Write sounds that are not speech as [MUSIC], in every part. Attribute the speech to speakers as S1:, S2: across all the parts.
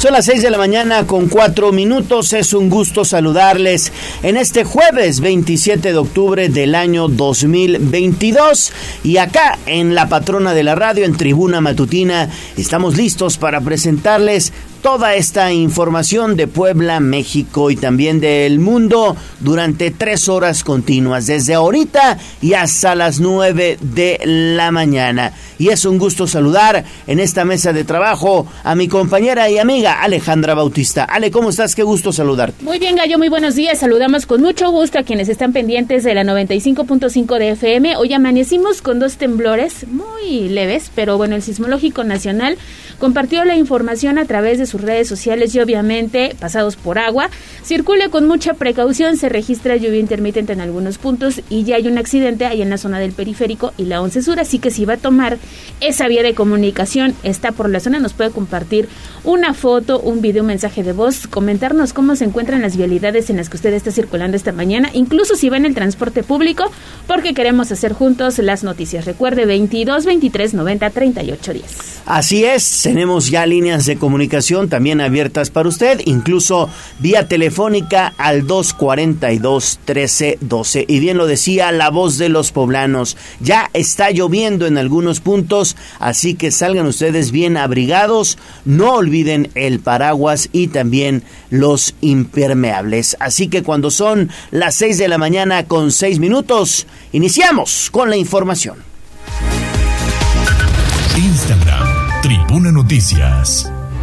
S1: Son las 6 de la mañana con 4 minutos. Es un gusto saludarles en este jueves 27 de octubre del año 2022. Y acá en la patrona de la radio, en Tribuna Matutina, estamos listos para presentarles toda esta información de Puebla, México y también del mundo durante tres horas continuas, desde ahorita y hasta las nueve de la mañana. Y es un gusto saludar en esta mesa de trabajo a mi compañera y amiga Alejandra Bautista. Ale, ¿cómo estás? Qué gusto saludarte.
S2: Muy bien, Gallo, muy buenos días. Saludamos con mucho gusto a quienes están pendientes de la 95.5 de FM. Hoy amanecimos con dos temblores muy leves, pero bueno, el Sismológico Nacional compartió la información a través de sus redes sociales y obviamente pasados por agua. Circule con mucha precaución, se registra lluvia intermitente en algunos puntos y ya hay un accidente ahí en la zona del periférico y la 11 sur, así que si va a tomar esa vía de comunicación, está por la zona, nos puede compartir una foto, un video, un mensaje de voz, comentarnos cómo se encuentran las vialidades en las que usted está circulando esta mañana, incluso si va en el transporte público, porque queremos hacer juntos las noticias. Recuerde 22 23 90 38 10.
S1: Así es, tenemos ya líneas de comunicación también abiertas para usted, incluso vía telefónica al 242 1312. Y bien lo decía la voz de los poblanos, ya está lloviendo en algunos puntos, así que salgan ustedes bien abrigados, no olviden el paraguas y también los impermeables. Así que cuando son las 6 de la mañana con 6 minutos, iniciamos con la información.
S3: Instagram Tribuna Noticias.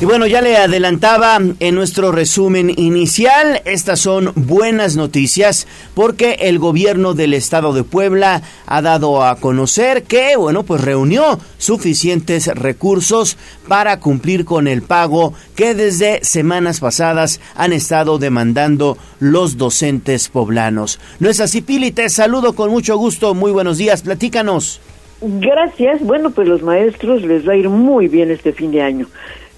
S1: Y bueno, ya le adelantaba en nuestro resumen inicial, estas son buenas noticias porque el gobierno del estado de Puebla ha dado a conocer que, bueno, pues reunió suficientes recursos para cumplir con el pago que desde semanas pasadas han estado demandando los docentes poblanos. ¿No es así, Pili? Te saludo con mucho gusto. Muy buenos días. Platícanos.
S4: Gracias. Bueno, pues los maestros les va a ir muy bien este fin de año.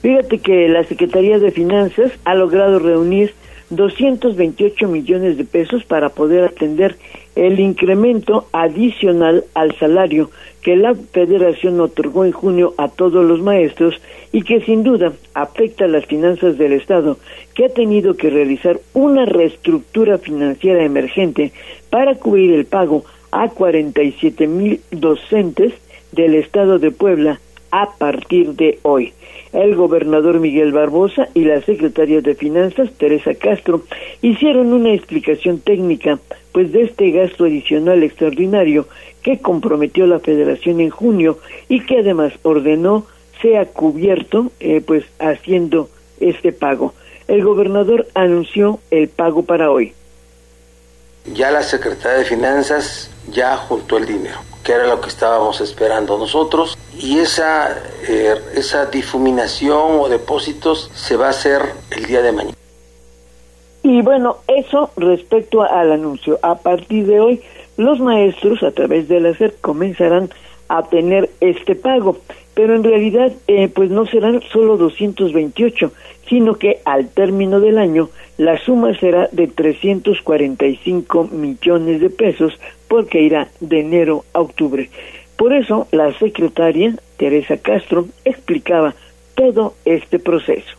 S4: Fíjate que la Secretaría de Finanzas ha logrado reunir 228 millones de pesos para poder atender el incremento adicional al salario que la Federación otorgó en junio a todos los maestros y que sin duda afecta a las finanzas del Estado, que ha tenido que realizar una reestructura financiera emergente para cubrir el pago a 47 mil docentes del Estado de Puebla a partir de hoy el gobernador Miguel Barbosa y la secretaria de Finanzas, Teresa Castro, hicieron una explicación técnica pues de este gasto adicional extraordinario que comprometió la federación en junio y que además ordenó sea cubierto eh, pues haciendo este pago. El gobernador anunció el pago para hoy.
S5: Ya la secretaria de Finanzas ya juntó el dinero que era lo que estábamos esperando nosotros, y esa, eh, esa difuminación o depósitos se va a hacer el día de mañana.
S4: Y bueno, eso respecto al anuncio. A partir de hoy, los maestros a través de la comenzarán a tener este pago, pero en realidad eh, pues no serán solo 228, sino que al término del año la suma será de 345 millones de pesos porque irá de enero a octubre. Por eso la secretaria Teresa Castro explicaba todo este proceso.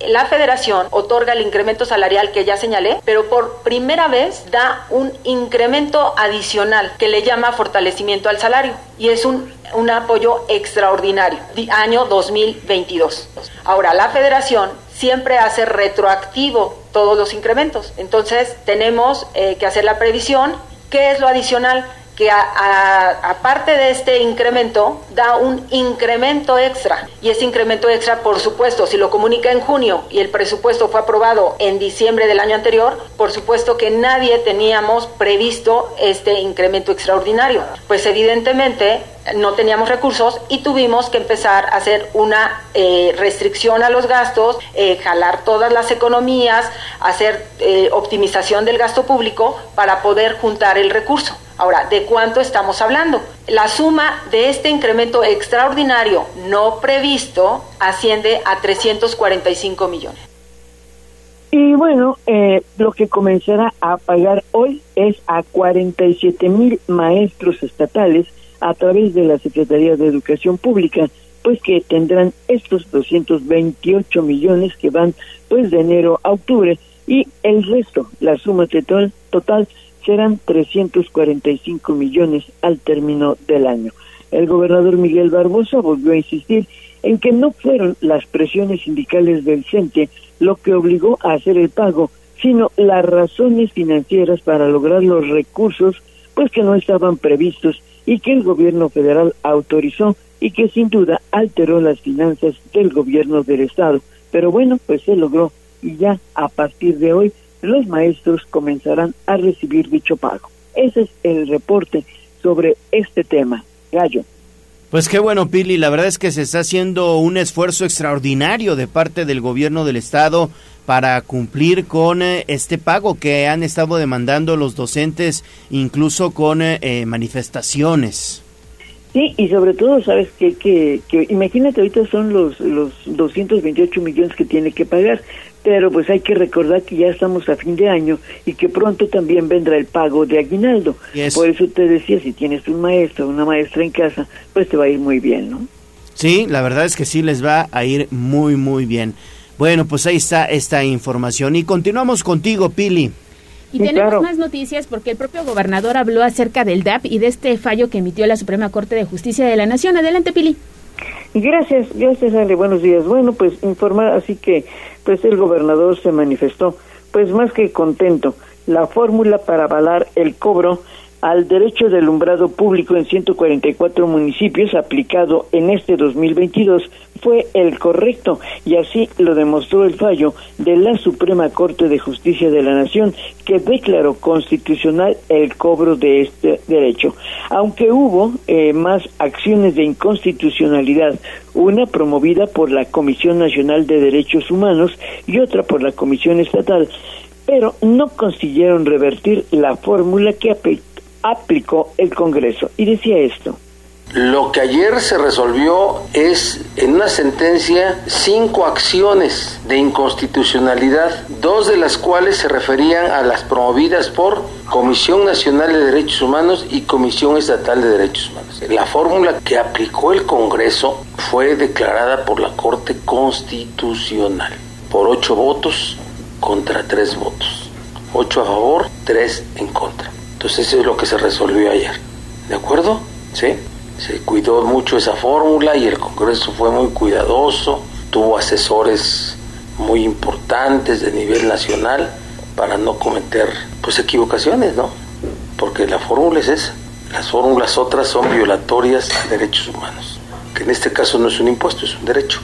S6: La federación otorga el incremento salarial que ya señalé, pero por primera vez da un incremento adicional que le llama fortalecimiento al salario y es un, un apoyo extraordinario, año 2022. Ahora, la federación siempre hace retroactivo todos los incrementos, entonces tenemos eh, que hacer la previsión ¿Qué es lo adicional? Que aparte de este incremento, da un incremento extra. Y ese incremento extra, por supuesto, si lo comunica en junio y el presupuesto fue aprobado en diciembre del año anterior, por supuesto que nadie teníamos previsto este incremento extraordinario. Pues evidentemente no teníamos recursos y tuvimos que empezar a hacer una eh, restricción a los gastos, eh, jalar todas las economías, hacer eh, optimización del gasto público para poder juntar el recurso. Ahora, ¿de cuánto estamos hablando? La suma de este incremento extraordinario no previsto asciende a 345 millones.
S4: Y bueno, eh, lo que comenzará a pagar hoy es a 47 mil maestros estatales a través de la Secretaría de Educación Pública, pues que tendrán estos 228 millones que van pues de enero a octubre y el resto, la suma total, total serán 345 millones al término del año. El gobernador Miguel Barbosa volvió a insistir en que no fueron las presiones sindicales del CENTE lo que obligó a hacer el pago, sino las razones financieras para lograr los recursos pues que no estaban previstos y que el gobierno federal autorizó y que sin duda alteró las finanzas del gobierno del estado. Pero bueno, pues se logró y ya a partir de hoy los maestros comenzarán a recibir dicho pago. Ese es el reporte sobre este tema. Gallo.
S1: Pues qué bueno, Pili. La verdad es que se está haciendo un esfuerzo extraordinario de parte del gobierno del estado para cumplir con eh, este pago que han estado demandando los docentes, incluso con eh, eh, manifestaciones.
S4: Sí, y sobre todo, sabes que, que, que imagínate, ahorita son los, los 228 millones que tiene que pagar, pero pues hay que recordar que ya estamos a fin de año y que pronto también vendrá el pago de aguinaldo. Por eso te decía, si tienes un maestro o una maestra en casa, pues te va a ir muy bien, ¿no?
S1: Sí, la verdad es que sí les va a ir muy, muy bien. Bueno, pues ahí está esta información y continuamos contigo, Pili.
S2: Y tenemos más noticias porque el propio gobernador habló acerca del DAP y de este fallo que emitió la Suprema Corte de Justicia de la Nación. Adelante, Pili.
S4: Gracias, gracias Ale, buenos días. Bueno, pues informar, así que pues el gobernador se manifestó pues más que contento. La fórmula para avalar el cobro al derecho de alumbrado público en 144 municipios aplicado en este 2022 fue el correcto y así lo demostró el fallo de la Suprema Corte de Justicia de la Nación que declaró constitucional el cobro de este derecho. Aunque hubo eh, más acciones de inconstitucionalidad, una promovida por la Comisión Nacional de Derechos Humanos y otra por la Comisión Estatal, pero no consiguieron revertir la fórmula que aplicó el Congreso. Y decía esto.
S5: Lo que ayer se resolvió es, en una sentencia, cinco acciones de inconstitucionalidad, dos de las cuales se referían a las promovidas por Comisión Nacional de Derechos Humanos y Comisión Estatal de Derechos Humanos. La fórmula que aplicó el Congreso fue declarada por la Corte Constitucional por ocho votos contra tres votos. Ocho a favor, tres en contra. Entonces eso es lo que se resolvió ayer. ¿De acuerdo? ¿Sí? Se cuidó mucho esa fórmula y el Congreso fue muy cuidadoso, tuvo asesores muy importantes de nivel nacional para no cometer pues equivocaciones, ¿no? Porque la fórmula es esa. Las fórmulas otras son violatorias de derechos humanos, que en este caso no es un impuesto, es un derecho.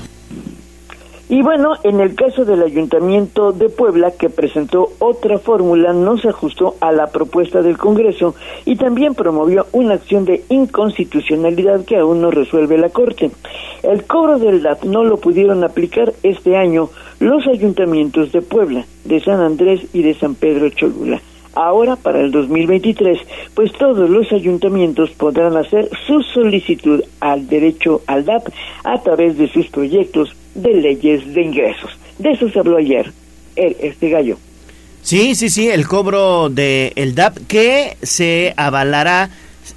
S4: Y bueno, en el caso del Ayuntamiento de Puebla, que presentó otra fórmula, no se ajustó a la propuesta del Congreso y también promovió una acción de inconstitucionalidad que aún no resuelve la Corte. El cobro del DAP no lo pudieron aplicar este año los ayuntamientos de Puebla, de San Andrés y de San Pedro Cholula. Ahora, para el 2023, pues todos los ayuntamientos podrán hacer su solicitud al derecho al DAP a través de sus proyectos de leyes de ingresos. De eso se habló ayer, este gallo.
S1: Sí, sí, sí, el cobro del el DAP que se avalará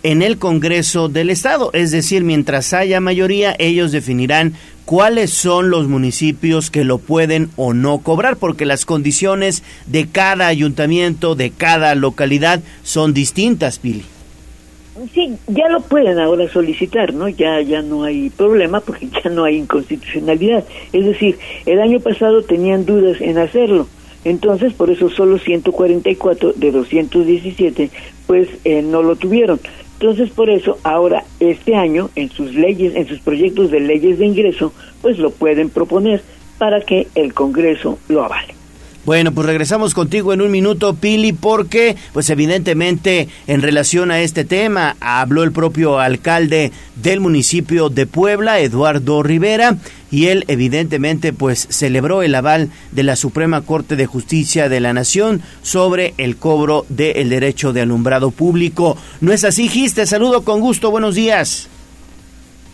S1: en el Congreso del Estado. Es decir, mientras haya mayoría, ellos definirán cuáles son los municipios que lo pueden o no cobrar, porque las condiciones de cada ayuntamiento, de cada localidad, son distintas, Pili.
S4: Sí, ya lo pueden ahora solicitar, ¿no? Ya ya no hay problema porque [LAUGHS] ya no hay inconstitucionalidad. Es decir, el año pasado tenían dudas en hacerlo. Entonces, por eso solo 144 de 217 pues eh, no lo tuvieron. Entonces, por eso ahora este año en sus leyes, en sus proyectos de leyes de ingreso, pues lo pueden proponer para que el Congreso lo avale.
S1: Bueno, pues regresamos contigo en un minuto, Pili, porque pues evidentemente en relación a este tema habló el propio alcalde del municipio de Puebla, Eduardo Rivera, y él evidentemente pues celebró el aval de la Suprema Corte de Justicia de la Nación sobre el cobro del derecho de alumbrado público. ¿No es así, Gis? Te saludo con gusto, buenos días.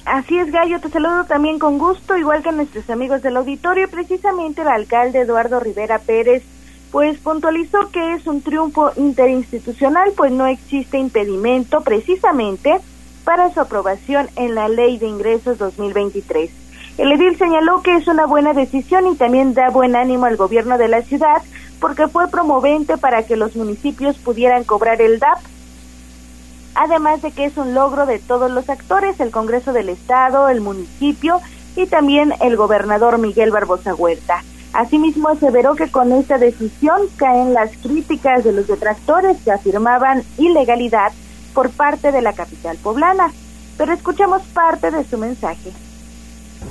S7: Así es, Gallo, te saludo también con gusto, igual que a nuestros amigos del auditorio. Precisamente el alcalde Eduardo Rivera Pérez, pues puntualizó que es un triunfo interinstitucional, pues no existe impedimento precisamente para su aprobación en la Ley de Ingresos 2023. El edil señaló que es una buena decisión y también da buen ánimo al gobierno de la ciudad porque fue promovente para que los municipios pudieran cobrar el DAP además de que es un logro de todos los actores, el Congreso del Estado, el municipio y también el gobernador Miguel Barbosa Huerta. Asimismo, aseveró que con esta decisión caen las críticas de los detractores que afirmaban ilegalidad por parte de la capital poblana. Pero escuchamos parte de su mensaje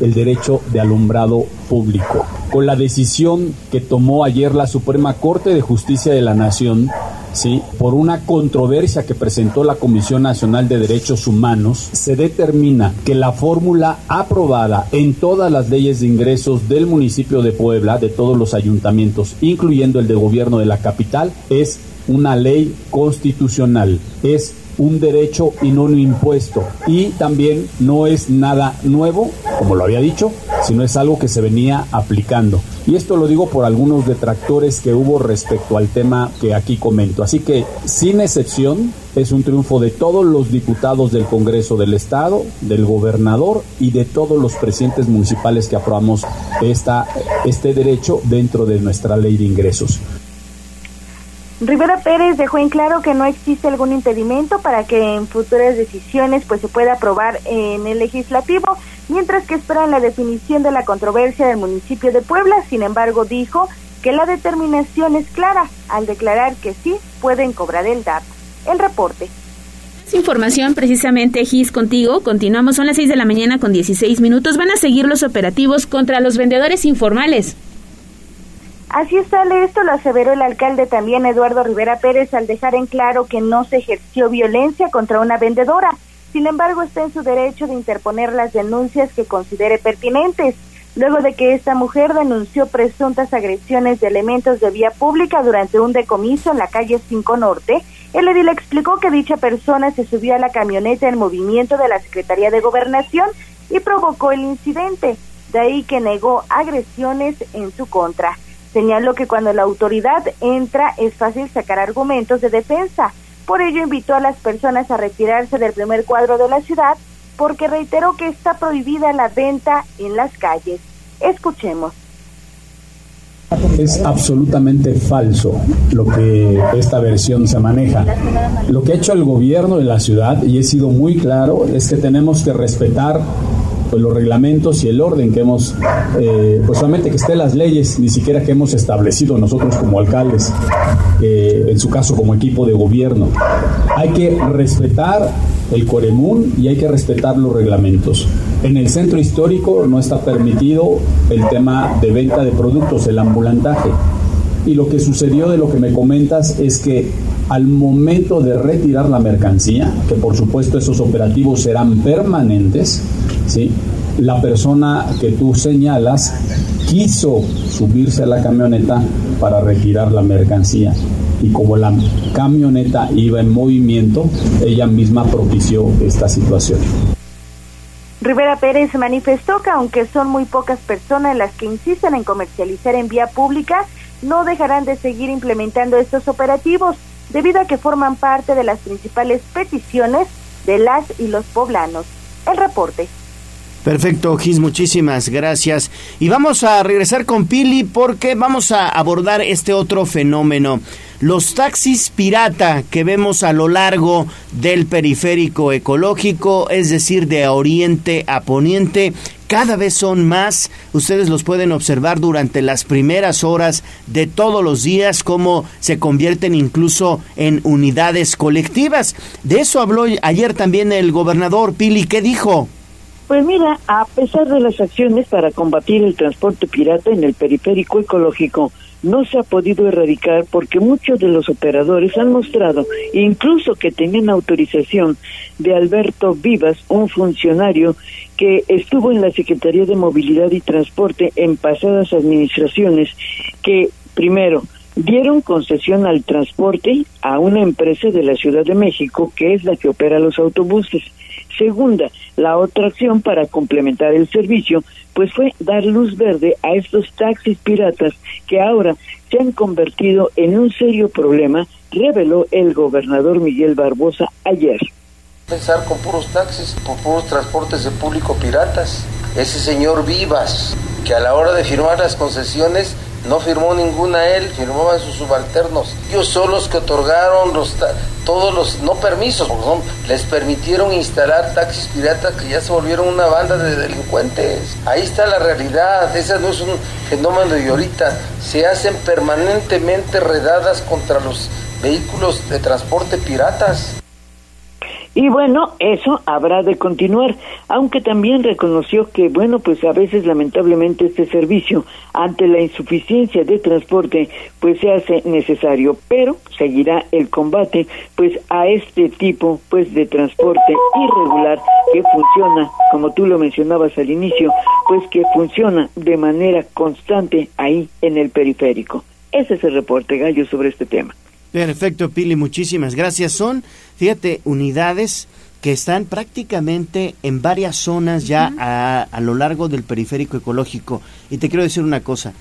S8: el derecho de alumbrado público. Con la decisión que tomó ayer la Suprema Corte de Justicia de la Nación, ¿sí? por una controversia que presentó la Comisión Nacional de Derechos Humanos, se determina que la fórmula aprobada en todas las leyes de ingresos del municipio de Puebla, de todos los ayuntamientos, incluyendo el de gobierno de la capital, es una ley constitucional, es un derecho y no un impuesto. Y también no es nada nuevo, como lo había dicho, sino es algo que se venía aplicando. Y esto lo digo por algunos detractores que hubo respecto al tema que aquí comento. Así que, sin excepción, es un triunfo de todos los diputados del Congreso del Estado, del gobernador y de todos los presidentes municipales que aprobamos esta, este derecho dentro de nuestra ley de ingresos.
S7: Rivera Pérez dejó en claro que no existe algún impedimento para que en futuras decisiones pues se pueda aprobar en el legislativo, mientras que esperan la definición de la controversia del municipio de Puebla. Sin embargo, dijo que la determinación es clara al declarar que sí pueden cobrar el DAP. El reporte.
S2: Información precisamente, Gis, contigo. Continuamos, son las 6 de la mañana con 16 minutos. Van a seguir los operativos contra los vendedores informales.
S7: Así está, esto lo aseveró el alcalde también Eduardo Rivera Pérez al dejar en claro que no se ejerció violencia contra una vendedora. Sin embargo, está en su derecho de interponer las denuncias que considere pertinentes. Luego de que esta mujer denunció presuntas agresiones de elementos de vía pública durante un decomiso en la calle 5 Norte, el edil explicó que dicha persona se subió a la camioneta en movimiento de la Secretaría de Gobernación y provocó el incidente, de ahí que negó agresiones en su contra. Señaló que cuando la autoridad entra es fácil sacar argumentos de defensa. Por ello invitó a las personas a retirarse del primer cuadro de la ciudad porque reiteró que está prohibida la venta en las calles. Escuchemos.
S8: Es absolutamente falso lo que esta versión se maneja. Lo que ha hecho el gobierno de la ciudad, y he sido muy claro, es que tenemos que respetar pues, los reglamentos y el orden que hemos, eh, pues solamente que estén las leyes, ni siquiera que hemos establecido nosotros como alcaldes, eh, en su caso como equipo de gobierno. Hay que respetar el Coremún y hay que respetar los reglamentos. En el centro histórico no está permitido el tema de venta de productos, el ambulantaje. Y lo que sucedió de lo que me comentas es que al momento de retirar la mercancía, que por supuesto esos operativos serán permanentes, ¿sí? la persona que tú señalas quiso subirse a la camioneta para retirar la mercancía y como la camioneta iba en movimiento, ella misma propició esta situación.
S7: Rivera Pérez manifestó que aunque son muy pocas personas las que insisten en comercializar en vía pública, no dejarán de seguir implementando estos operativos debido a que forman parte de las principales peticiones de las y los poblanos. El reporte.
S1: Perfecto, Gis, muchísimas gracias. Y vamos a regresar con Pili porque vamos a abordar este otro fenómeno. Los taxis pirata que vemos a lo largo del periférico ecológico, es decir, de oriente a poniente, cada vez son más. Ustedes los pueden observar durante las primeras horas de todos los días, cómo se convierten incluso en unidades colectivas. De eso habló ayer también el gobernador Pili. ¿Qué dijo?
S4: Pues mira, a pesar de las acciones para combatir el transporte pirata en el periférico ecológico, no se ha podido erradicar porque muchos de los operadores han mostrado incluso que tenían autorización de Alberto Vivas, un funcionario que estuvo en la Secretaría de Movilidad y Transporte en pasadas administraciones, que primero dieron concesión al transporte a una empresa de la Ciudad de México que es la que opera los autobuses. Segunda, la otra acción para complementar el servicio, pues fue dar luz verde a estos taxis piratas que ahora se han convertido en un serio problema, reveló el gobernador Miguel Barbosa ayer.
S5: Pensar con puros taxis, con puros transportes de público piratas. Ese señor Vivas, que a la hora de firmar las concesiones no firmó ninguna él, firmaban sus subalternos. Ellos son los que otorgaron los todos los, no permisos, les permitieron instalar taxis piratas que ya se volvieron una banda de delincuentes. Ahí está la realidad, ese no es un fenómeno de ahorita. Se hacen permanentemente redadas contra los vehículos de transporte piratas.
S4: Y bueno, eso habrá de continuar, aunque también reconoció que, bueno, pues a veces lamentablemente este servicio, ante la insuficiencia de transporte, pues se hace necesario, pero seguirá el combate, pues a este tipo, pues de transporte irregular que funciona, como tú lo mencionabas al inicio, pues que funciona de manera constante ahí en el periférico. Ese es el reporte, Gallo, sobre este tema.
S1: Perfecto, Pili, muchísimas gracias. Son, fíjate, unidades que están prácticamente en varias zonas ya a, a, lo largo del periférico ecológico. Y te quiero decir una cosa,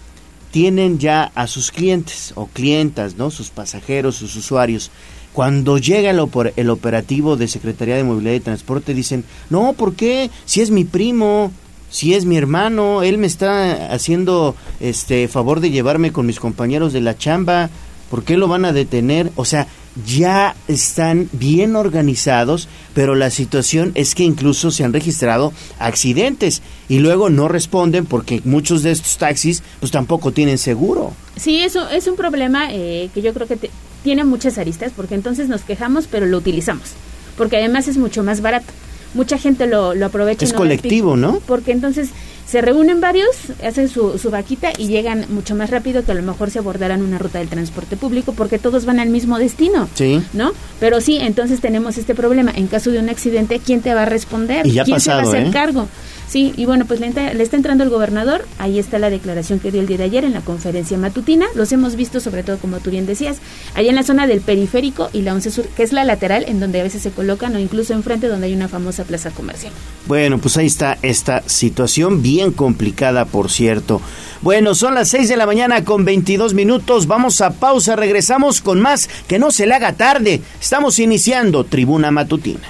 S1: tienen ya a sus clientes o clientas, ¿no? Sus pasajeros, sus usuarios. Cuando llega el, el operativo de Secretaría de Movilidad y Transporte dicen, no, ¿por qué? Si es mi primo, si es mi hermano, él me está haciendo este favor de llevarme con mis compañeros de la chamba, ¿Por qué lo van a detener? O sea, ya están bien organizados, pero la situación es que incluso se han registrado accidentes y luego no responden porque muchos de estos taxis pues tampoco tienen seguro.
S2: Sí, eso es un problema eh, que yo creo que tiene muchas aristas porque entonces nos quejamos pero lo utilizamos porque además es mucho más barato. Mucha gente lo, lo aprovecha.
S1: Es colectivo, ¿no?
S2: Porque entonces se reúnen varios, hacen su, su vaquita y llegan mucho más rápido que a lo mejor se abordaran una ruta del transporte público porque todos van al mismo destino.
S1: Sí.
S2: ¿No? Pero sí, entonces tenemos este problema. En caso de un accidente, ¿quién te va a responder?
S1: Y ya
S2: ¿Quién
S1: pasado,
S2: se va a hacer
S1: ¿eh?
S2: cargo? Sí, y bueno, pues le, está entrando el gobernador, ahí está la declaración que dio el día de ayer en la conferencia matutina, los hemos visto sobre todo como tú bien decías, allá en la zona del periférico y la 11 Sur, que es la lateral en donde a veces se colocan o incluso enfrente donde hay una famosa plaza comercial.
S1: Bueno, pues ahí está esta situación bien complicada, por cierto. Bueno, son las 6 de la mañana con 22 minutos, vamos a pausa, regresamos con más, que no se le haga tarde, estamos iniciando Tribuna Matutina.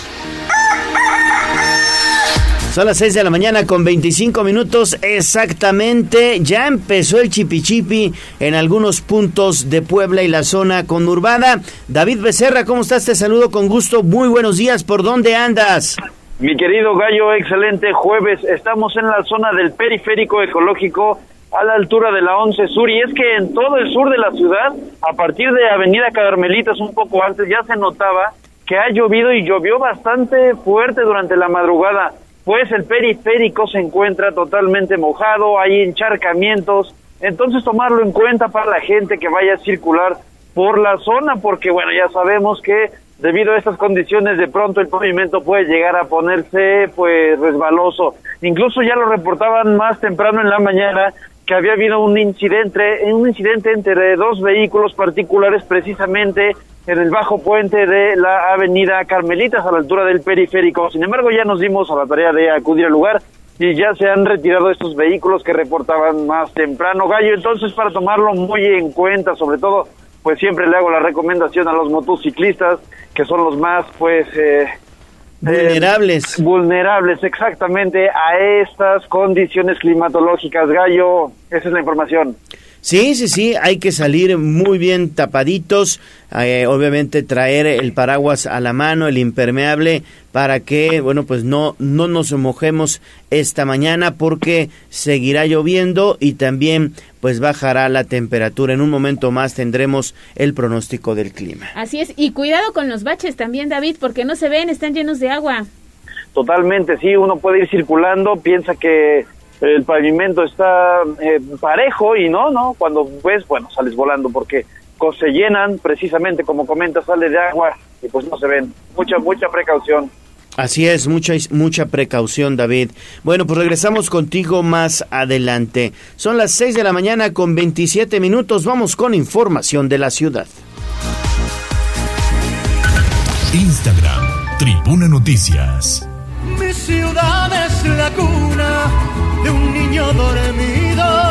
S1: Son las 6 de la mañana con 25 minutos exactamente. Ya empezó el chipichipi en algunos puntos de Puebla y la zona conurbada. David Becerra, ¿cómo estás? Te saludo con gusto. Muy buenos días. ¿Por dónde andas?
S9: Mi querido Gallo, excelente jueves. Estamos en la zona del periférico ecológico a la altura de la 11 Sur y es que en todo el sur de la ciudad, a partir de Avenida Carmelitas un poco antes, ya se notaba que ha llovido y llovió bastante fuerte durante la madrugada pues el periférico se encuentra totalmente mojado, hay encharcamientos, entonces tomarlo en cuenta para la gente que vaya a circular por la zona, porque bueno, ya sabemos que debido a estas condiciones de pronto el pavimento puede llegar a ponerse pues resbaloso. Incluso ya lo reportaban más temprano en la mañana que había habido un incidente, un incidente entre dos vehículos particulares precisamente en el bajo puente de la avenida Carmelitas a la altura del periférico. Sin embargo, ya nos dimos a la tarea de acudir al lugar y ya se han retirado estos vehículos que reportaban más temprano. Gallo, entonces para tomarlo muy en cuenta, sobre todo, pues siempre le hago la recomendación a los motociclistas, que son los más, pues... Eh,
S1: vulnerables.
S9: Eh, vulnerables, exactamente, a estas condiciones climatológicas. Gallo, esa es la información.
S1: Sí, sí, sí, hay que salir muy bien tapaditos, eh, obviamente traer el paraguas a la mano, el impermeable, para que, bueno, pues no, no nos mojemos esta mañana porque seguirá lloviendo y también pues bajará la temperatura. En un momento más tendremos el pronóstico del clima.
S2: Así es, y cuidado con los baches también, David, porque no se ven, están llenos de agua.
S9: Totalmente, sí, uno puede ir circulando, piensa que el pavimento está eh, parejo y no, no, cuando ves, bueno, sales volando porque se llenan, precisamente como comenta, sale de agua y pues no se ven. Mucha, mucha precaución.
S1: Así es, mucha, mucha precaución, David. Bueno, pues regresamos contigo más adelante. Son las 6 de la mañana con 27 minutos. Vamos con información de la ciudad.
S3: Instagram, Tribuna Noticias.
S10: Mi ciudad es la cuna de un niño dormido.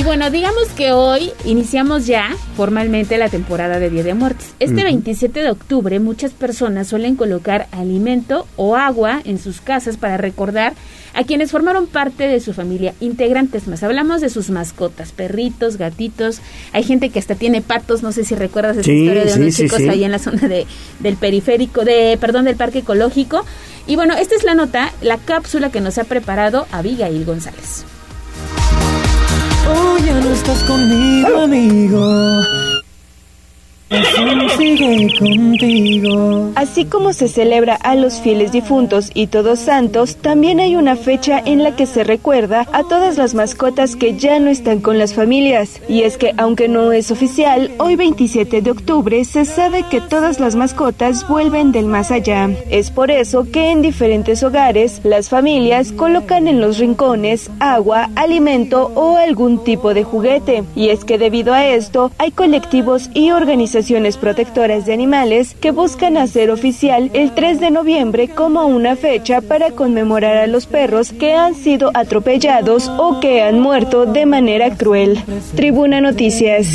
S2: Y bueno, digamos que hoy iniciamos ya formalmente la temporada de Día de Muertos. Este 27 de octubre muchas personas suelen colocar alimento o agua en sus casas para recordar a quienes formaron parte de su familia, integrantes más. Hablamos de sus mascotas, perritos, gatitos. Hay gente que hasta tiene patos, no sé si recuerdas esa historia de unos chicos ahí en la zona de, del periférico, de, perdón, del parque ecológico. Y bueno, esta es la nota, la cápsula que nos ha preparado Abigail González.
S10: Ya no estás conmigo, amigo.
S11: Así como se celebra a los fieles difuntos y todos santos, también hay una fecha en la que se recuerda a todas las mascotas que ya no están con las familias. Y es que, aunque no es oficial, hoy 27 de octubre se sabe que todas las mascotas vuelven del más allá. Es por eso que en diferentes hogares las familias colocan en los rincones agua, alimento o algún tipo de juguete. Y es que debido a esto hay colectivos y organizaciones protectoras de animales que buscan hacer oficial el 3 de noviembre como una fecha para conmemorar a los perros que han sido atropellados o que han muerto de manera cruel. Tribuna Noticias.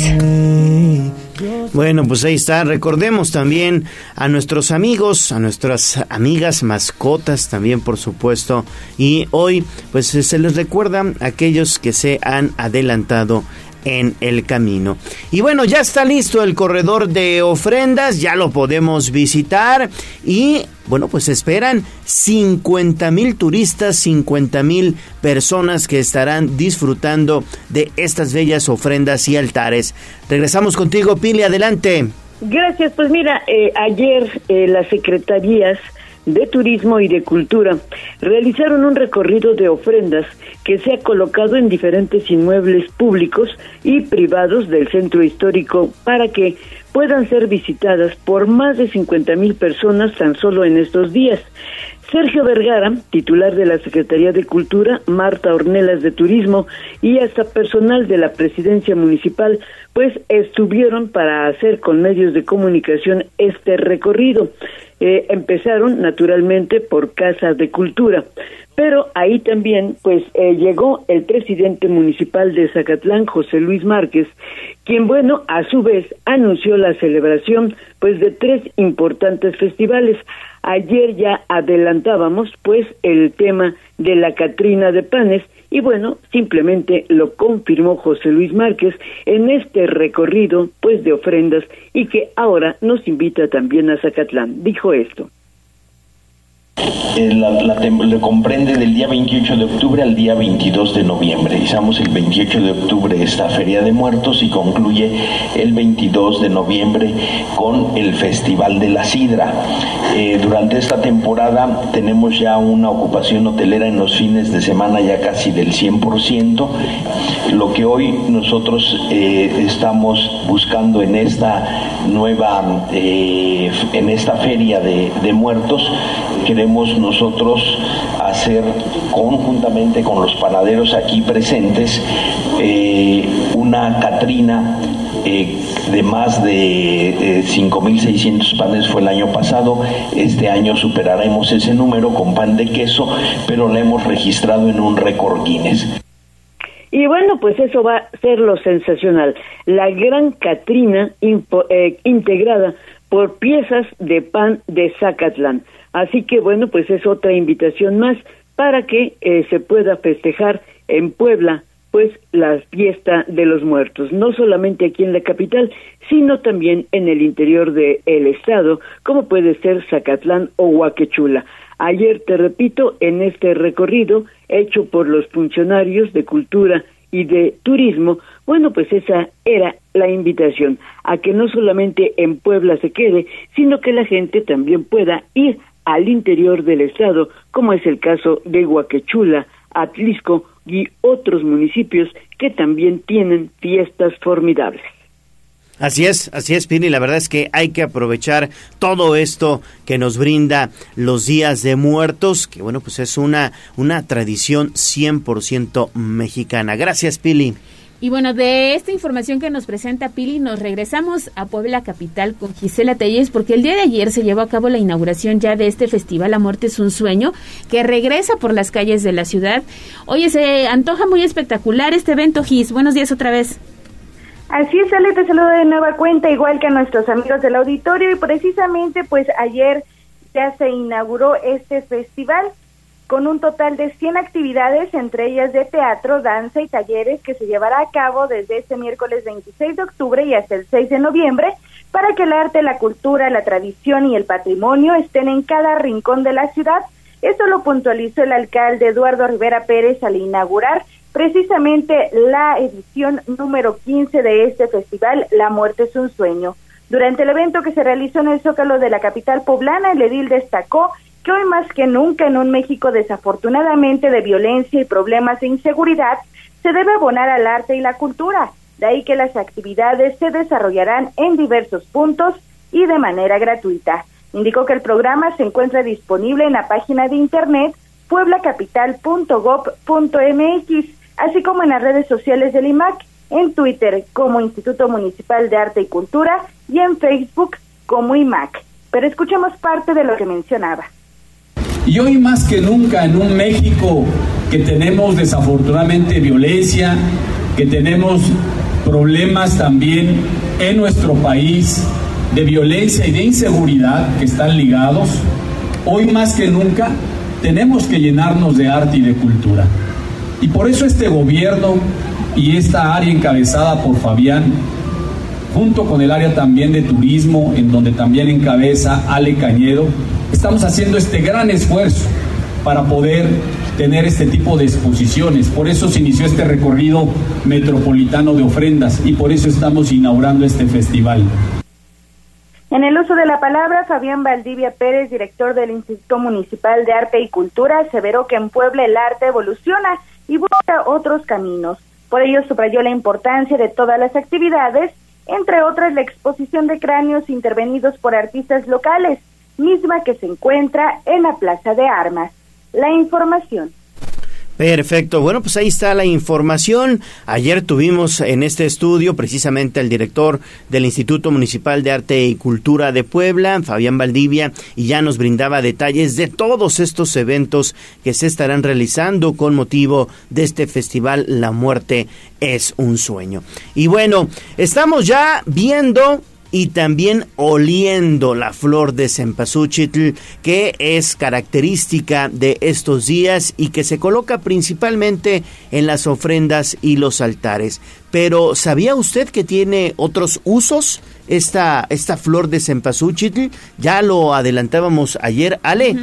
S1: Bueno, pues ahí está. Recordemos también a nuestros amigos, a nuestras amigas mascotas también, por supuesto. Y hoy, pues se les recuerda a aquellos que se han adelantado en el camino. Y bueno, ya está listo el corredor de ofrendas, ya lo podemos visitar y bueno, pues esperan 50 mil turistas, 50 mil personas que estarán disfrutando de estas bellas ofrendas y altares. Regresamos contigo, Pili, adelante.
S4: Gracias, pues mira, eh, ayer eh, las secretarías de Turismo y de Cultura realizaron un recorrido de ofrendas que se ha colocado en diferentes inmuebles públicos y privados del centro histórico para que puedan ser visitadas por más de 50 mil personas tan solo en estos días. Sergio Vergara, titular de la Secretaría de Cultura, Marta Ornelas de Turismo y hasta personal de la Presidencia Municipal, pues estuvieron para hacer con medios de comunicación este recorrido. Eh, empezaron naturalmente por Casas de Cultura, pero ahí también pues eh, llegó el presidente municipal de Zacatlán, José Luis Márquez, quien bueno, a su vez anunció la celebración pues de tres importantes festivales. Ayer ya adelantábamos pues el tema de la Catrina de Panes y bueno, simplemente lo confirmó José Luis Márquez en este recorrido pues de ofrendas y que ahora nos invita también a Zacatlán. Dijo esto.
S12: Eh, la, la, comprende del día 28 de octubre al día 22 de noviembre. Iniciamos el 28 de octubre esta Feria de Muertos y concluye el 22 de noviembre con el Festival de la Sidra. Eh, durante esta temporada tenemos ya una ocupación hotelera en los fines de semana ya casi del 100%. Lo que hoy nosotros eh, estamos buscando en esta nueva, en esta Feria de, de Muertos, queremos nosotros hacer conjuntamente con los panaderos aquí presentes eh, una Catrina eh, de más de 5.600 eh, panes fue el año pasado. Este año superaremos ese número con pan de queso, pero la hemos registrado en un récord Guinness.
S4: Y bueno, pues eso va a ser lo sensacional. La gran Catrina eh, integrada por piezas de pan de Zacatlán. Así que bueno, pues es otra invitación más para que eh, se pueda festejar en Puebla pues la fiesta de los muertos, no solamente aquí en la capital, sino también en el interior del estado, como puede ser Zacatlán o Huaquechula. Ayer, te repito, en este recorrido hecho por los funcionarios de cultura y de turismo, bueno, pues esa era la invitación a que no solamente en Puebla se quede, sino que la gente también pueda ir al interior del estado, como es el caso de Huaquechula, Atlisco y otros municipios que también tienen fiestas formidables.
S1: Así es, así es, Pini. La verdad es que hay que aprovechar todo esto que nos brinda los días de muertos, que bueno, pues es una, una tradición 100% mexicana. Gracias, Pili.
S2: Y bueno, de esta información que nos presenta Pili, nos regresamos a Puebla Capital con Gisela Telles, porque el día de ayer se llevó a cabo la inauguración ya de este festival La Muerte es un Sueño, que regresa por las calles de la ciudad. Oye, se antoja muy espectacular este evento, Gis. Buenos días otra vez.
S7: Así es, Ale, te saludo de nueva cuenta, igual que a nuestros amigos del auditorio, y precisamente pues ayer ya se inauguró este festival con un total de 100 actividades, entre ellas de teatro, danza y talleres que se llevará a cabo desde este miércoles 26 de octubre y hasta el 6 de noviembre, para que el arte, la cultura, la tradición y el patrimonio estén en cada rincón de la ciudad. Esto lo puntualizó el alcalde Eduardo Rivera Pérez al inaugurar precisamente la edición número 15 de este festival, La Muerte es un Sueño. Durante el evento que se realizó en el Zócalo de la capital poblana, el edil destacó que hoy más que nunca en un México desafortunadamente de violencia y problemas de inseguridad, se debe abonar al arte y la cultura. De ahí que las actividades se desarrollarán en diversos puntos y de manera gratuita. Indicó que el programa se encuentra disponible en la página de internet pueblacapital.gov.mx, así como en las redes sociales del IMAC, en Twitter como Instituto Municipal de Arte y Cultura y en Facebook como IMAC. Pero escuchemos parte de lo que mencionaba.
S8: Y hoy más que nunca en un México que tenemos desafortunadamente violencia, que tenemos problemas también en nuestro país de violencia y de inseguridad que están ligados, hoy más que nunca tenemos que llenarnos de arte y de cultura. Y por eso este gobierno y esta área encabezada por Fabián, junto con el área también de turismo, en donde también encabeza Ale Cañedo, estamos haciendo este gran esfuerzo para poder tener este tipo de exposiciones. Por eso se inició este recorrido metropolitano de ofrendas y por eso estamos inaugurando este festival.
S7: En el uso de la palabra, Fabián Valdivia Pérez, director del Instituto Municipal de Arte y Cultura, aseveró que en Puebla el arte evoluciona y busca otros caminos. Por ello subrayó la importancia de todas las actividades, entre otras la exposición de cráneos intervenidos por artistas locales, misma que se encuentra en la Plaza de Armas. La información.
S1: Perfecto. Bueno, pues ahí está la información. Ayer tuvimos en este estudio precisamente al director del Instituto Municipal de Arte y Cultura de Puebla, Fabián Valdivia, y ya nos brindaba detalles de todos estos eventos que se estarán realizando con motivo de este festival La Muerte es un sueño. Y bueno, estamos ya viendo y también oliendo la flor de cempasúchil que es característica de estos días y que se coloca principalmente en las ofrendas y los altares. Pero ¿sabía usted que tiene otros usos esta, esta flor de cempasúchil? Ya lo adelantábamos ayer, Ale.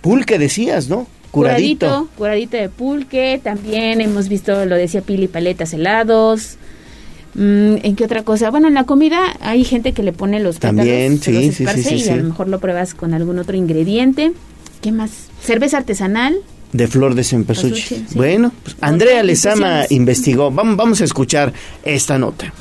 S1: Pulque decías, ¿no?
S2: Curadito. curadito. de pulque, también hemos visto, lo decía Pili, paletas helados, ¿En qué otra cosa? Bueno, en la comida hay gente que le pone los
S1: También, sí, sí, sí,
S2: y a lo mejor lo pruebas con algún otro ingrediente. ¿Qué más? Cerveza artesanal.
S1: De flor de cempasúchil. Bueno, pues Andrea Lezama investigó. Vamos, vamos a escuchar esta nota.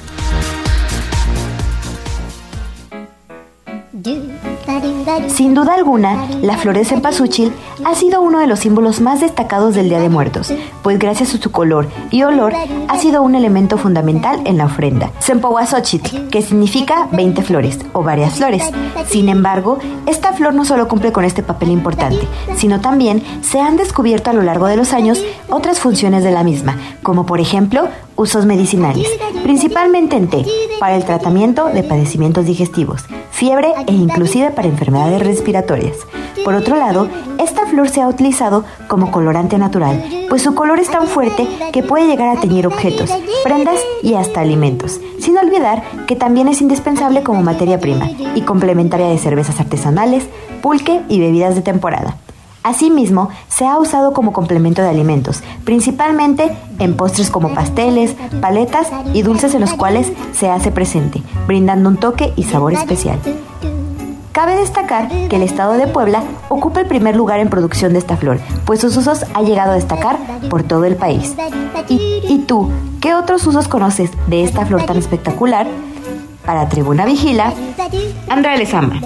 S13: Sin duda alguna, la flor de cempasúchil ha sido uno de los símbolos más destacados del Día de Muertos, pues gracias a su color y olor ha sido un elemento fundamental en la ofrenda. Cempawazóchitl, que significa 20 flores o varias flores. Sin embargo, esta flor no solo cumple con este papel importante, sino también se han descubierto a lo largo de los años otras funciones de la misma, como por ejemplo usos medicinales, principalmente en té, para el tratamiento de padecimientos digestivos, fiebre e inclusive para enfermedades respiratorias. Por otro lado, esta flor se ha utilizado como colorante natural, pues su color es tan fuerte que puede llegar a teñir objetos, prendas y hasta alimentos, sin olvidar que también es indispensable como materia prima y complementaria de cervezas artesanales, pulque y bebidas de temporada. Asimismo, se ha usado como complemento de alimentos, principalmente en postres como pasteles, paletas y dulces en los cuales se hace presente, brindando un toque y sabor especial. Cabe destacar que el estado de Puebla ocupa el primer lugar en producción de esta flor, pues sus usos ha llegado a destacar por todo el país. ¿Y, tú, qué otros usos conoces de esta flor tan espectacular? Para Tribuna Vigila, Andrea Lezama.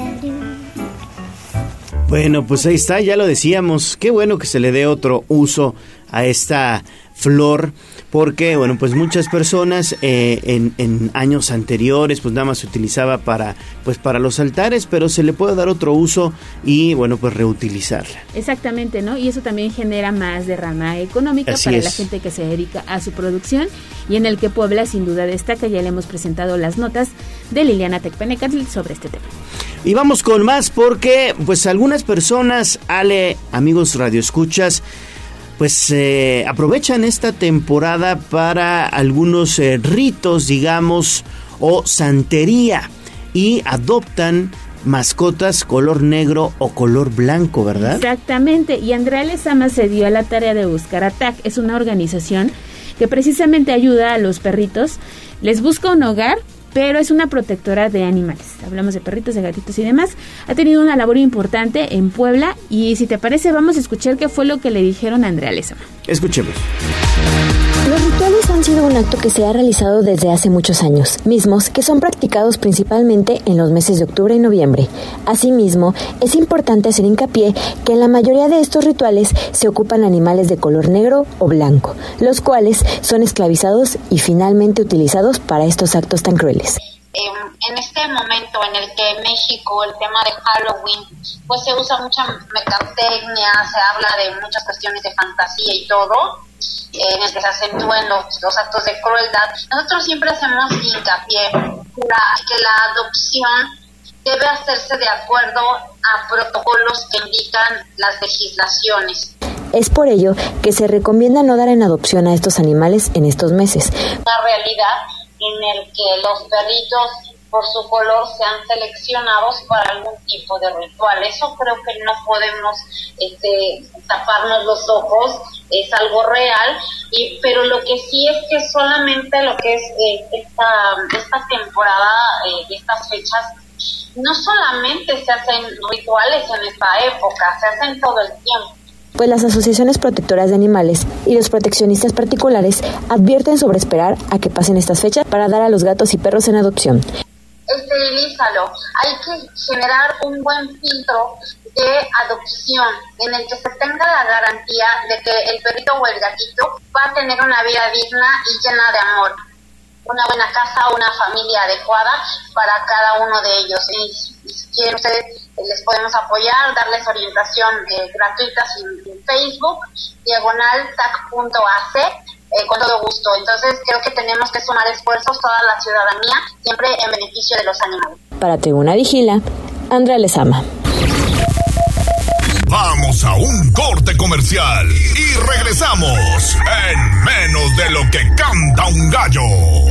S1: Bueno, pues ahí está, ya lo decíamos. Qué bueno que se le dé otro uso a esta flor porque bueno pues muchas personas eh, en, en, años anteriores pues nada más se utilizaba para pues para los altares pero se le puede dar otro uso y bueno pues reutilizarla.
S2: Exactamente no y eso también genera más derrama económica para la gente que se dedica a su producción y en el que Puebla sin duda destaca. Ya le hemos presentado las notas de Liliana Tecpenecatl sobre este tema.
S1: Y vamos con más porque pues algunas personas, Ale, amigos radioescuchas, pues eh, aprovechan esta temporada para algunos eh, ritos, digamos, o santería y adoptan mascotas color negro o color blanco, ¿verdad?
S2: Exactamente, y Andrea Lezama se dio a la tarea de buscar ATAC, es una organización que precisamente ayuda a los perritos, les busca un hogar pero es una protectora de animales. Hablamos de perritos, de gatitos y demás. Ha tenido una labor importante en Puebla y si te parece vamos a escuchar qué fue lo que le dijeron a Andrea Lezama.
S1: Escuchemos.
S14: Los rituales han sido un acto que se ha realizado desde hace muchos años, mismos que son practicados principalmente en los meses de octubre y noviembre. Asimismo, es importante hacer hincapié que en la mayoría de estos rituales se ocupan animales de color negro o blanco, los cuales son esclavizados y finalmente utilizados para estos actos tan crueles.
S15: Em, en este momento en el que México el tema de Halloween pues se usa mucha mercadotecnia, se habla de muchas cuestiones de fantasía y todo, en el que se acentúen los, los, actos de crueldad, nosotros siempre hacemos hincapié que la adopción debe hacerse de acuerdo a protocolos que indican las legislaciones.
S14: Es por ello que se recomienda no dar en adopción a estos animales en estos meses.
S15: Una realidad en el que los perritos por su color sean seleccionados para algún tipo de ritual. Eso creo que no podemos este, taparnos los ojos, es algo real, y, pero lo que sí es que solamente lo que es eh, esta, esta temporada, eh, estas fechas, no solamente se hacen rituales en esta época, se hacen todo el tiempo
S14: pues las asociaciones protectoras de animales y los proteccionistas particulares advierten sobre esperar a que pasen estas fechas para dar a los gatos y perros en adopción
S15: esterilízalo. Hay que generar un buen filtro de adopción en el que se tenga la garantía de que el perrito o el gatito va a tener una vida digna y llena de amor. Una buena casa, una familia adecuada para cada uno de ellos. Y, si quieren ustedes, les podemos apoyar, darles orientación eh, gratuita en, Facebook, diagonal eh, con todo gusto. Entonces creo que tenemos que sumar esfuerzos toda la ciudadanía, siempre en beneficio de los animales.
S14: Para Tribuna Vigila, Andrea Lezama.
S3: Vamos a un corte comercial y regresamos en menos de lo que canta un gallo.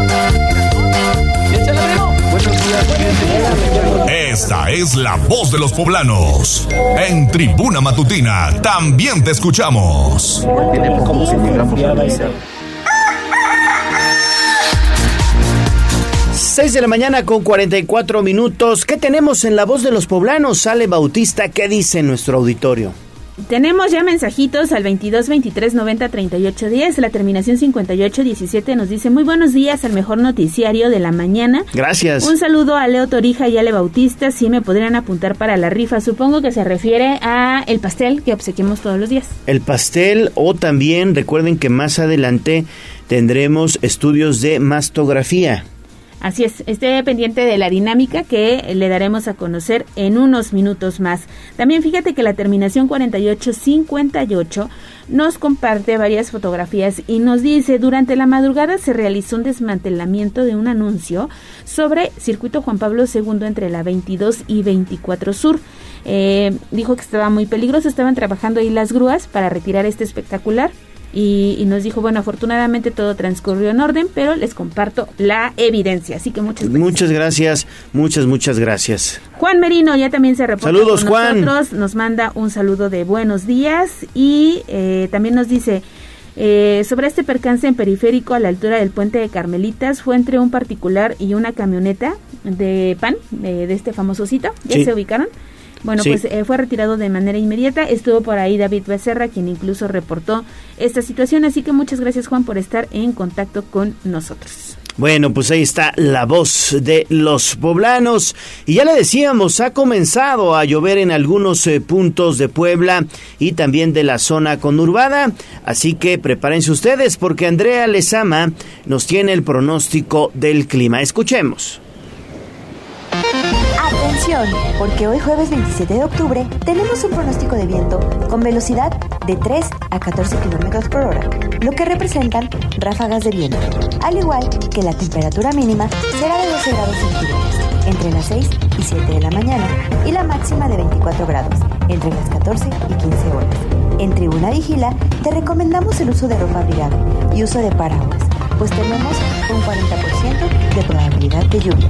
S3: Esta es la voz de los poblanos. En Tribuna Matutina también te escuchamos.
S1: 6 de la mañana con 44 minutos. ¿Qué tenemos en la voz de los poblanos? Sale Bautista, ¿qué dice nuestro auditorio?
S2: Tenemos ya mensajitos al 22 23 90 38 10. La terminación 58 17 nos dice: Muy buenos días al mejor noticiario de la mañana.
S1: Gracias.
S2: Un saludo a Leo Torija y Ale Bautista. Si me podrían apuntar para la rifa. Supongo que se refiere a el pastel que obsequiamos todos los días.
S1: El pastel, o también recuerden que más adelante tendremos estudios de mastografía.
S2: Así es, esté pendiente de la dinámica que le daremos a conocer en unos minutos más. También fíjate que la terminación 4858 nos comparte varias fotografías y nos dice, durante la madrugada se realizó un desmantelamiento de un anuncio sobre Circuito Juan Pablo II entre la 22 y 24 Sur. Eh, dijo que estaba muy peligroso, estaban trabajando ahí las grúas para retirar este espectacular y, nos dijo, bueno, afortunadamente todo transcurrió en orden, pero les comparto la evidencia. Así que muchas
S1: gracias. Muchas gracias, muchas, muchas gracias.
S2: Juan Merino ya también se reporta
S1: Saludos, Juan.
S2: nosotros, nos manda un saludo de buenos días y eh, también nos dice... Eh, sobre este percance en periférico a la altura del puente de Carmelitas fue entre un particular y una camioneta de pan, de, este famoso sitio, ya se ubicaron. Bueno, pues eh, fue retirado de manera inmediata. Estuvo por ahí David Becerra, quien incluso reportó esta situación. Así que muchas gracias, Juan, por estar en contacto con nosotros.
S1: Bueno, pues ahí está la voz de los poblanos. Y ya le decíamos, ha comenzado a llover en algunos eh, puntos de Puebla y también de la zona conurbada. Así que prepárense ustedes porque Andrea Lezama nos tiene el pronóstico del clima. Escuchemos.
S13: Atención, porque hoy jueves 27 de octubre tenemos un pronóstico de viento con velocidad de 3 a 14 kilómetros por hora, lo que representan ráfagas de viento, al igual que la temperatura mínima será de 12 grados centígrados entre las 6 y 7 de la mañana y la máxima de 24 grados entre las 14 y 15 horas. En Tribuna Vigila te recomendamos el uso de ropa abrigada y uso de paraguas, pues tenemos un 40% de probabilidad de lluvia.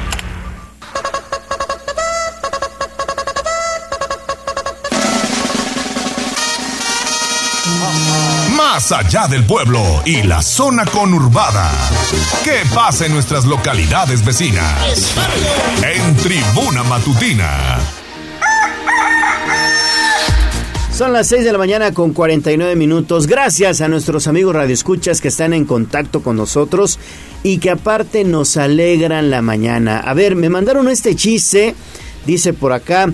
S3: más allá del pueblo y la zona conurbada. ¿Qué pasa en nuestras localidades vecinas? En Tribuna Matutina.
S1: Son las 6 de la mañana con 49 minutos. Gracias a nuestros amigos radioescuchas que están en contacto con nosotros y que aparte nos alegran la mañana. A ver, me mandaron este chiste. Dice por acá,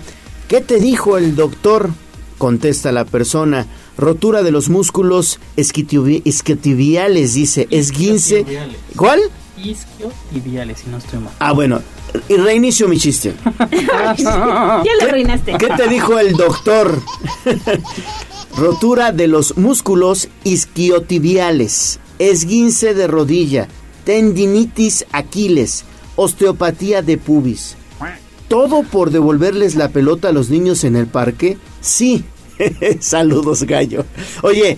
S1: ¿qué te dijo el doctor? Contesta la persona rotura de los músculos isquiotibiales, dice, esguince. ¿Cuál?
S16: Isquiotibiales, si no estoy mal.
S1: Ah, bueno, y reinicio mi chiste. [LAUGHS]
S2: ya lo arruinaste.
S1: ¿Qué te dijo el doctor? [LAUGHS] rotura de los músculos isquiotibiales, esguince de rodilla, tendinitis aquiles, osteopatía de pubis. ¿Todo por devolverles la pelota a los niños en el parque? Sí, [LAUGHS] Saludos, gallo. Oye,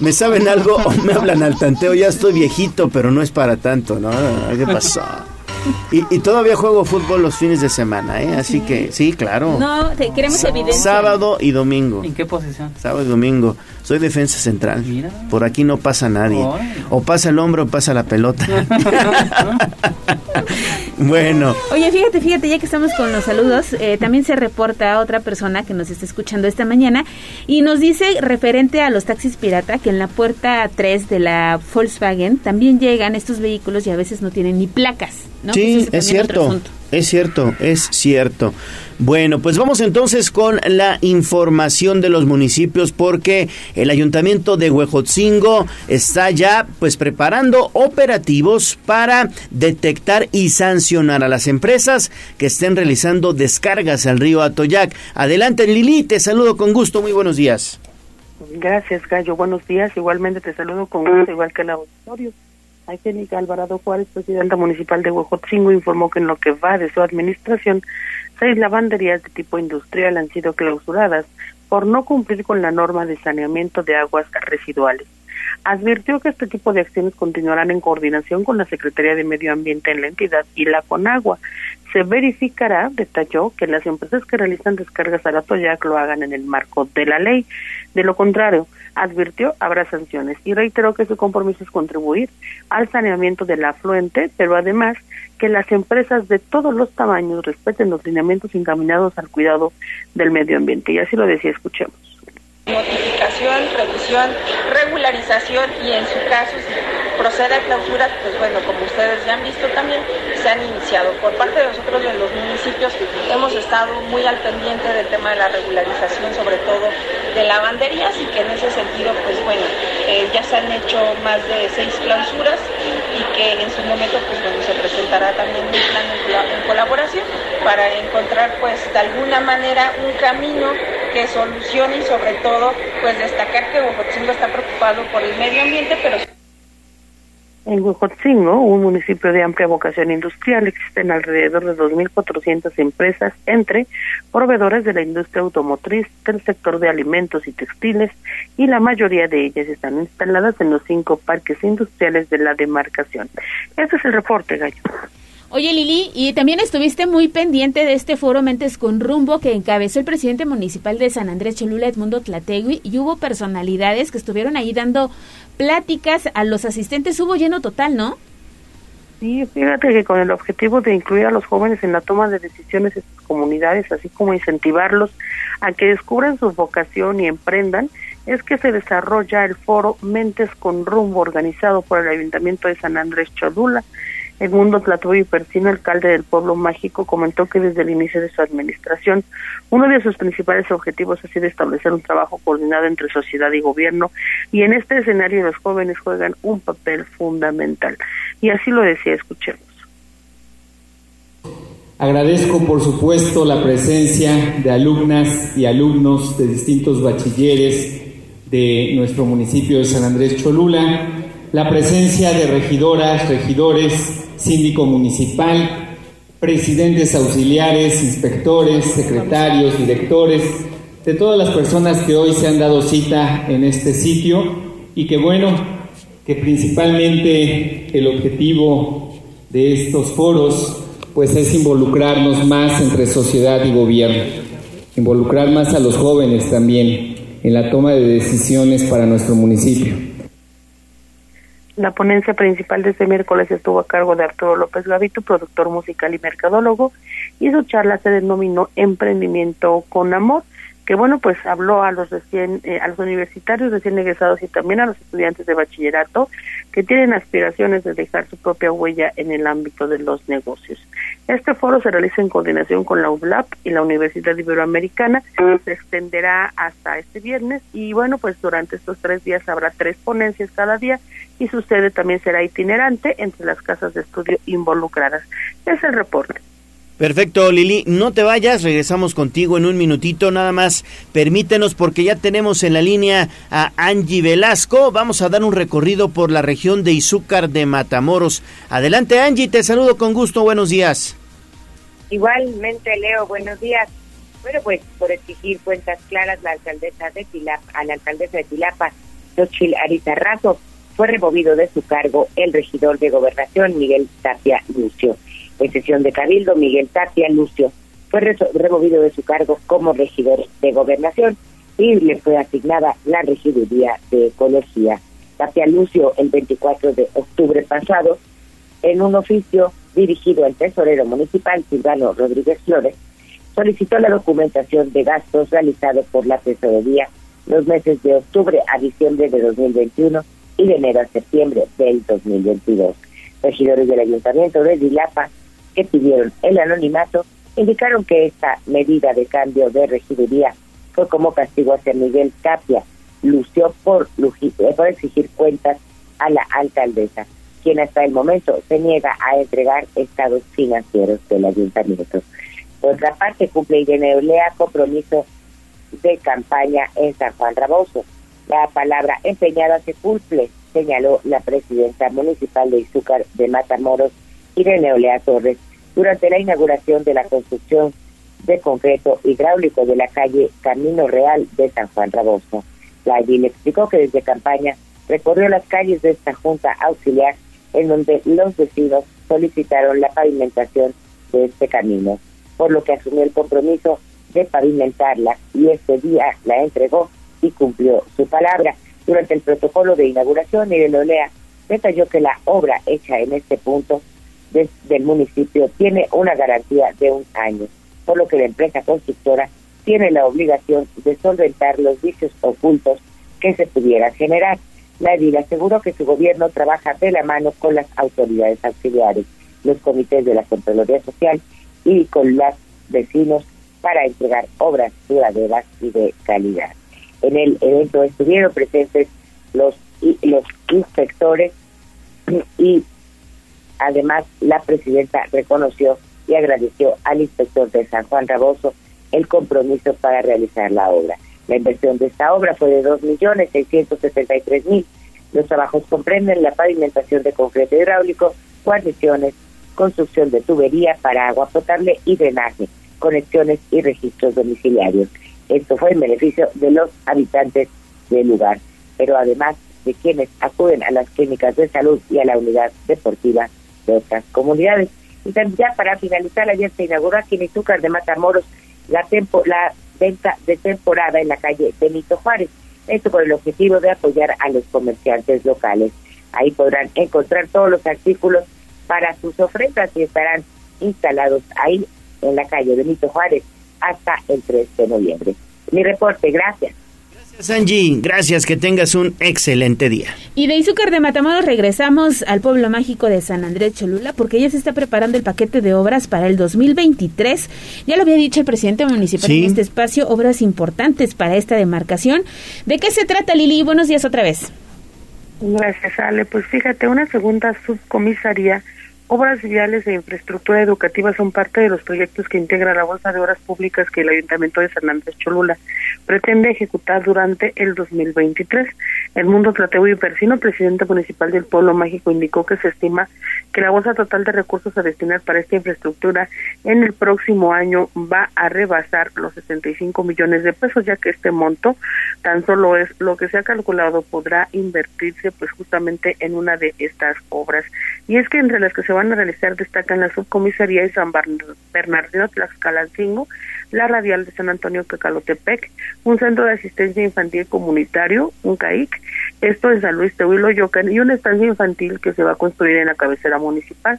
S1: ¿me saben algo o me hablan al tanteo? Ya estoy viejito, pero no es para tanto, ¿no? ¿Qué pasó? Y, todavía juego fútbol los fines de semana, ¿eh? Así que, sí, claro.
S2: No, te queremos evidencia.
S1: Sábado y domingo.
S16: ¿En qué posición?
S1: Sábado y domingo. Soy defensa central. Por aquí no pasa nadie. O pasa el hombro o pasa la pelota. [LAUGHS] bueno.
S2: Oye, fíjate, fíjate, ya que estamos con los saludos, eh, también se reporta otra persona que nos está escuchando esta mañana y nos dice, referente a los taxis pirata, que en la puerta 3 de la Volkswagen también llegan estos vehículos y a veces no tienen ni placas. ¿no?
S1: Sí, es cierto. Es cierto, es cierto. Bueno, pues vamos entonces con la información de los municipios porque el ayuntamiento de Huejotzingo está ya pues preparando operativos para detectar y sancionar a las empresas que estén realizando descargas al río Atoyac. Adelante Lili, te saludo con gusto, muy buenos días.
S17: Gracias Gallo, buenos días, igualmente te saludo con gusto, igual que el auditorio. Angélica Alvarado Juárez, presidenta municipal de Huejotzingo, informó que en lo que va de su administración, seis lavanderías de tipo industrial han sido clausuradas por no cumplir con la norma de saneamiento de aguas residuales. Advirtió que este tipo de acciones continuarán en coordinación con la Secretaría de Medio Ambiente en la entidad y la CONAGUA. Se verificará, detalló, que las empresas que realizan descargas al Atoyac lo hagan en el marco de la ley. De lo contrario, advirtió, habrá sanciones y reiteró que su compromiso es contribuir al saneamiento del afluente, pero además que las empresas de todos los tamaños respeten los lineamientos encaminados al cuidado del medio ambiente. Y así lo decía, escuchemos
S18: notificación, revisión, regularización y en su caso procede a clausura, pues bueno, como ustedes ya han visto también, se han iniciado. Por parte de nosotros de los municipios hemos estado muy al pendiente del tema de la regularización, sobre todo de lavanderías y que en ese sentido, pues bueno, eh, ya se han hecho más de seis clausuras y que en su momento, pues bueno, se presentará también un plan en, colaboración para encontrar, pues de alguna manera, un camino que solucione y sobre todo pues destacar que Huejotzingo está preocupado por el medio ambiente, pero
S17: en Huejotzingo, un municipio de amplia vocación industrial, existen alrededor de 2.400 empresas entre proveedores de la industria automotriz, del sector de alimentos y textiles, y la mayoría de ellas están instaladas en los cinco parques industriales de la demarcación. Este es el reporte, Gallo.
S2: Oye Lili, y también estuviste muy pendiente de este foro Mentes con Rumbo que encabezó el presidente municipal de San Andrés Cholula, Edmundo Tlategui, y hubo personalidades que estuvieron ahí dando pláticas a los asistentes. Hubo lleno total, ¿no?
S17: Sí, fíjate que con el objetivo de incluir a los jóvenes en la toma de decisiones en sus comunidades, así como incentivarlos a que descubran su vocación y emprendan, es que se desarrolla el foro Mentes con Rumbo organizado por el Ayuntamiento de San Andrés Cholula. Edmundo y Persino, alcalde del pueblo mágico, comentó que desde el inicio de su administración, uno de sus principales objetivos ha sido establecer un trabajo coordinado entre sociedad y gobierno, y en este escenario los jóvenes juegan un papel fundamental. Y así lo decía, escuchemos.
S19: Agradezco, por supuesto, la presencia de alumnas y alumnos de distintos bachilleres de nuestro municipio de San Andrés Cholula, la presencia de regidoras, regidores, síndico municipal, presidentes auxiliares, inspectores, secretarios, directores, de todas las personas que hoy se han dado cita en este sitio y que bueno, que principalmente el objetivo de estos foros pues es involucrarnos más entre sociedad y gobierno, involucrar más a los jóvenes también en la toma de decisiones para nuestro municipio.
S17: La ponencia principal de este miércoles estuvo a cargo de Arturo López Gavito, productor musical y mercadólogo, y su charla se denominó Emprendimiento con Amor, que bueno, pues habló a los recién, eh, a los universitarios recién egresados y también a los estudiantes de bachillerato que tienen aspiraciones de dejar su propia huella en el ámbito de los negocios. Este foro se realiza en coordinación con la UBLAP y la Universidad Iberoamericana, se extenderá hasta este viernes y bueno, pues durante estos tres días habrá tres ponencias cada día y su sede también será itinerante entre las casas de estudio involucradas. Es el reporte.
S1: Perfecto, Lili. No te vayas, regresamos contigo en un minutito. Nada más permítenos, porque ya tenemos en la línea a Angie Velasco. Vamos a dar un recorrido por la región de Izúcar de Matamoros. Adelante, Angie, te saludo con gusto. Buenos días.
S20: Igualmente, Leo, buenos días. Bueno, pues por exigir cuentas claras, la alcaldesa de Tilapa, a la alcaldesa de Tilapa, Xochil Arizarrazo, fue removido de su cargo el regidor de gobernación, Miguel Tapia Lucio en sesión de Cabildo, Miguel Tapia Lucio fue removido de su cargo como regidor de gobernación y le fue asignada la regiduría de ecología. Tapia Lucio, el 24 de octubre pasado, en un oficio dirigido al tesorero municipal Silvano Rodríguez Flores, solicitó la documentación de gastos realizados por la tesorería los meses de octubre a diciembre de 2021 y de enero a septiembre del 2022. Regidores del Ayuntamiento de Dilapa que pidieron el anonimato indicaron que esta medida de cambio de regiduría fue como castigo hacia Miguel Tapia, lució por, eh, por exigir cuentas a la alcaldesa, quien hasta el momento se niega a entregar estados financieros del ayuntamiento. Por otra parte, cumple Irene Olea compromiso de campaña en San Juan Raboso. La palabra empeñada se cumple señaló la presidenta municipal de Izúcar de Matamoros, Irene Olea Torres, durante la inauguración de la construcción de concreto hidráulico de la calle Camino Real de San Juan Raboso. La le explicó que desde campaña recorrió las calles de esta junta auxiliar en donde los vecinos solicitaron la pavimentación de este camino, por lo que asumió el compromiso de pavimentarla y este día la entregó y cumplió su palabra. Durante el protocolo de inauguración, Irene Olea detalló que la obra hecha en este punto del municipio tiene una garantía de un año, por lo que la empresa constructora tiene la obligación de solventar los vicios ocultos que se pudieran generar. La edil aseguró que su gobierno trabaja de la mano con las autoridades auxiliares, los comités de la Contraloría Social y con los vecinos para entregar obras duraderas y de calidad. En el evento estuvieron presentes los, los inspectores y además la presidenta reconoció y agradeció al inspector de San Juan Raboso el compromiso para realizar la obra. La inversión de esta obra fue de 2.673.000. Los trabajos comprenden la pavimentación de concreto hidráulico, guarniciones, construcción de tubería para agua potable y drenaje, conexiones y registros domiciliarios. Esto fue en beneficio de los habitantes del lugar, pero además de quienes acuden a las clínicas de salud y a la unidad deportiva de otras comunidades. Y también ya para finalizar, ayer se inauguró aquí en Izúcar de Matamoros la, venta de temporada en la calle Benito Juárez. Esto con el objetivo de apoyar a los comerciantes locales. Ahí podrán encontrar todos los artículos para sus ofrendas y estarán instalados ahí en la calle Benito Juárez hasta el 3 de noviembre. Mi reporte, gracias.
S1: Sanji, gracias, que tengas un excelente día.
S2: Y de Izúcar de Matamoros regresamos al pueblo mágico de San Andrés Cholula porque ya se está preparando el paquete de obras para el 2023. Ya lo había dicho el presidente municipal en este espacio, obras importantes para esta demarcación. ¿De qué se trata, Lili? Buenos días otra vez.
S17: Gracias, Ale. Pues fíjate, una segunda subcomisaría Obras viales e infraestructura educativa son parte de los proyectos que integra la Bolsa de Obras Públicas que el Ayuntamiento de San Andrés Cholula pretende ejecutar durante el 2023. El Mundo Tlateo y Persino, presidente municipal del Pueblo Mágico, indicó que se estima que la bolsa total de recursos a destinar para esta infraestructura en el próximo año va a rebasar los 65 millones de pesos, ya que este monto tan solo es lo que se ha calculado podrá invertirse pues justamente en una de estas obras. Y es que entre las que se van a realizar destacan la subcomisaría de San Bernardino Tlaxcalancingo, la radial de San Antonio Cacalotepec, un centro de asistencia infantil comunitario, un CAIC, esto en San Luis Yocan, y una estancia infantil que se va a construir en la cabecera municipal.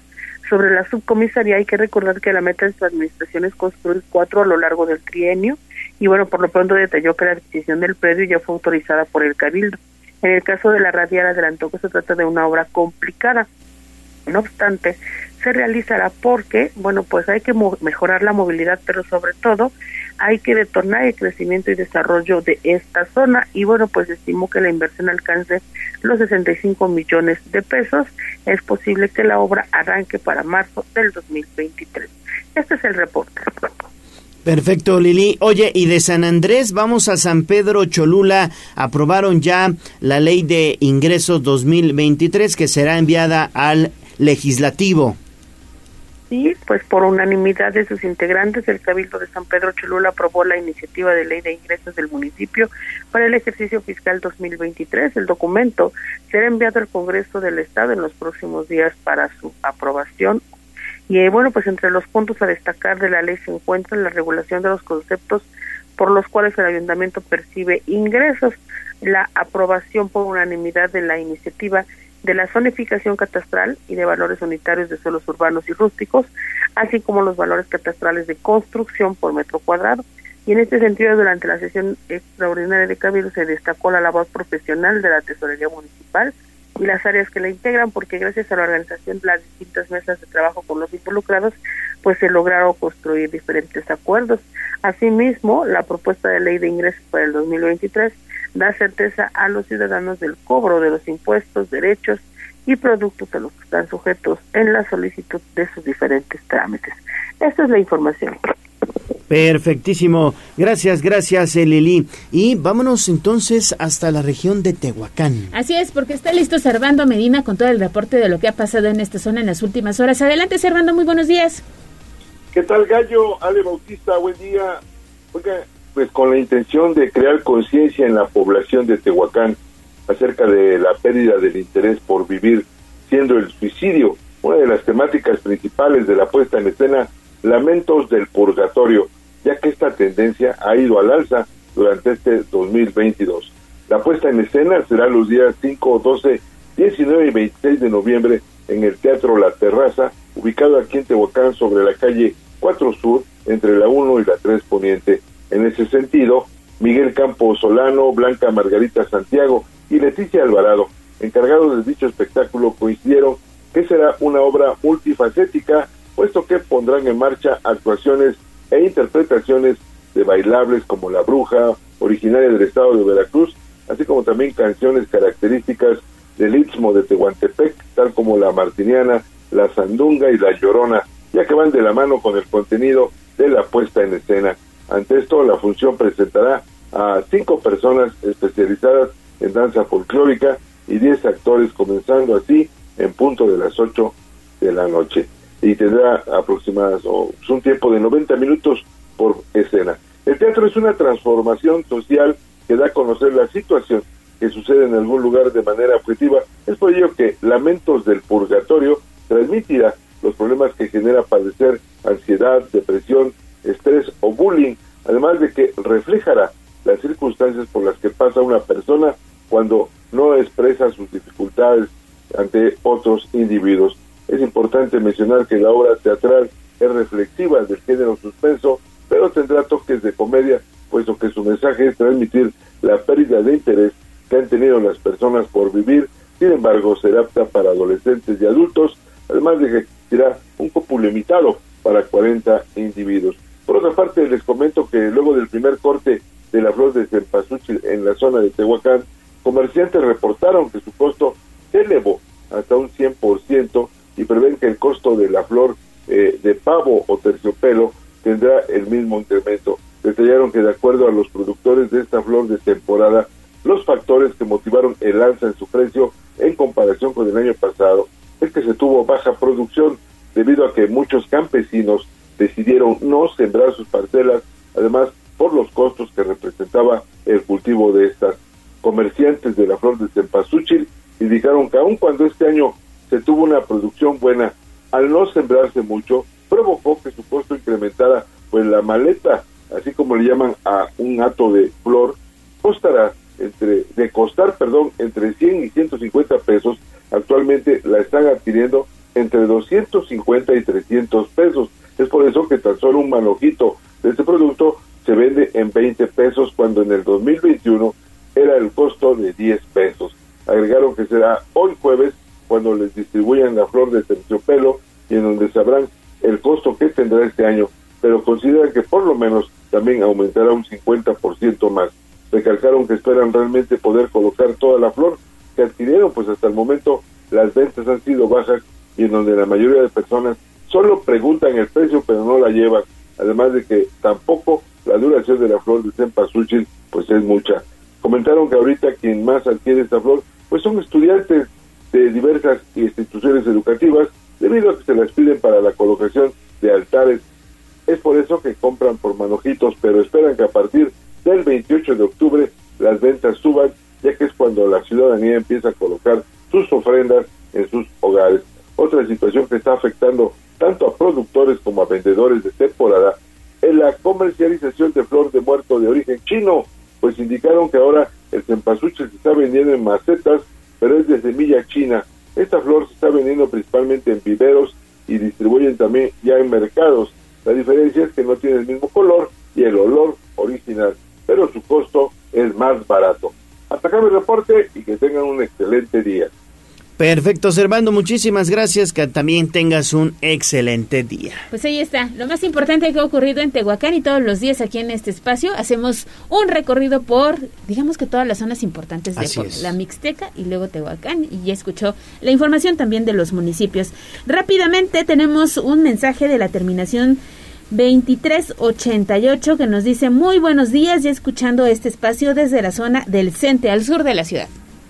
S17: Sobre la subcomisaría hay que recordar que la meta de su administración es construir cuatro a lo largo del trienio y bueno, por lo pronto detalló que la adquisición del predio ya fue autorizada por el Cabildo. En el caso de la radial adelantó que se trata de una obra complicada. No obstante, se realizará porque, bueno, pues hay que mejorar la movilidad, pero sobre todo hay que detonar el crecimiento y desarrollo de esta zona y bueno, pues estimó que la inversión alcance los 65 millones de pesos. Es posible que la obra arranque para marzo del 2023. Este es el reporte.
S1: Perfecto, Lili. Oye, y de San Andrés vamos a San Pedro Cholula. Aprobaron ya la ley de ingresos 2023 que será enviada al legislativo.
S17: Sí, pues por unanimidad de sus integrantes, el Cabildo de San Pedro Cholula aprobó la iniciativa de ley de ingresos del municipio para el ejercicio fiscal 2023. El documento será enviado al Congreso del Estado en los próximos días para su aprobación. Y eh, bueno, pues entre los puntos a destacar de la ley se encuentra la regulación de los conceptos por los cuales el ayuntamiento percibe ingresos, la aprobación por unanimidad de la iniciativa de la zonificación catastral y de valores unitarios de suelos urbanos y rústicos, así como los valores catastrales de construcción por metro cuadrado. Y en este sentido, durante la sesión extraordinaria de Cabildo se destacó la labor profesional de la Tesorería Municipal y las áreas que la integran, porque gracias a la organización de las distintas mesas de trabajo con los involucrados, pues se lograron construir diferentes acuerdos. Asimismo, la propuesta de ley de ingresos para el 2023 da certeza a los ciudadanos del cobro de los impuestos, derechos y productos a los que están sujetos en la solicitud de sus diferentes trámites. Esta es la información.
S1: Perfectísimo. Gracias, gracias, eh, Lili. Y vámonos entonces hasta la región de Tehuacán.
S2: Así es, porque está listo Servando Medina con todo el reporte de lo que ha pasado en esta zona en las últimas horas. Adelante, Servando, muy buenos días.
S21: ¿Qué tal, Gallo? Ale Bautista, buen día. Oiga, pues con la intención de crear conciencia en la población de Tehuacán acerca de la pérdida del interés por vivir, siendo el suicidio una de las temáticas principales de la puesta en escena Lamentos del Purgatorio ya que esta tendencia ha ido al alza durante este 2022. La puesta en escena será los días 5, 12, 19 y 26 de noviembre en el Teatro La Terraza, ubicado aquí en Tehuacán sobre la calle 4 Sur, entre la 1 y la 3 Poniente. En ese sentido, Miguel Campos Solano, Blanca Margarita Santiago y Leticia Alvarado, encargados de dicho espectáculo, coincidieron que será una obra multifacética, puesto que pondrán en marcha actuaciones e interpretaciones de bailables como La Bruja, originaria del estado de Veracruz, así como también canciones características del Istmo de Tehuantepec, tal como La Martiniana, La Sandunga y La Llorona, ya que van de la mano con el contenido de la puesta en escena. Ante esto, la función presentará a cinco personas especializadas en danza folclórica y diez actores, comenzando así en punto de las ocho de la noche y tendrá aproximadamente un tiempo de 90 minutos por escena. El teatro es una transformación social que da a conocer la situación que sucede en algún lugar de manera objetiva. Es por ello que Lamentos del Purgatorio transmitirá los problemas que genera padecer ansiedad, depresión, estrés o bullying, además de que reflejará las circunstancias por las que pasa una persona cuando no expresa sus dificultades ante otros individuos. Es importante mencionar que la obra teatral es reflexiva del género suspenso, pero tendrá toques de comedia, puesto que su mensaje es transmitir la pérdida de interés que han tenido las personas por vivir. Sin embargo, será apta para adolescentes y adultos, además de que existirá un cupo limitado para 40 individuos. Por otra parte, les comento que luego del primer corte de la flor de cempasúchil en la zona de Tehuacán, comerciantes reportaron que su costo se elevó hasta un 100% y prevén que el costo de la flor eh, de pavo o terciopelo tendrá el mismo incremento. Detallaron que de acuerdo a los productores de esta flor de temporada, los factores que motivaron el alza en su precio en comparación con el año pasado es que se tuvo baja producción debido a que muchos campesinos decidieron no sembrar sus parcelas, además por los costos que representaba el cultivo de estas. Comerciantes de la flor de cempasúchil indicaron que aun cuando este año se tuvo una producción buena. Al no sembrarse mucho, provocó que su costo incrementara, pues la maleta, así como le llaman a un hato de flor, costará entre, de costar, perdón, entre 100 y 150 pesos, actualmente la están adquiriendo entre 250 y 300 pesos. Es por eso que tan solo un manojito de este producto se vende en 20 pesos cuando en el 2021 era el costo de 10 pesos. Agregaron que será hoy jueves cuando les distribuyan la flor de terciopelo y en donde sabrán el costo que tendrá este año, pero consideran que por lo menos también aumentará un 50% más. Recalcaron que esperan realmente poder colocar toda la flor que adquirieron, pues hasta el momento las ventas han sido bajas y en donde la mayoría de personas solo preguntan el precio pero no la llevan, además de que tampoco la duración de la flor de cempasúchil pues es mucha. Comentaron que ahorita quien más adquiere esta flor pues son estudiantes de diversas instituciones educativas debido a que se las piden para la colocación de altares. Es por eso que compran por manojitos, pero esperan que a partir del 28 de octubre las ventas suban, ya que es cuando la ciudadanía empieza a colocar sus ofrendas en sus hogares. Otra situación que está afectando tanto a productores como a vendedores de temporada es la comercialización de flor de muerto de origen chino, pues indicaron que ahora el cempasúchil se está vendiendo en macetas pero es de semilla china. Esta flor se está vendiendo principalmente en viveros y distribuyen también ya en mercados. La diferencia es que no tiene el mismo color y el olor original, pero su costo es más barato. Hasta acá mi reporte y que tengan un excelente día.
S1: Perfecto, Servando, muchísimas gracias, que también tengas un excelente día.
S2: Pues ahí está, lo más importante que ha ocurrido en Tehuacán y todos los días aquí en este espacio, hacemos un recorrido por, digamos que todas las zonas importantes de la Mixteca y luego Tehuacán, y ya escuchó la información también de los municipios. Rápidamente tenemos un mensaje de la terminación 2388 que nos dice muy buenos días y escuchando este espacio desde la zona del Cente al sur de la ciudad.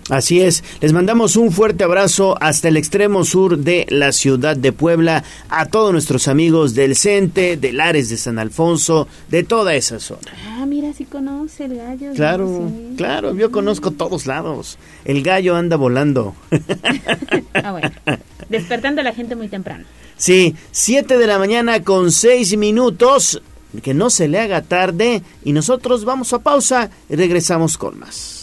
S1: Así es, les mandamos un fuerte abrazo hasta el extremo sur de la ciudad de Puebla, a todos nuestros amigos del Cente, del Ares de San Alfonso, de toda esa zona.
S2: Ah, mira, sí conoce el gallo.
S1: Claro, claro, yo conozco todos lados. El gallo anda volando. [LAUGHS]
S2: ah, bueno. Despertando a la gente muy temprano.
S1: Sí, 7 de la mañana con 6 minutos. Que no se le haga tarde y nosotros vamos a pausa y regresamos con más.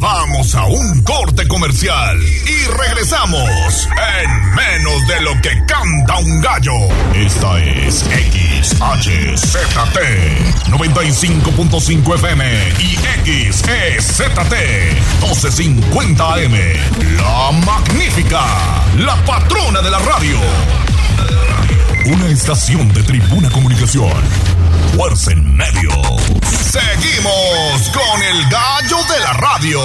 S3: Vamos a un corte comercial y regresamos en menos de lo que canta un gallo. Esta es XHZT 95.5 FM y XEZT 1250 AM. La magnífica, la patrona de la radio. Una estación de tribuna comunicación. Fuerza en medio. Seguimos con el gallo de la radio.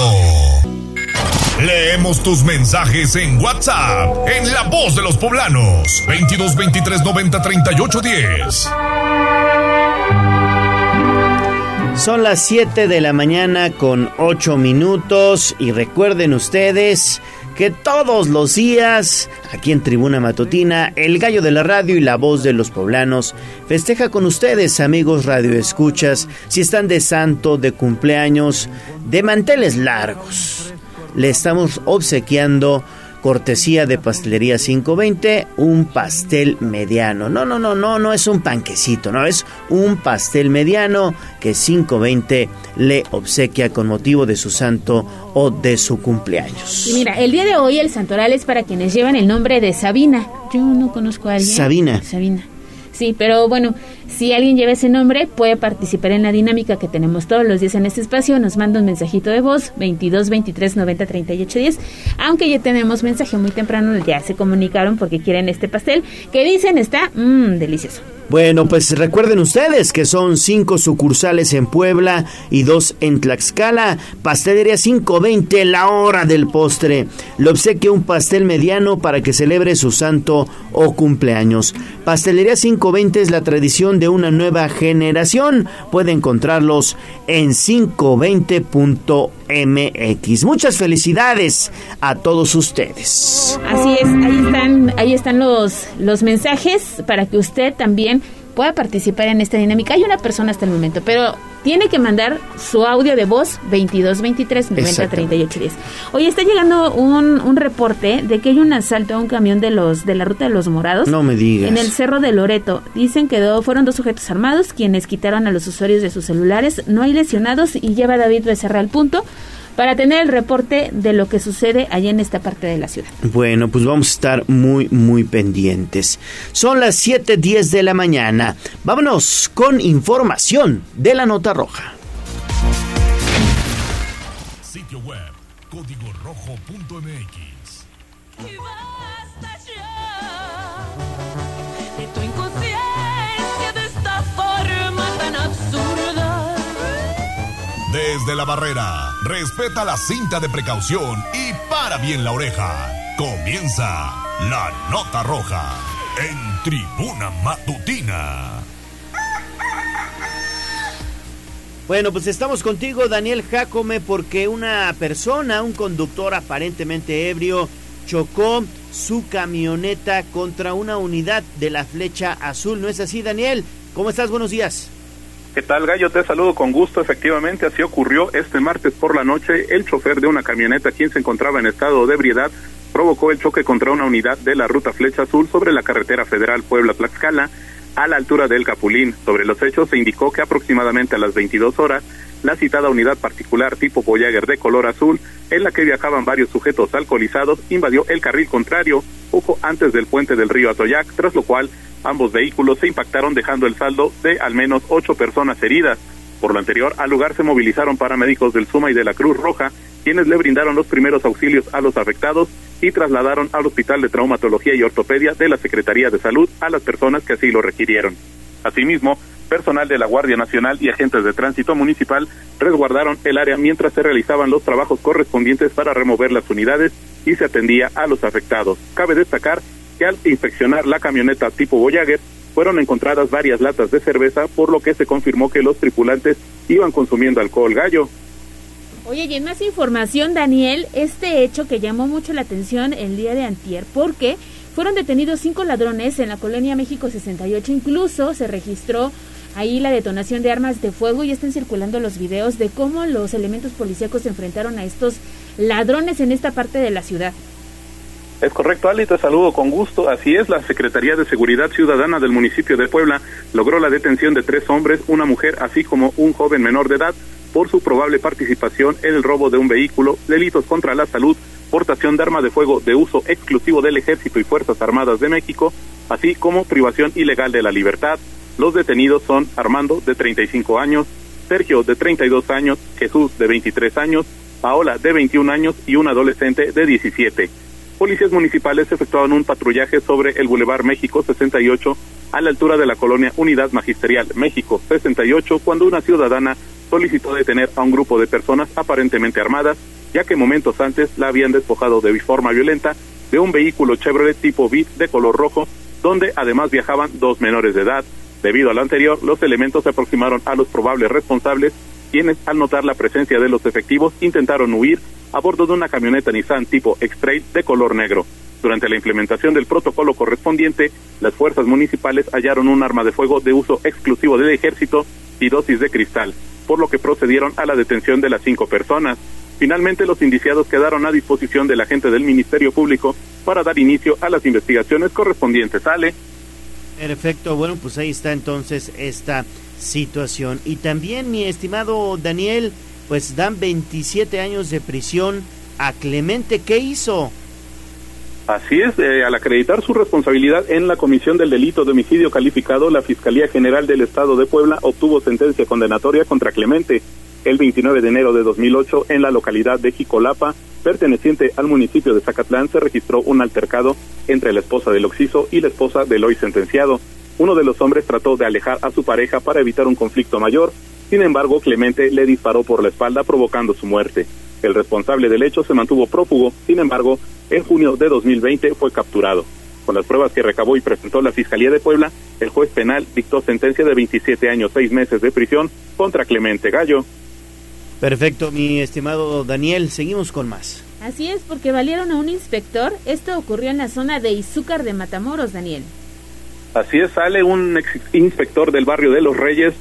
S3: Leemos tus mensajes en WhatsApp, en La Voz de los Poblanos, 22 23 90 38 10.
S1: Son las 7 de la mañana con 8 minutos y recuerden ustedes que todos los días, aquí en Tribuna Matutina, el gallo de la radio y la voz de los poblanos festeja con ustedes, amigos radioescuchas, si están de santo, de cumpleaños, de manteles largos. Le estamos obsequiando cortesía de Pastelería 520, un pastel mediano. No, no, no, no, no es un panquecito, no, es un pastel mediano que 520 le obsequia con motivo de su santo o de su cumpleaños.
S2: Y mira, el día de hoy el santoral es para quienes llevan el nombre de Sabina. Yo no conozco a alguien.
S1: Sabina.
S2: Sabina. Sí, pero bueno, si alguien lleva ese nombre, puede participar en la dinámica que tenemos todos los días en este espacio. Nos manda un mensajito de voz, 22 23 90 38 10. Aunque ya tenemos mensaje muy temprano, ya se comunicaron porque quieren este pastel, que dicen está mmm, delicioso.
S1: Bueno, pues recuerden ustedes que son cinco sucursales en Puebla y dos en Tlaxcala. Pastelería 520, la hora del postre. Le obsequia un pastel mediano para que celebre su santo o cumpleaños. Pastelería 520 es la tradición de una nueva generación. Puede encontrarlos en 520.mx. Muchas felicidades a todos ustedes.
S2: Así es, ahí están, ahí están los, los mensajes para que usted también pueda participar en esta dinámica. Hay una persona hasta el momento, pero tiene que mandar su audio de voz 22 23 90 38 10. Hoy está llegando un, un, reporte de que hay un asalto a un camión de los de la ruta de los Morados.
S1: No me digas.
S2: En el cerro de Loreto. Dicen que fueron dos sujetos armados quienes quitaron a los usuarios de sus celulares. No hay lesionados y lleva David Becerra al punto para tener el reporte de lo que sucede allá en esta parte de la ciudad.
S1: Bueno, pues vamos a estar muy, muy pendientes. Son las 7.10 de la mañana. Vámonos con información de la Nota Roja.
S3: Sitio web, código rojo.mx. Desde la barrera, respeta la cinta de precaución y para bien la oreja. Comienza la nota roja en tribuna matutina.
S1: Bueno, pues estamos contigo, Daniel Jacome, porque una persona, un conductor aparentemente ebrio, chocó su camioneta contra una unidad de la flecha azul. ¿No es así, Daniel? ¿Cómo estás? Buenos días.
S22: ¿Qué tal, Gallo? Te saludo con gusto. Efectivamente, así ocurrió este martes por la noche. El chofer de una camioneta, quien se encontraba en estado de ebriedad, provocó el choque contra una unidad de la ruta Flecha Azul sobre la carretera federal Puebla-Tlaxcala, a la altura del Capulín. Sobre los hechos se indicó que aproximadamente a las 22 horas, la citada unidad particular tipo Voyager de color azul, en la que viajaban varios sujetos alcoholizados, invadió el carril contrario poco antes del puente del río Atoyac, tras lo cual ambos vehículos se impactaron dejando el saldo de al menos ocho personas heridas. Por lo anterior, al lugar se movilizaron paramédicos del Suma y de la Cruz Roja, quienes le brindaron los primeros auxilios a los afectados y trasladaron al Hospital de Traumatología y Ortopedia de la Secretaría de Salud a las personas que así lo requirieron. Asimismo, personal de la Guardia Nacional y agentes de tránsito municipal resguardaron el área mientras se realizaban los trabajos correspondientes para remover las unidades y se atendía a los afectados. Cabe destacar que al inspeccionar la camioneta tipo Voyager fueron encontradas varias latas de cerveza, por lo que se confirmó que los tripulantes iban consumiendo alcohol gallo.
S2: Oye, y en más información, Daniel, este hecho que llamó mucho la atención el día de antier, porque fueron detenidos cinco ladrones en la colonia México 68, incluso se registró ahí la detonación de armas de fuego y están circulando los videos de cómo los elementos policíacos se enfrentaron a estos ladrones en esta parte de la ciudad.
S22: Es correcto, Ali, te saludo con gusto. Así es, la Secretaría de Seguridad Ciudadana del municipio de Puebla logró la detención de tres hombres, una mujer, así como un joven menor de edad, por su probable participación en el robo de un vehículo, delitos contra la salud, portación de arma de fuego de uso exclusivo del Ejército y Fuerzas Armadas de México, así como privación ilegal de la libertad. Los detenidos son Armando, de 35 años, Sergio, de 32 años, Jesús, de 23 años, Paola, de 21 años y un adolescente de 17 policías municipales efectuaban un patrullaje sobre el Boulevard México 68 a la altura de la colonia Unidad Magisterial México 68 cuando una ciudadana solicitó detener a un grupo de personas aparentemente armadas, ya que momentos antes la habían despojado de forma violenta de un vehículo Chevrolet tipo Beat de color rojo, donde además viajaban dos menores de edad. Debido a lo anterior, los elementos se aproximaron a los probables responsables, quienes al notar la presencia de los efectivos intentaron huir a bordo de una camioneta Nissan tipo X-Trail de color negro. Durante la implementación del protocolo correspondiente, las fuerzas municipales hallaron un arma de fuego de uso exclusivo del ejército y dosis de cristal, por lo que procedieron a la detención de las cinco personas. Finalmente, los indiciados quedaron a disposición del agente del Ministerio Público para dar inicio a las investigaciones correspondientes. Ale.
S1: Perfecto, bueno, pues ahí está entonces esta situación. Y también, mi estimado Daniel, pues dan 27 años de prisión a Clemente. ¿Qué hizo?
S22: Así es, eh, al acreditar su responsabilidad en la comisión del delito de homicidio calificado, la Fiscalía General del Estado de Puebla obtuvo sentencia condenatoria contra Clemente el 29 de enero de 2008 en la localidad de Jicolapa, perteneciente al municipio de Zacatlán, se registró un altercado entre la esposa del Oxiso y la esposa del hoy sentenciado. Uno de los hombres trató de alejar a su pareja para evitar un conflicto mayor, sin embargo, Clemente le disparó por la espalda provocando su muerte. El responsable del hecho se mantuvo prófugo, sin embargo, en junio de 2020 fue capturado. Con las pruebas que recabó y presentó la Fiscalía de Puebla, el juez penal dictó sentencia de 27 años, 6 meses de prisión contra Clemente Gallo.
S1: Perfecto, mi estimado Daniel, seguimos con más.
S2: Así es, porque valieron a un inspector. Esto ocurrió en la zona de Izúcar de Matamoros, Daniel.
S22: Así es, sale un ex inspector del barrio de Los Reyes,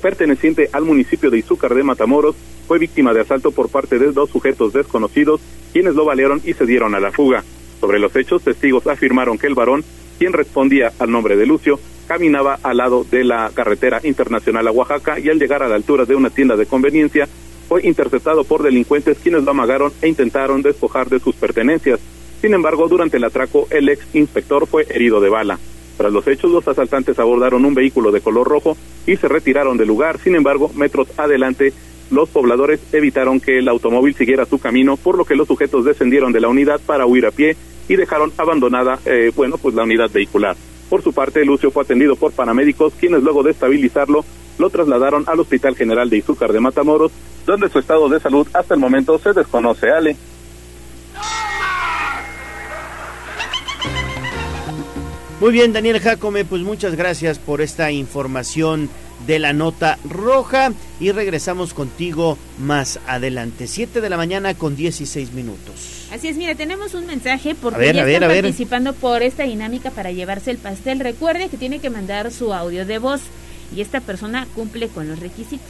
S22: perteneciente al municipio de Izúcar de Matamoros, fue víctima de asalto por parte de dos sujetos desconocidos, quienes lo valieron y se dieron a la fuga. Sobre los hechos, testigos afirmaron que el varón, quien respondía al nombre de Lucio, caminaba al lado de la carretera internacional a Oaxaca y al llegar a la altura de una tienda de conveniencia, fue interceptado por delincuentes quienes lo amagaron e intentaron despojar de sus pertenencias. Sin embargo, durante el atraco, el ex inspector fue herido de bala. Tras los hechos, los asaltantes abordaron un vehículo de color rojo y se retiraron del lugar. Sin embargo, metros adelante, los pobladores evitaron que el automóvil siguiera su camino, por lo que los sujetos descendieron de la unidad para huir a pie y dejaron abandonada, eh, bueno, pues la unidad vehicular. Por su parte, Lucio fue atendido por paramédicos, quienes luego de estabilizarlo lo trasladaron al Hospital General de Izúcar de Matamoros, donde su estado de salud hasta el momento se desconoce. Ale.
S1: Muy bien, Daniel Jacome, pues muchas gracias por esta información de la nota roja y regresamos contigo más adelante, 7 de la mañana con 16 minutos.
S2: Así es, mira, tenemos un mensaje porque ya están participando por esta dinámica para llevarse el pastel. Recuerde que tiene que mandar su audio de voz y esta persona cumple con los requisitos.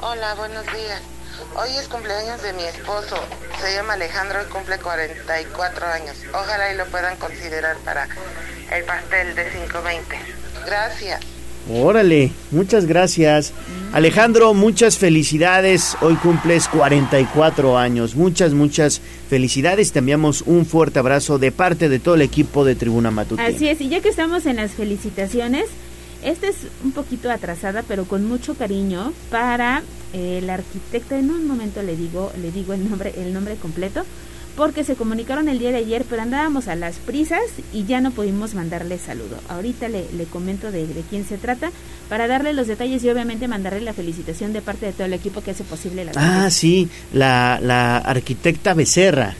S23: Hola, buenos días. Hoy es cumpleaños de mi esposo. Se llama Alejandro y cumple 44 años. Ojalá y lo puedan considerar para el pastel de 520. Gracias.
S1: Órale, muchas gracias. Alejandro, muchas felicidades. Hoy cumples 44 años. Muchas, muchas felicidades. Te enviamos un fuerte abrazo de parte de todo el equipo de Tribuna Matutina.
S2: Así es, y ya que estamos en las felicitaciones, esta es un poquito atrasada, pero con mucho cariño para el arquitecto. En un momento le digo, le digo el nombre, el nombre completo, porque se comunicaron el día de ayer, pero andábamos a las prisas y ya no pudimos mandarle saludo. Ahorita le, comento de, quién se trata para darle los detalles y obviamente mandarle la felicitación de parte de todo el equipo que hace posible la.
S1: Ah, sí, la, la arquitecta Becerra.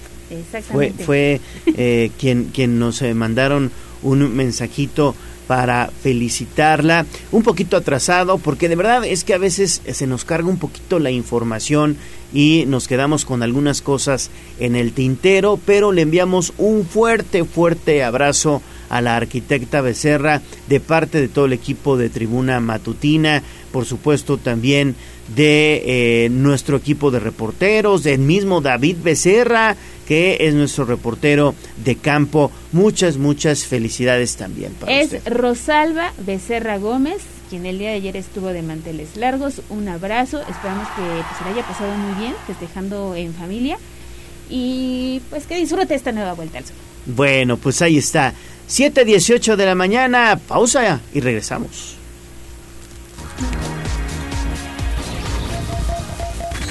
S1: Fue, fue eh, [LAUGHS] quien, quien nos eh, mandaron un mensajito para felicitarla. Un poquito atrasado, porque de verdad es que a veces se nos carga un poquito la información y nos quedamos con algunas cosas en el tintero, pero le enviamos un fuerte, fuerte abrazo a la arquitecta Becerra de parte de todo el equipo de Tribuna Matutina, por supuesto también de eh, nuestro equipo de reporteros, del mismo David Becerra, que es nuestro reportero de campo. Muchas, muchas felicidades también. Para
S2: es Rosalba Becerra Gómez, quien el día de ayer estuvo de manteles largos. Un abrazo, esperamos que pues, se le haya pasado muy bien, festejando en familia. Y pues que disfrute esta nueva vuelta al sol.
S1: Bueno, pues ahí está. 7.18 de la mañana, pausa y regresamos.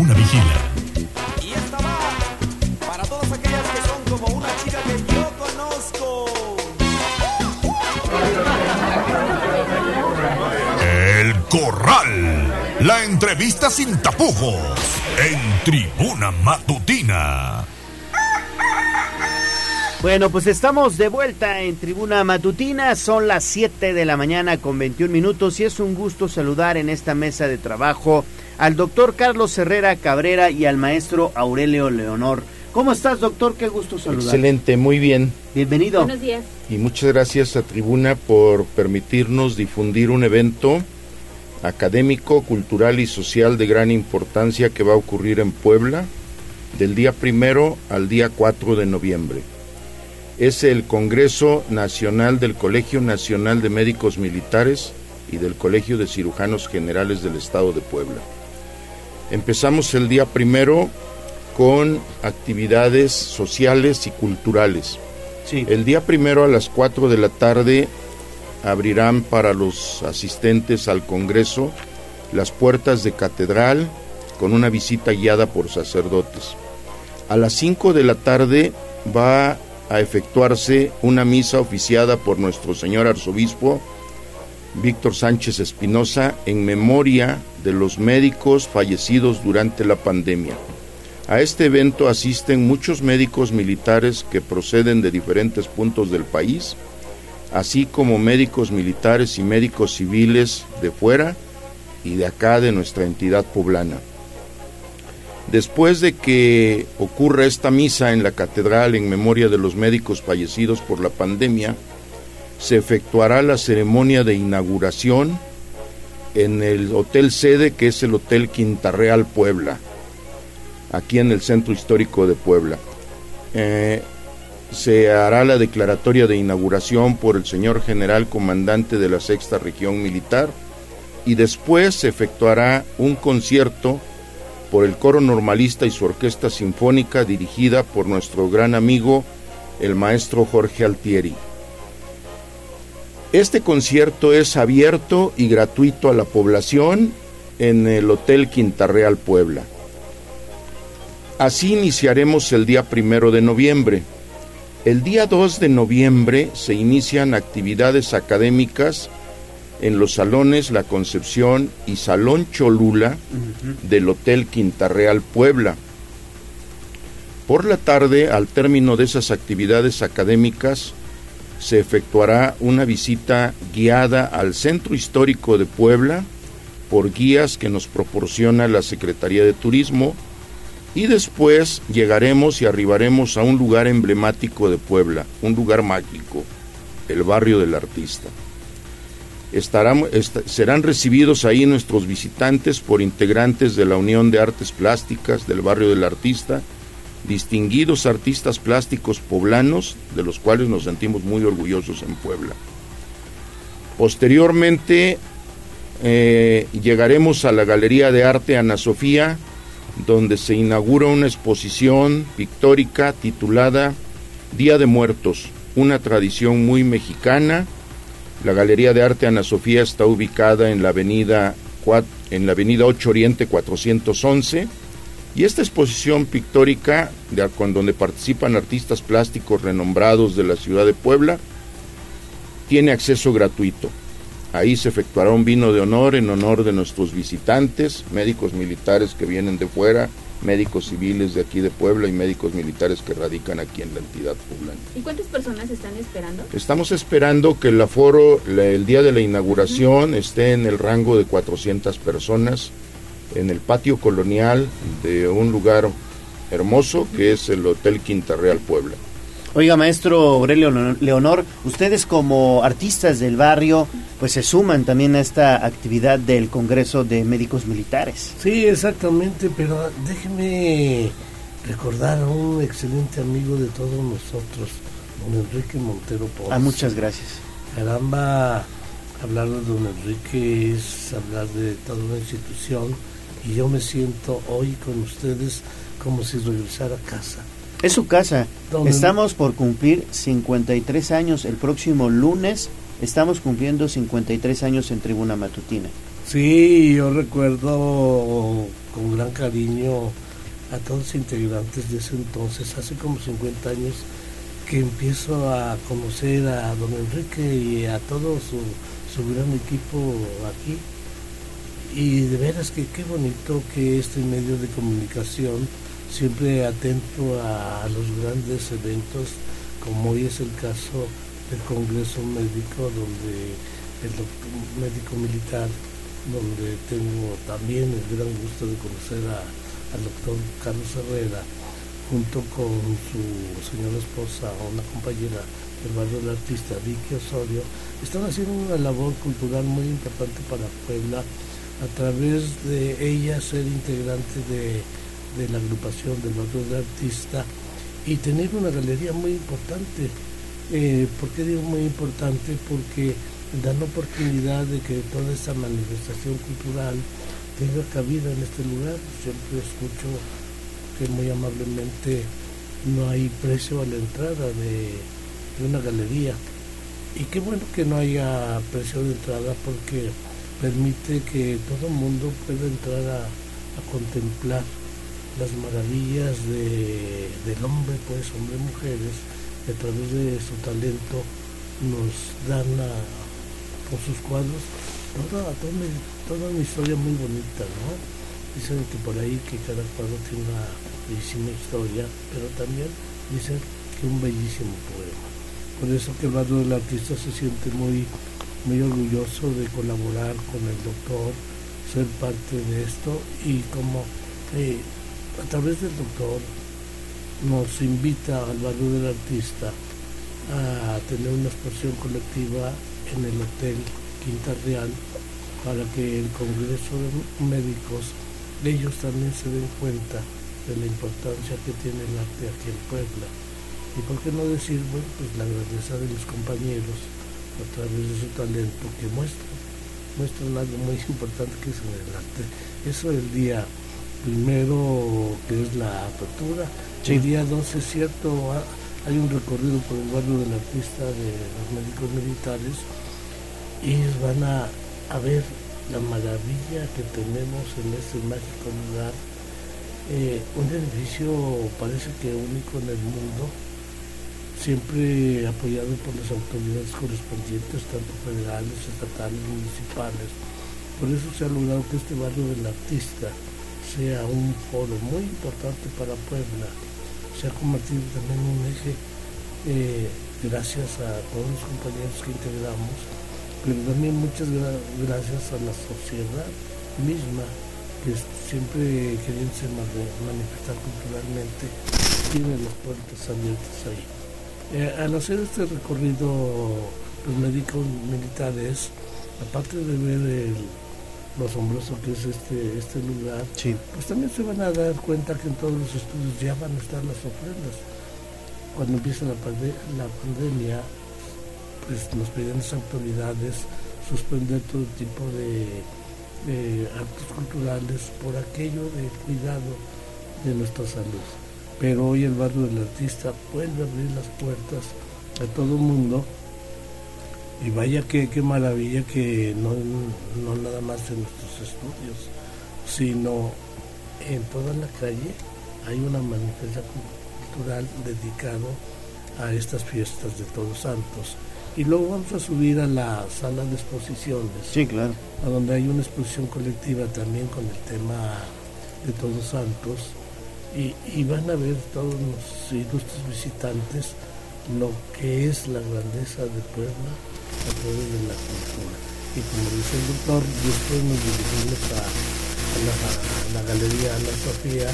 S3: Tribuna Vigila.
S10: Y esta va para todas aquellas que son como una chica que yo conozco.
S3: El Corral. La entrevista sin tapujos. En Tribuna Matutina.
S1: Bueno, pues estamos de vuelta en Tribuna Matutina, son las 7 de la mañana con 21 minutos y es un gusto saludar en esta mesa de trabajo al doctor Carlos Herrera Cabrera y al maestro Aurelio Leonor. ¿Cómo estás, doctor? Qué gusto saludar.
S24: Excelente, muy bien.
S1: Bienvenido.
S2: Buenos días.
S24: Y muchas gracias a Tribuna por permitirnos difundir un evento académico, cultural y social de gran importancia que va a ocurrir en Puebla del día primero al día 4 de noviembre. Es el Congreso Nacional del Colegio Nacional de Médicos Militares y del Colegio de Cirujanos Generales del Estado de Puebla. Empezamos el día primero con actividades sociales y culturales. El día primero a las 4 de la tarde abrirán para los asistentes al Congreso las puertas de catedral con una visita guiada por sacerdotes. A las 5 de la tarde va a efectuarse una misa oficiada por nuestro señor arzobispo Víctor Sánchez Espinosa en memoria de los médicos fallecidos durante la pandemia. A este evento asisten muchos médicos militares que proceden de diferentes puntos del país, así como médicos militares y médicos civiles de fuera y de acá de nuestra entidad poblana. Después de que ocurra esta misa en la catedral en memoria de los médicos fallecidos por la pandemia, se efectuará la ceremonia de inauguración en el hotel sede que es el Hotel Quinta Real Puebla, aquí en el centro histórico de Puebla. Eh, se hará la declaratoria de inauguración por el señor general comandante de la sexta región militar y después se efectuará un concierto por el coro normalista y su orquesta sinfónica dirigida por nuestro gran amigo el maestro Jorge Altieri. Este concierto es abierto y gratuito a la población en el Hotel Quinta Real Puebla. Así iniciaremos el día primero de noviembre. El día 2 de noviembre se inician actividades académicas en los salones La Concepción y Salón Cholula del Hotel Quinta Real Puebla. Por la tarde, al término de esas actividades académicas, se efectuará una visita guiada al Centro Histórico de Puebla por guías que nos proporciona la Secretaría de Turismo Y después llegaremos y arribaremos a un lugar emblemático de Puebla, un lugar mágico, el barrio del artista. Serán recibidos ahí nuestros visitantes por integrantes de la Unión de Artes Plásticas del barrio del artista, distinguidos artistas plásticos poblanos, de los cuales nos sentimos muy orgullosos en Puebla. Posteriormente eh, llegaremos a la Galería de Arte Ana Sofía, donde se inaugura una exposición pictórica titulada Día de Muertos, una tradición muy mexicana. La Galería de Arte Ana Sofía está ubicada en la avenida, en la avenida 8 Oriente 411 y esta exposición pictórica, de, donde participan artistas plásticos renombrados de la ciudad de Puebla, tiene acceso gratuito. Ahí se efectuará un vino de honor en honor de nuestros visitantes, médicos militares que vienen de fuera, médicos civiles de aquí de Puebla y médicos militares que radican aquí en la entidad poblana.
S2: ¿Y cuántas personas están esperando?
S24: Estamos esperando que el aforo el día de la inauguración esté en el rango de 400 personas en el patio colonial de un lugar hermoso que es el Hotel Quinta Real Puebla.
S1: Oiga, maestro Aurelio Leonor, ustedes como artistas del barrio, pues se suman también a esta actividad del Congreso de Médicos Militares.
S25: Sí, exactamente, pero déjeme recordar a un excelente amigo de todos nosotros, don Enrique Montero
S1: Ah, muchas gracias.
S25: Caramba, hablar de don Enrique es hablar de toda una institución y yo me siento hoy con ustedes como si regresara a casa.
S1: Es su casa. Estamos por cumplir 53 años el próximo lunes. Estamos cumpliendo 53 años en Tribuna Matutina.
S25: Sí, yo recuerdo con gran cariño a todos los integrantes de ese entonces, hace como 50 años que empiezo a conocer a don Enrique y a todo su, su gran equipo aquí y de veras que qué bonito que este medio de comunicación, siempre atento a, los grandes eventos, como hoy es el caso del Congreso Médico, donde el médico militar, donde tengo también el gran gusto de conocer al doctor Carlos Herrera, junto con su señora esposa, una compañera del barrio del artista, Vicky Osorio, están haciendo una labor cultural muy importante para Puebla a través de ella ser integrante de, la agrupación del barrio de artista y tener una galería muy importante. Eh, ¿Por qué digo muy importante? Porque da la oportunidad de que toda esta manifestación cultural tenga cabida en este lugar. Siempre escucho que muy amablemente no hay precio a la entrada de, de una galería. Y qué bueno que no haya precio de entrada porque permite que todo el mundo pueda entrar a, contemplar las maravillas del hombre, pues hombres y mujeres, que a través de su talento nos dan con sus cuadros toda, toda, una historia muy bonita, ¿no? Dicen que por ahí que cada cuadro tiene una bellísima historia, pero también dicen que un bellísimo poema. Por eso que el barrio del artista se siente muy muy orgulloso de colaborar con el doctor, ser parte de esto y como eh, a través del doctor nos invita al barrio del artista a tener una exposición colectiva en el Hotel Quinta Real para que el Congreso de Médicos, ellos también se den cuenta de la importancia que tiene el arte aquí en Puebla. Y por qué no decir, bueno, pues la grandeza de los compañeros a través de su talento que muestra muestran algo muy importante que es en el arte. Eso el día primero que es la apertura, el día 12 es cierto, hay un recorrido por el barrio del artista de los médicos militares y ellos van a, a ver la maravilla que tenemos en este mágico lugar. Eh, un edificio parece que único en el mundo, siempre apoyado por las autoridades correspondientes, tanto federales, estatales, municipales. Por eso se ha logrado que este barrio del artista sea un foro muy importante para Puebla. Se ha convertido también en un eje, eh, gracias a todos los compañeros que integramos, pero también muchas gracias a la sociedad misma que siempre querían se manifestar culturalmente, tienen las puertas abiertas ahí. Eh, al hacer este recorrido, los médicos militares, aparte de ver el, lo asombroso que es este, este lugar, pues también se van a dar cuenta que en todos los estudios ya van a estar las ofrendas. Cuando empieza la, la pandemia, pues nos piden las autoridades suspender todo tipo de, actos culturales por aquello del cuidado de nuestra salud. Pero hoy el barrio del artista vuelve a abrir las puertas a todo el mundo y vaya que qué maravilla que no, no nada más en nuestros estudios, sino en toda la calle hay una manifestación cultural dedicado a estas fiestas de Todos Santos y luego vamos a subir a la sala de exposiciones.
S1: Sí, claro.
S25: A donde hay una exposición colectiva también con el tema de Todos Santos. Y, van a ver todos los ilustres visitantes lo que es la grandeza de Puebla a través de la cultura. Y como dice el doctor, después nos dirigimos a, la, Galería Ana Sofía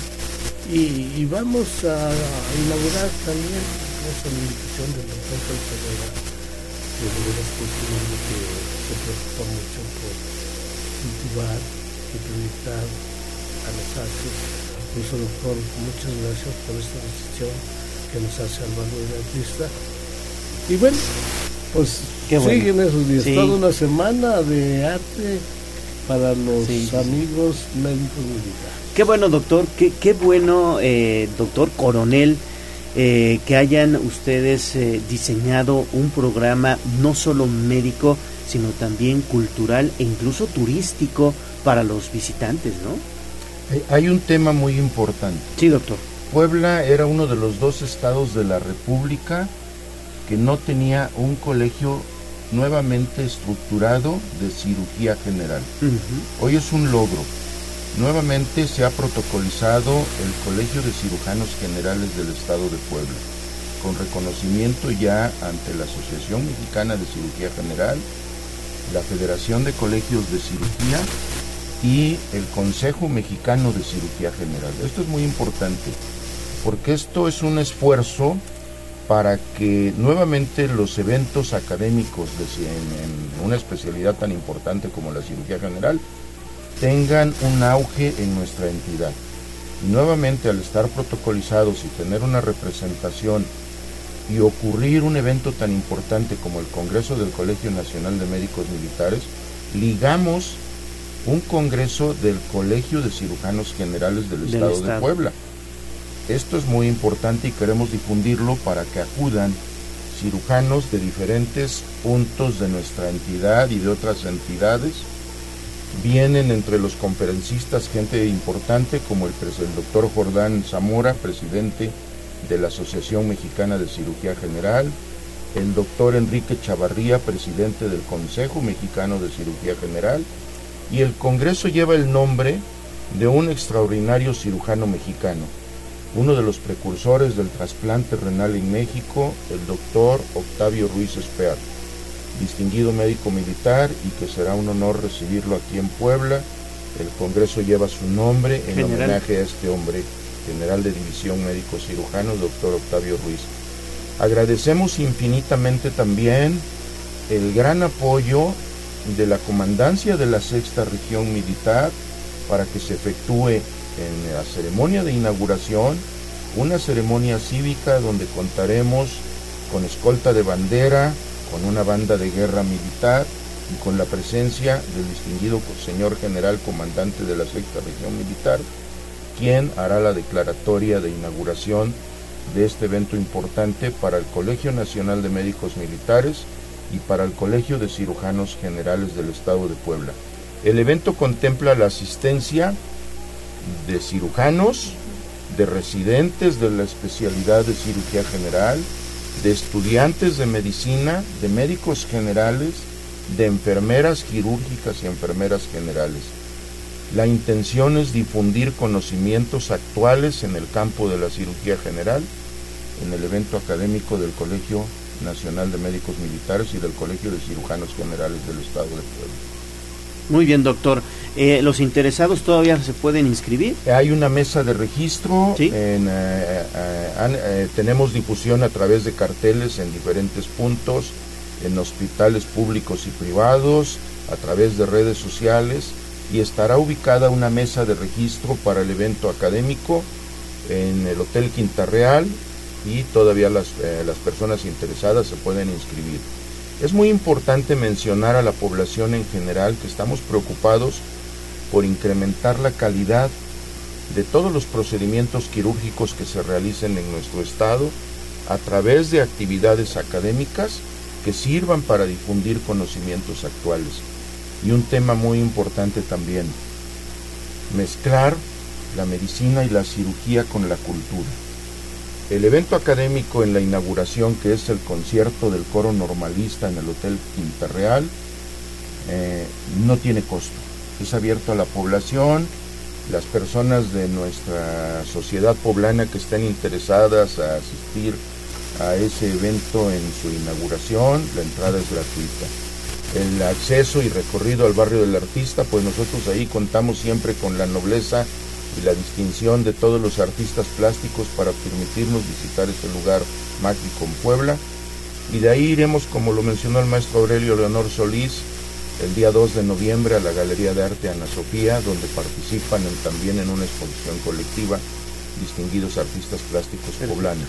S25: y, vamos a, inaugurar también esa invitación del doctor Ferreira de veras que un hombre que se preocupa mucho por cultivar y proyectar a los artes. Eso, doctor, muchas gracias por esta decisión que nos hace Álvaro del Artista. Y bueno, pues siguen esos días, toda una semana de arte para los amigos médicos militares.
S1: Qué bueno, doctor, qué, qué bueno, eh, doctor coronel eh, que hayan ustedes eh, diseñado un programa no solo médico, sino también cultural e incluso turístico para los visitantes, ¿no?
S24: Hay un tema muy importante.
S1: Sí, doctor.
S24: Puebla era uno de los dos estados de la República que no tenía un colegio nuevamente estructurado de cirugía general. Hoy es un logro Nuevamente se ha protocolizado el Colegio de Cirujanos Generales del Estado de Puebla, con reconocimiento ya ante la Asociación Mexicana de Cirugía General, la Federación de Colegios de Cirugía y el Consejo Mexicano de Cirugía General. Esto es muy importante, porque esto es un esfuerzo para que nuevamente los eventos académicos de, una especialidad tan importante como la cirugía general tengan un auge en nuestra entidad. Nuevamente al estar protocolizados y tener una representación y ocurrir un evento tan importante como el Congreso del Colegio Nacional de Médicos Militares, ligamos un congreso del Colegio de Cirujanos Generales del, Estado, de Puebla. Esto es muy importante y queremos difundirlo para que acudan cirujanos de diferentes puntos de nuestra entidad y de otras entidades Vienen entre los conferencistas gente importante como el, el doctor Jordán Zamora, presidente de la Asociación Mexicana de Cirugía General, el doctor Enrique Chavarría, presidente del Consejo Mexicano de Cirugía General, y el Congreso lleva el nombre de un extraordinario cirujano mexicano, uno de los precursores del trasplante renal en México, el doctor Octavio Ruiz Espear distinguido médico militar y que será un honor recibirlo aquí en Puebla. El Congreso lleva su nombre en homenaje a este hombre, general de División Médico Cirujano, doctor Octavio Ruiz. Agradecemos infinitamente también el gran apoyo de la Comandancia de la Sexta Región Militar para que se efectúe en la ceremonia de inauguración una ceremonia cívica donde contaremos con escolta de bandera, con una banda de guerra militar y con la presencia del distinguido señor general comandante de la sexta región militar, quien hará la declaratoria de inauguración de este evento importante para el Colegio Nacional de Médicos Militares y para el Colegio de Cirujanos Generales del Estado de Puebla. El evento contempla la asistencia de cirujanos, de residentes de la especialidad de cirugía general, de estudiantes de medicina, de médicos generales, de enfermeras quirúrgicas y enfermeras generales. La intención es difundir conocimientos actuales en el campo de la cirugía general, en el evento académico del Colegio Nacional de Médicos Militares y del Colegio de Cirujanos Generales del Estado de Puebla.
S1: Muy bien, doctor. Eh, ¿Los interesados todavía se pueden inscribir?
S24: Hay una mesa de registro. En, eh, eh, tenemos difusión a través de carteles en diferentes puntos, en hospitales públicos y privados, a través de redes sociales y estará ubicada una mesa de registro para el evento académico en el Hotel Quinta Real y todavía las, las personas interesadas se pueden inscribir. Es muy importante mencionar a la población en general que estamos preocupados por incrementar la calidad de todos los procedimientos quirúrgicos que se realicen en nuestro estado a través de actividades académicas que sirvan para difundir conocimientos actuales. Y un tema muy importante también, mezclar la medicina y la cirugía con la cultura. El evento académico en la inauguración, que es el concierto del coro normalista en el Hotel Quinta Real, eh, no tiene costo es abierto a la población, las personas de nuestra sociedad poblana que estén interesadas a asistir a ese evento en su inauguración, la entrada es gratuita. El acceso y recorrido al barrio del artista, pues nosotros ahí contamos siempre con la nobleza y la distinción de todos los artistas plásticos para permitirnos visitar este lugar mágico en Puebla. Y de ahí iremos, como lo mencionó el maestro Aurelio Leonor Solís, el día 2 de noviembre a la Galería de Arte Ana Sofía, donde participan también en una exposición colectiva distinguidos artistas plásticos poblanos.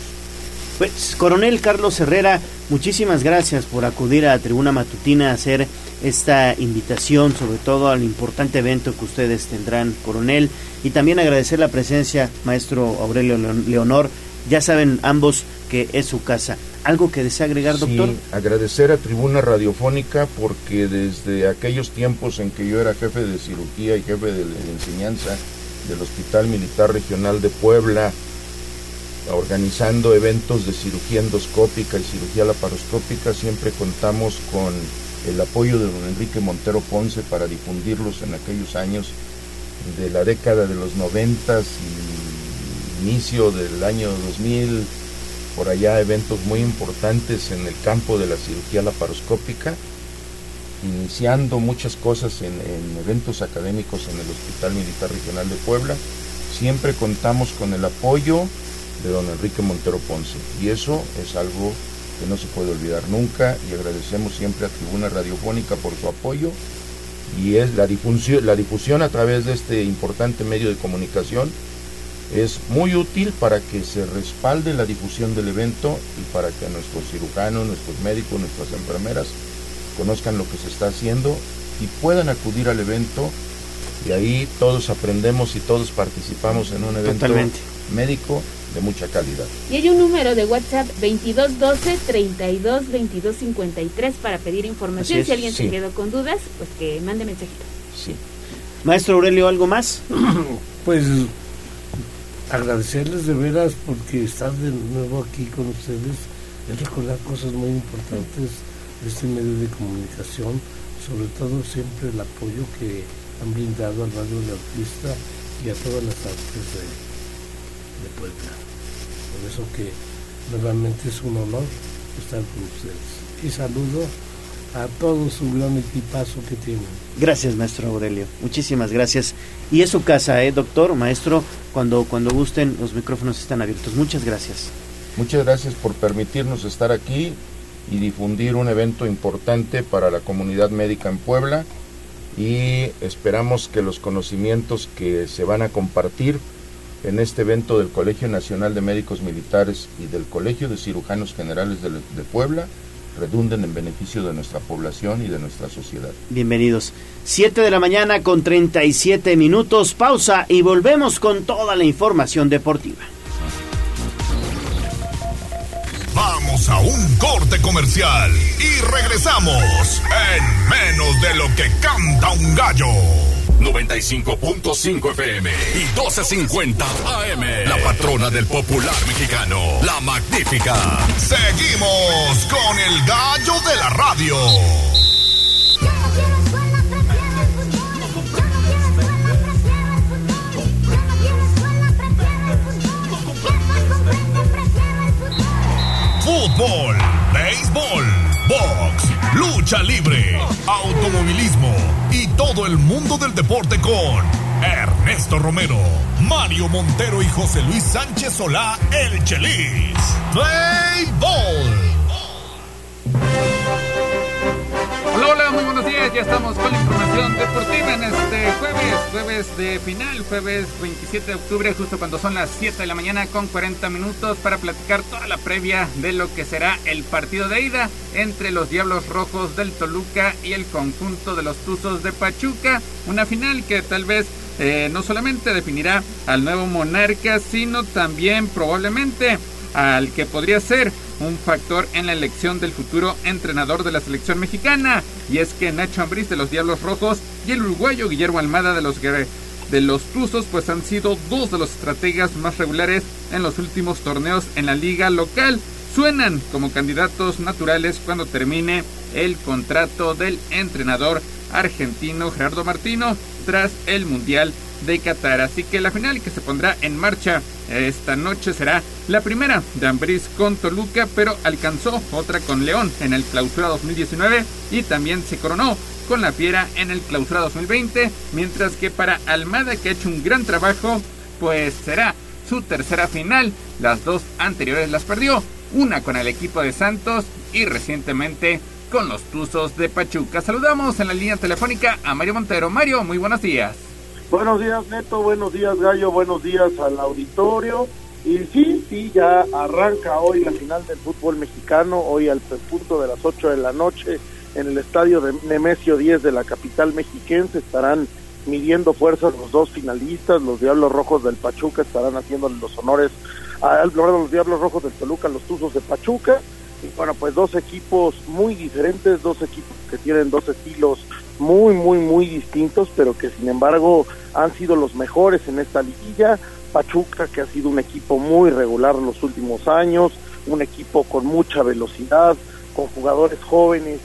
S1: Pues, coronel Carlos Herrera, muchísimas gracias por acudir a Tribuna Matutina a hacer esta invitación, sobre todo al importante evento que ustedes tendrán, coronel, y también agradecer la presencia, maestro Aurelio Leonor. Ya saben ambos que es su casa. ¿Algo que desea agregar, doctor? Sí,
S24: agradecer a Tribuna Radiofónica porque desde aquellos tiempos en que yo era jefe de cirugía y jefe de, enseñanza del Hospital Militar Regional de Puebla, organizando eventos de cirugía endoscópica y cirugía laparoscópica, siempre contamos con el apoyo de don Enrique Montero Ponce para difundirlos en aquellos años de la década de los noventas y inicio del año 2000 por allá eventos muy importantes en el campo de la cirugía laparoscópica, iniciando muchas cosas en, eventos académicos en el Hospital Militar Regional de Puebla. Siempre contamos con el apoyo de don Enrique Montero Ponce y eso es algo que no se puede olvidar nunca. Y agradecemos siempre a Tribuna Radiofónica por su apoyo y es la difusión, la difusión a través de este importante medio de comunicación es muy útil para que se respalde la difusión del evento y para que nuestros cirujanos, nuestros médicos, nuestras enfermeras conozcan lo que se está haciendo y puedan acudir al evento. Y ahí todos aprendemos y todos participamos en un evento médico de mucha calidad.
S2: Y hay un número de WhatsApp 2212 32 53 para pedir información. Si alguien se quedó con dudas, pues que mande mensajito.
S1: Sí. Maestro Aurelio, ¿algo más? [CLEARS THROAT]
S25: pues agradecerles de veras porque estar de nuevo aquí con ustedes es recordar cosas muy importantes de este medio de comunicación, sobre todo siempre el apoyo que han brindado al radio de Autista y a todas las artes de, de Puebla. Por eso que nuevamente es un honor estar con ustedes. Y saludo a todo su gran equipazo que tienen.
S1: Gracias, maestro Aurelio. Muchísimas gracias. Y es su casa, ¿eh, doctor, maestro? Cuando, cuando gusten, los micrófonos están abiertos. Muchas gracias.
S24: Muchas gracias por permitirnos estar aquí y difundir un evento importante para la comunidad médica en Puebla y esperamos que los conocimientos que se van a compartir en este evento del Colegio Nacional de Médicos Militares y del Colegio de Cirujanos Generales de, de Puebla redunden en beneficio de nuestra población y de nuestra sociedad.
S1: Bienvenidos. 7 de la mañana con 37 minutos, pausa y volvemos con toda la información deportiva.
S3: Vamos a un corte comercial y regresamos en menos de lo que canta un gallo. 95.5 FM y 12.50 AM. La patrona del popular mexicano, la magnífica. Seguimos con el gallo de la radio. Fútbol, béisbol, box, lucha libre, automovilismo y todo el mundo del deporte con Ernesto Romero, Mario Montero y José Luis Sánchez Solá, el Chelis. Play Ball.
S26: Hola, muy buenos días. Ya estamos con la información deportiva en este jueves, jueves de final, jueves 27 de octubre, justo cuando son las 7 de la mañana con 40 minutos para platicar toda la previa de lo que será el partido de ida entre los Diablos Rojos del Toluca y el conjunto de los Tuzos de Pachuca. Una final que tal vez eh, no solamente definirá al nuevo monarca, sino también probablemente al que podría ser un factor en la elección del futuro entrenador de la selección mexicana. Y es que Nacho Ambriz de los Diablos Rojos y el uruguayo Guillermo Almada de los de los Tuzos pues han sido dos de los estrategas más regulares en los últimos torneos en la liga local. Suenan como candidatos naturales cuando termine el contrato del entrenador argentino Gerardo Martino tras el Mundial de Qatar. Así que la final que se pondrá en marcha esta noche será la primera de Ambriz con Toluca, pero alcanzó otra con León en el Clausura 2019 y también se coronó con la Fiera en el Clausura 2020, mientras que para Almada que ha hecho un gran trabajo, pues será su tercera final. Las dos anteriores las perdió, una con el equipo de Santos y recientemente con los Tuzos de Pachuca. Saludamos en la línea telefónica a Mario Montero. Mario, muy buenos días.
S27: Buenos días, Neto. Buenos días, Gallo. Buenos días al auditorio. Y sí, sí, ya arranca hoy la final del fútbol mexicano, hoy al punto de las 8 de la noche en el estadio de Nemesio 10 de la capital mexiquense estarán midiendo fuerzas los dos finalistas, los Diablos Rojos del Pachuca estarán haciendo los honores a los Diablos Rojos del Toluca, los Tuzos de Pachuca. Y bueno, pues dos equipos muy diferentes, dos equipos que tienen dos estilos muy, muy, muy distintos, pero que sin embargo han sido los mejores en esta liguilla. Pachuca, que ha sido un equipo muy regular los últimos años, un equipo con mucha velocidad, con jugadores jóvenes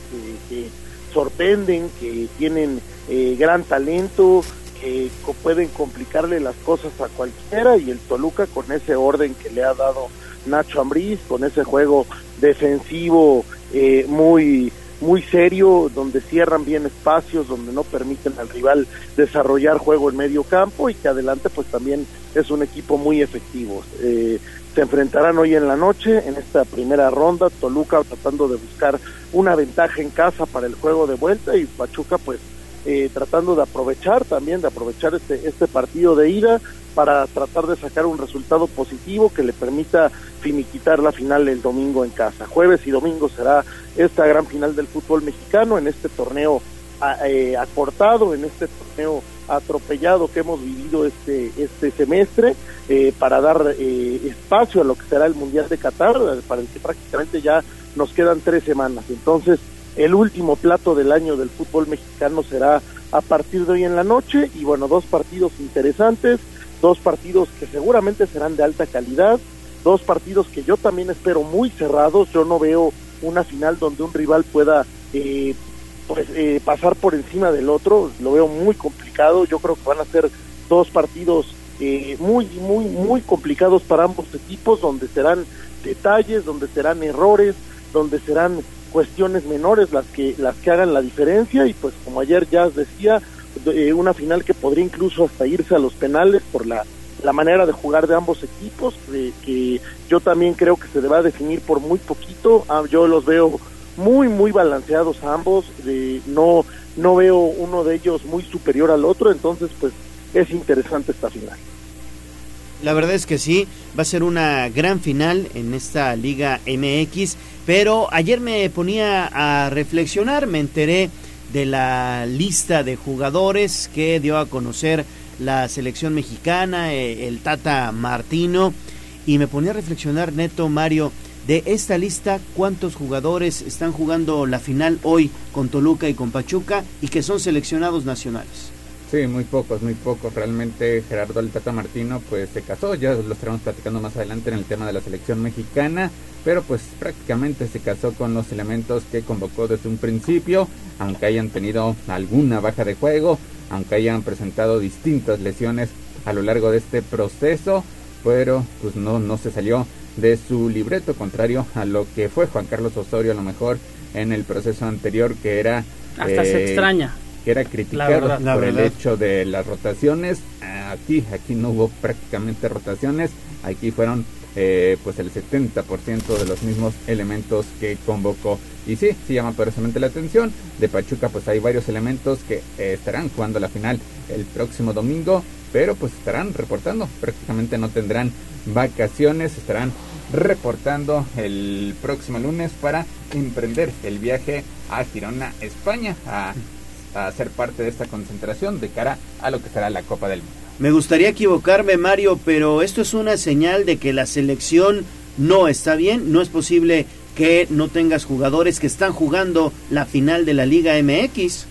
S27: que, sorprenden, que tienen eh, gran talento, que pueden complicarle las cosas a cualquiera, y el Toluca con ese orden que le ha dado Nacho Ambriz, con ese juego defensivo eh, muy muy serio, donde cierran bien espacios, donde no permiten al rival desarrollar juego en medio campo y que adelante pues también es un equipo muy efectivo. Eh, se enfrentarán hoy en la noche en esta primera ronda, Toluca tratando de buscar una ventaja en casa para el juego de vuelta y Pachuca pues eh, tratando de aprovechar también, de aprovechar este, este partido de ida para tratar de sacar un resultado positivo que le permita finiquitar la final el domingo en casa. Jueves y domingo será esta gran final del fútbol mexicano en este torneo eh, acortado, en este torneo atropellado que hemos vivido este, este semestre eh, para dar eh, espacio a lo que será el Mundial de Qatar, para el que prácticamente ya nos quedan tres semanas. Entonces, el último plato del año del fútbol mexicano será a partir de hoy en la noche y bueno, dos partidos interesantes, dos partidos que seguramente serán de alta calidad, dos partidos que yo también espero muy cerrados, yo no veo una final donde un rival pueda eh, pues, eh, pasar por encima del otro, lo veo muy complicado, yo creo que van a ser dos partidos eh, muy, muy, muy complicados para ambos equipos, donde serán detalles, donde serán errores, donde serán cuestiones menores las que las que hagan la diferencia. Y pues como ayer ya decía eh, una final que podría incluso hasta irse a los penales por la, la manera de jugar de ambos equipos que yo también creo que se deba definir por muy poquito. Ah, yo los veo muy muy balanceados ambos no no veo uno de ellos muy superior al otro entonces pues es interesante esta final.
S1: La verdad es que sí, va a ser una gran final en esta Liga MX, pero ayer me ponía a reflexionar, me enteré de la lista de jugadores que dio a conocer la selección mexicana, eh, el Tata Martino, y me ponía a reflexionar, Neto Mario, de esta lista, cuántos jugadores están jugando la final hoy con Toluca y con Pachuca y que son seleccionados nacionales.
S26: Sí, muy pocos, muy pocos. Realmente Gerardo el Tata Martino pues se casó, ya lo estaremos platicando más adelante en el tema de la selección mexicana, pero pues prácticamente se casó con los elementos que convocó desde un principio, aunque hayan tenido alguna baja de juego, aunque hayan presentado distintas lesiones a lo largo de este proceso, pero pues no, no se salió de su libreto, contrario a lo que fue Juan Carlos Osorio a lo mejor en el proceso anterior que era...
S16: Hasta se eh, extraña
S26: que era criticado
S25: verdad, la
S26: por el hecho de las rotaciones. Aquí, aquí no hubo prácticamente rotaciones, aquí fueron eh, pues el 70% de los mismos elementos que convocó. Y sí, sí llama poderosamente la atención. De Pachuca pues hay varios elementos que eh, estarán jugando la final el próximo domingo, pero pues estarán reportando, prácticamente no tendrán vacaciones, estarán reportando el próximo lunes para emprender el viaje a Girona, España, a, a ser parte de esta concentración de cara a lo que será la Copa del Mundo.
S1: Me gustaría equivocarme, Mario, pero esto es una señal de que la selección no está bien. No es posible que no tengas jugadores que están jugando la final de la Liga MX.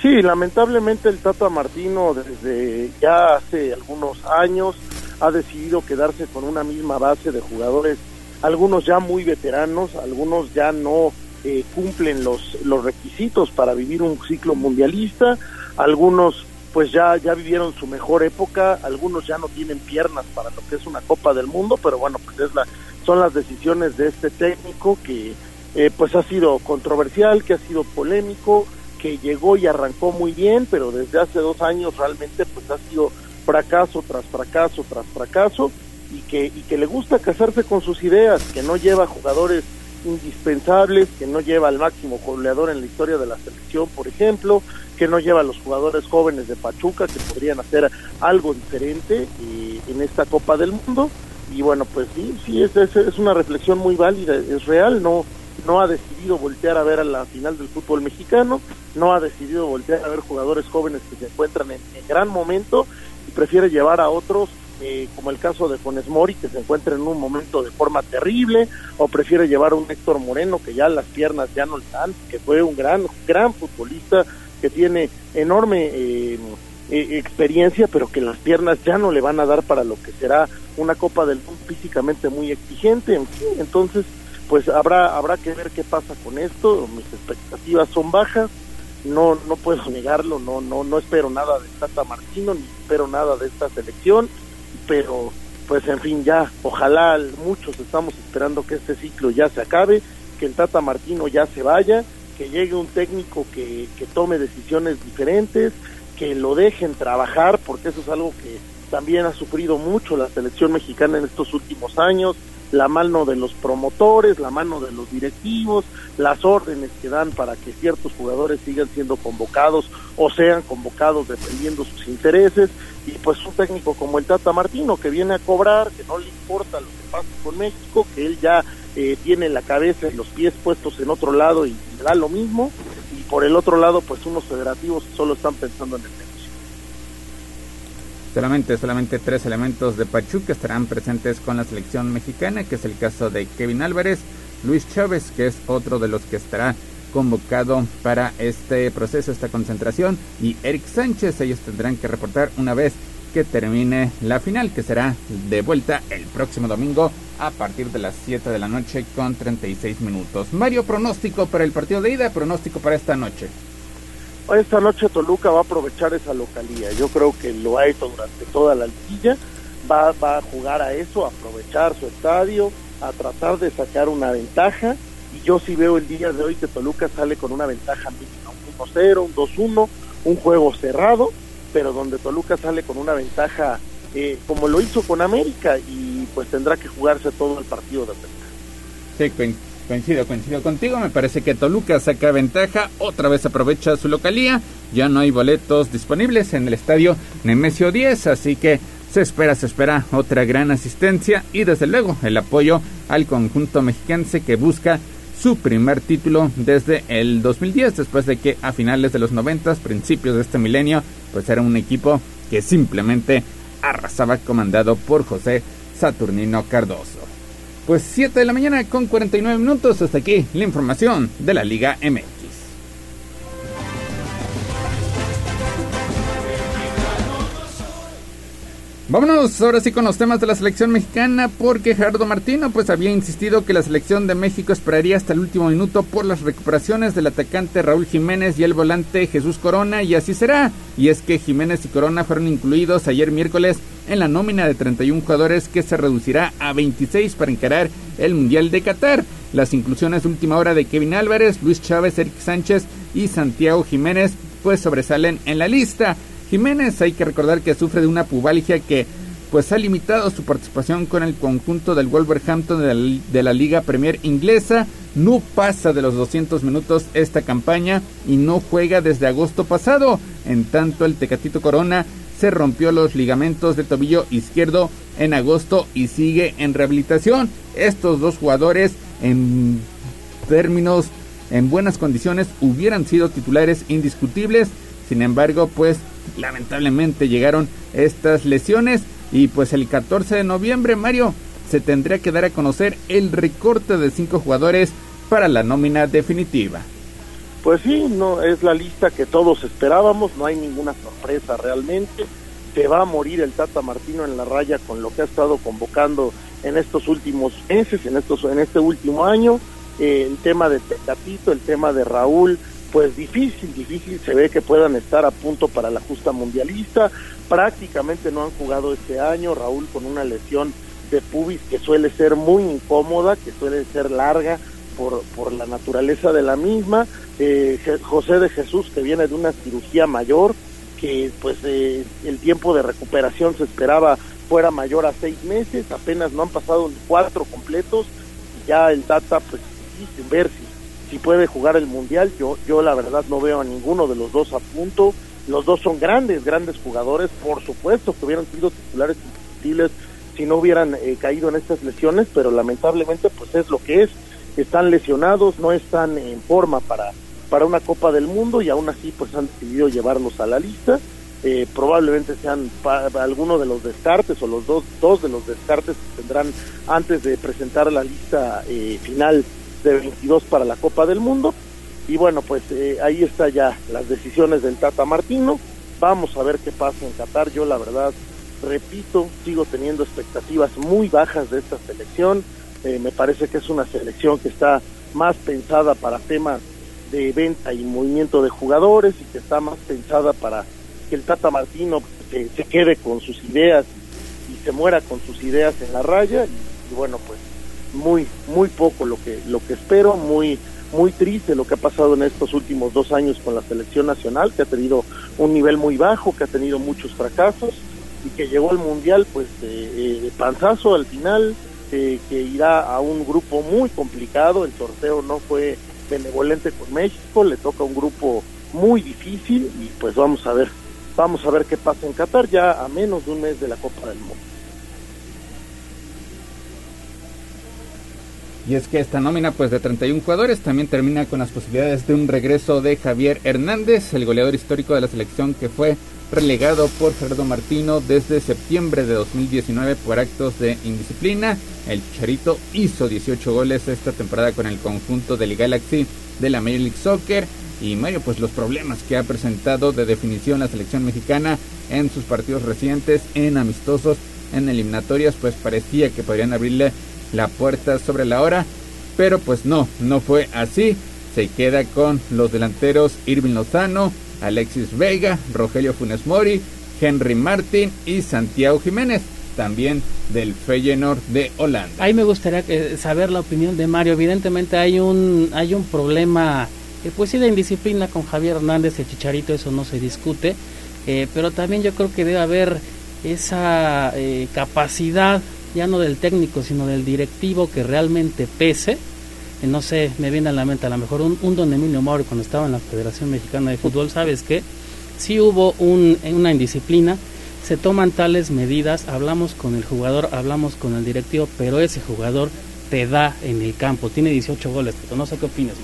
S27: Sí, lamentablemente el Tata Martino desde ya hace algunos años ha decidido quedarse con una misma base de jugadores, algunos ya muy veteranos, algunos ya no eh, cumplen los, los requisitos para vivir un ciclo mundialista, algunos pues ya, ya vivieron su mejor época, algunos ya no tienen piernas para lo que es una Copa del Mundo, pero bueno, pues es la, son las decisiones de este técnico que eh, pues ha sido controversial, que ha sido polémico, que llegó y arrancó muy bien, pero desde hace dos años realmente pues ha sido fracaso tras fracaso tras fracaso y que, y que le gusta casarse con sus ideas, que no lleva jugadores indispensables, que no lleva al máximo goleador en la historia de la selección, por ejemplo, que no lleva a los jugadores jóvenes de Pachuca que podrían hacer algo diferente eh, en esta Copa del Mundo. Y bueno, pues sí, sí, es, es, es una reflexión muy válida, es real, no, no ha decidido voltear a ver a la final del fútbol mexicano, no ha decidido voltear a ver jugadores jóvenes que se encuentran en, en gran momento y prefiere llevar a otros, eh, como el caso de Funes Mori, que se encuentra en un momento de forma terrible, o prefiere llevar un Héctor Moreno, que ya las piernas ya no le dan, que fue un gran, gran futbolista, que tiene enorme eh, eh, experiencia, pero que las piernas ya no le van a dar para lo que será una Copa del Mundo físicamente muy exigente, en fin, entonces pues habrá habrá que ver qué pasa con esto, mis expectativas son bajas, no no puedo [LAUGHS] negarlo, no no no espero nada de Tata Martino ni espero nada de esta selección, pero pues en fin ya, ojalá muchos estamos esperando que este ciclo ya se acabe, que el Tata Martino ya se vaya, que llegue un técnico que, que tome decisiones diferentes, que lo dejen trabajar, porque eso es algo que también ha sufrido mucho la selección mexicana en estos últimos años, la mano de los promotores, la mano de los directivos, las órdenes que dan para que ciertos jugadores sigan siendo convocados o sean convocados dependiendo sus intereses, y pues un técnico como el Tata Martino que viene a cobrar, que no le importa lo que pasa con México, que él ya eh, tiene la cabeza y los pies puestos en otro lado y, y da lo mismo, y por el otro lado pues unos federativos que solo están pensando en el negocio.
S26: Solamente, solamente tres elementos de Pachuca estarán presentes con la selección mexicana, que es el caso de Kevin Álvarez, Luis Chávez, que es otro de los que estará convocado para este proceso, esta concentración, y Eric Sánchez. Ellos tendrán que reportar una vez que termine la final, que será de vuelta el próximo domingo a partir de las 7 de la noche con 36 minutos. Mario, pronóstico para el partido de ida, pronóstico para esta noche.
S27: Esta noche Toluca va a aprovechar esa localía. Yo creo que lo ha hecho durante toda la liguilla. Va, va a jugar a eso, a aprovechar su estadio, a tratar de sacar una ventaja. Yo sí veo el día de hoy que Toluca sale con una ventaja mínima, un 1-0, un 2-1, un juego cerrado, pero donde Toluca sale con una ventaja eh, como lo hizo con América y pues tendrá que jugarse todo el partido de América.
S26: Sí, coincido, coincido contigo. Me parece que Toluca saca ventaja, otra vez aprovecha su localía. Ya no hay boletos disponibles en el estadio Nemesio 10, así que se espera, se espera otra gran asistencia y desde luego el apoyo al conjunto mexicanse que busca su primer título desde el 2010, después de que a finales de los 90, principios de este milenio, pues era un equipo que simplemente arrasaba comandado por José Saturnino Cardoso. Pues 7 de la mañana con 49 minutos, hasta aquí la información de la Liga MX. Vámonos ahora sí con los temas de la selección mexicana porque Gerardo Martino pues había insistido que la selección de México esperaría hasta el último minuto por las recuperaciones del atacante Raúl Jiménez y el volante Jesús Corona y así será. Y es que Jiménez y Corona fueron incluidos ayer miércoles en la nómina de 31 jugadores que se reducirá a 26 para encarar el Mundial de Qatar. Las inclusiones de última hora de Kevin Álvarez, Luis Chávez, Eric Sánchez y Santiago Jiménez pues sobresalen en la lista. Jiménez hay que recordar que sufre de una pubalgia que pues ha limitado su participación con el conjunto del Wolverhampton de la, Liga Premier inglesa. No pasa de los 200 minutos esta campaña y no juega desde agosto pasado. En tanto, el Tecatito Corona se rompió los ligamentos de tobillo izquierdo en agosto y sigue en rehabilitación. Estos dos jugadores en términos en buenas condiciones hubieran sido titulares indiscutibles. Sin embargo, pues lamentablemente llegaron estas lesiones y pues el 14 de noviembre, Mario, se tendría que dar a conocer el recorte de cinco jugadores para la nómina definitiva.
S27: Pues sí, no es la lista que todos esperábamos, no hay ninguna sorpresa realmente. Se va a morir el Tata Martino en la raya con lo que ha estado convocando en estos últimos meses, en estos en este último año. Eh, el tema de Tecatito, el tema de Raúl, pues difícil, difícil se ve que puedan estar a punto para la justa mundialista. Prácticamente no han jugado este año, Raúl con una lesión de pubis que suele ser muy incómoda, que suele ser larga por, por la naturaleza de la misma. Eh, José de Jesús que viene de una cirugía mayor, que pues eh, el tiempo de recuperación se esperaba fuera mayor a seis meses, apenas no han pasado cuatro completos, ya el Tata pues ver si si puede jugar el mundial. Yo, yo la verdad no veo a ninguno de los dos a punto. Los dos son grandes, grandes jugadores. Por supuesto que hubieran sido titulares indiscutibles si no hubieran eh, caído en estas lesiones, pero lamentablemente pues es lo que es. Están lesionados, no están en forma para, para una Copa del Mundo y aún así pues han decidido llevarlos a la lista. Eh, probablemente sean algunos de los descartes o los dos, dos de los descartes que tendrán antes de presentar la lista eh, final de 22 para la Copa del Mundo. Y bueno, pues eh, ahí está ya las decisiones del Tata Martino. Vamos a ver qué pasa en Qatar. Yo la verdad, repito, sigo teniendo expectativas muy bajas de esta selección. Eh, me parece que es una selección que está más pensada para temas de venta y movimiento de jugadores y que está más pensada para que el Tata Martino se, se quede con sus ideas y, se muera con sus ideas en la raya. y bueno, pues muy muy poco lo que lo que espero muy muy triste lo que ha pasado en estos últimos dos años con la selección nacional que ha tenido un nivel muy bajo que ha tenido muchos fracasos y que llegó al mundial pues de, de panzazo al final eh, que irá a un grupo muy complicado. El sorteo no fue benevolente con México le toca un grupo muy difícil y pues vamos a ver vamos a ver qué pasa en Qatar ya a menos de un mes de la Copa del Mundo
S26: Y es que esta nómina pues de 31 jugadores también termina con las posibilidades de un regreso de Javier Hernández, el goleador histórico de la selección que fue relegado por Gerardo Martino desde septiembre de 2019 por actos de indisciplina. El Charito hizo 18 goles esta temporada con el conjunto del Galaxy de la Major League Soccer. Y Mario, pues los problemas que ha presentado de definición la selección mexicana en sus partidos recientes, en amistosos, en eliminatorias, pues parecía que podrían abrirle la puerta sobre la hora, pero pues no, no fue así. Se queda con los delanteros Irving Lozano, Alexis Vega, Rogelio Funes Mori, Henry Martin y Santiago Jiménez, también del Feyenoord de Holanda.
S16: Ahí me gustaría saber la opinión de Mario. Evidentemente hay un hay un problema, eh, pues sí, de indisciplina con Javier Hernández, el Chicharito, eso no se discute, eh, pero también yo creo que debe haber esa eh, capacidad ya no del técnico, sino del directivo que realmente pese. No sé, me viene a la mente a lo mejor un, don Emilio Mauri cuando estaba en la Federación Mexicana de Fútbol, ¿sabes qué? Si hubo un, una indisciplina, se toman tales medidas, hablamos con el jugador, hablamos con el directivo, pero ese jugador te da en el campo, tiene 18 goles, pero no sé qué opinas.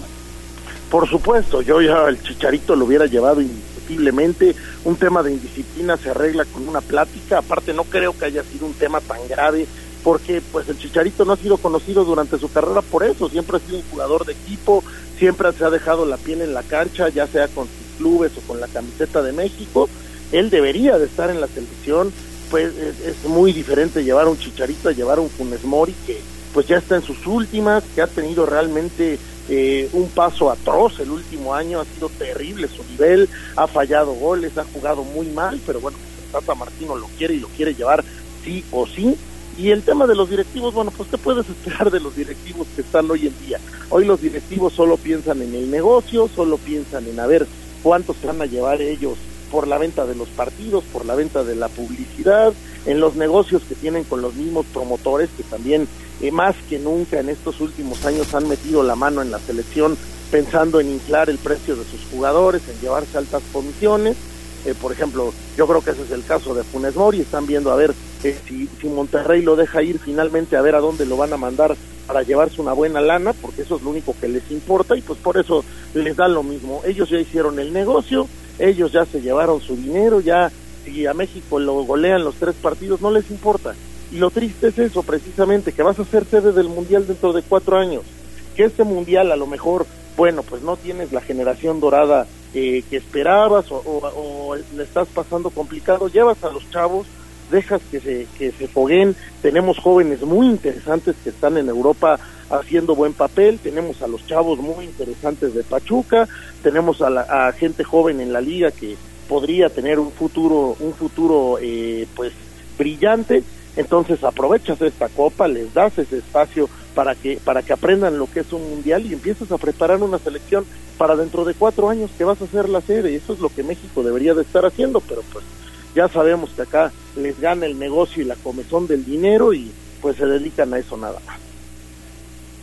S27: Por supuesto, yo ya el Chicharito lo hubiera llevado indiscutiblemente, un tema de indisciplina se arregla con una plática, aparte no creo que haya sido un tema tan grave porque pues el Chicharito no ha sido conocido durante su carrera por eso, siempre ha sido un jugador de equipo, siempre se ha dejado la piel en la cancha, ya sea con sus clubes o con la camiseta de México, él debería de estar en la selección, pues es, muy diferente llevar un Chicharito a llevar un Funes Mori que pues ya está en sus últimas, que ha tenido realmente eh, un paso atroz el último año, ha sido terrible su nivel, ha fallado goles, ha jugado muy mal, pero bueno, Tata Martino lo quiere y lo quiere llevar sí o sí. Y el tema de los directivos, bueno, pues ¿qué puedes esperar de los directivos que están hoy en día? Hoy los directivos solo piensan en el negocio, solo piensan en a ver cuánto se van a llevar ellos por la venta de los partidos, por la venta de la publicidad, en los negocios que tienen con los mismos promotores que también eh, más que nunca en estos últimos años han metido la mano en la selección pensando en inflar el precio de sus jugadores, en llevarse altas comisiones. Eh, por ejemplo, yo creo que ese es el caso de Funes Mori, están viendo a ver eh, si, si Monterrey lo deja ir finalmente a ver a dónde lo van a mandar para llevarse una buena lana, porque eso es lo único que les importa y pues por eso les da lo mismo. Ellos ya hicieron el negocio, ellos ya se llevaron su dinero, ya si a México lo golean los tres partidos, no les importa. Y lo triste es eso, precisamente, que vas a ser sede del Mundial dentro de cuatro años. Que este Mundial a lo mejor, bueno, pues no tienes la generación dorada eh, que esperabas o, o le estás pasando complicado, llevas a los chavos, dejas que se, que se foguen, tenemos jóvenes muy interesantes que están en Europa haciendo buen papel, tenemos a los chavos muy interesantes de Pachuca, tenemos a, la, a gente joven en la liga que podría tener un futuro, un futuro eh, pues brillante, entonces aprovechas esta copa, les das ese espacio para que, para que aprendan lo que es un mundial y empiezas a preparar una selección para dentro de cuatro años que vas a ser la sede, y eso es lo que México debería de estar haciendo, pero pues ya sabemos que acá les gana el negocio y la comezón del dinero y pues se dedican a eso nada más.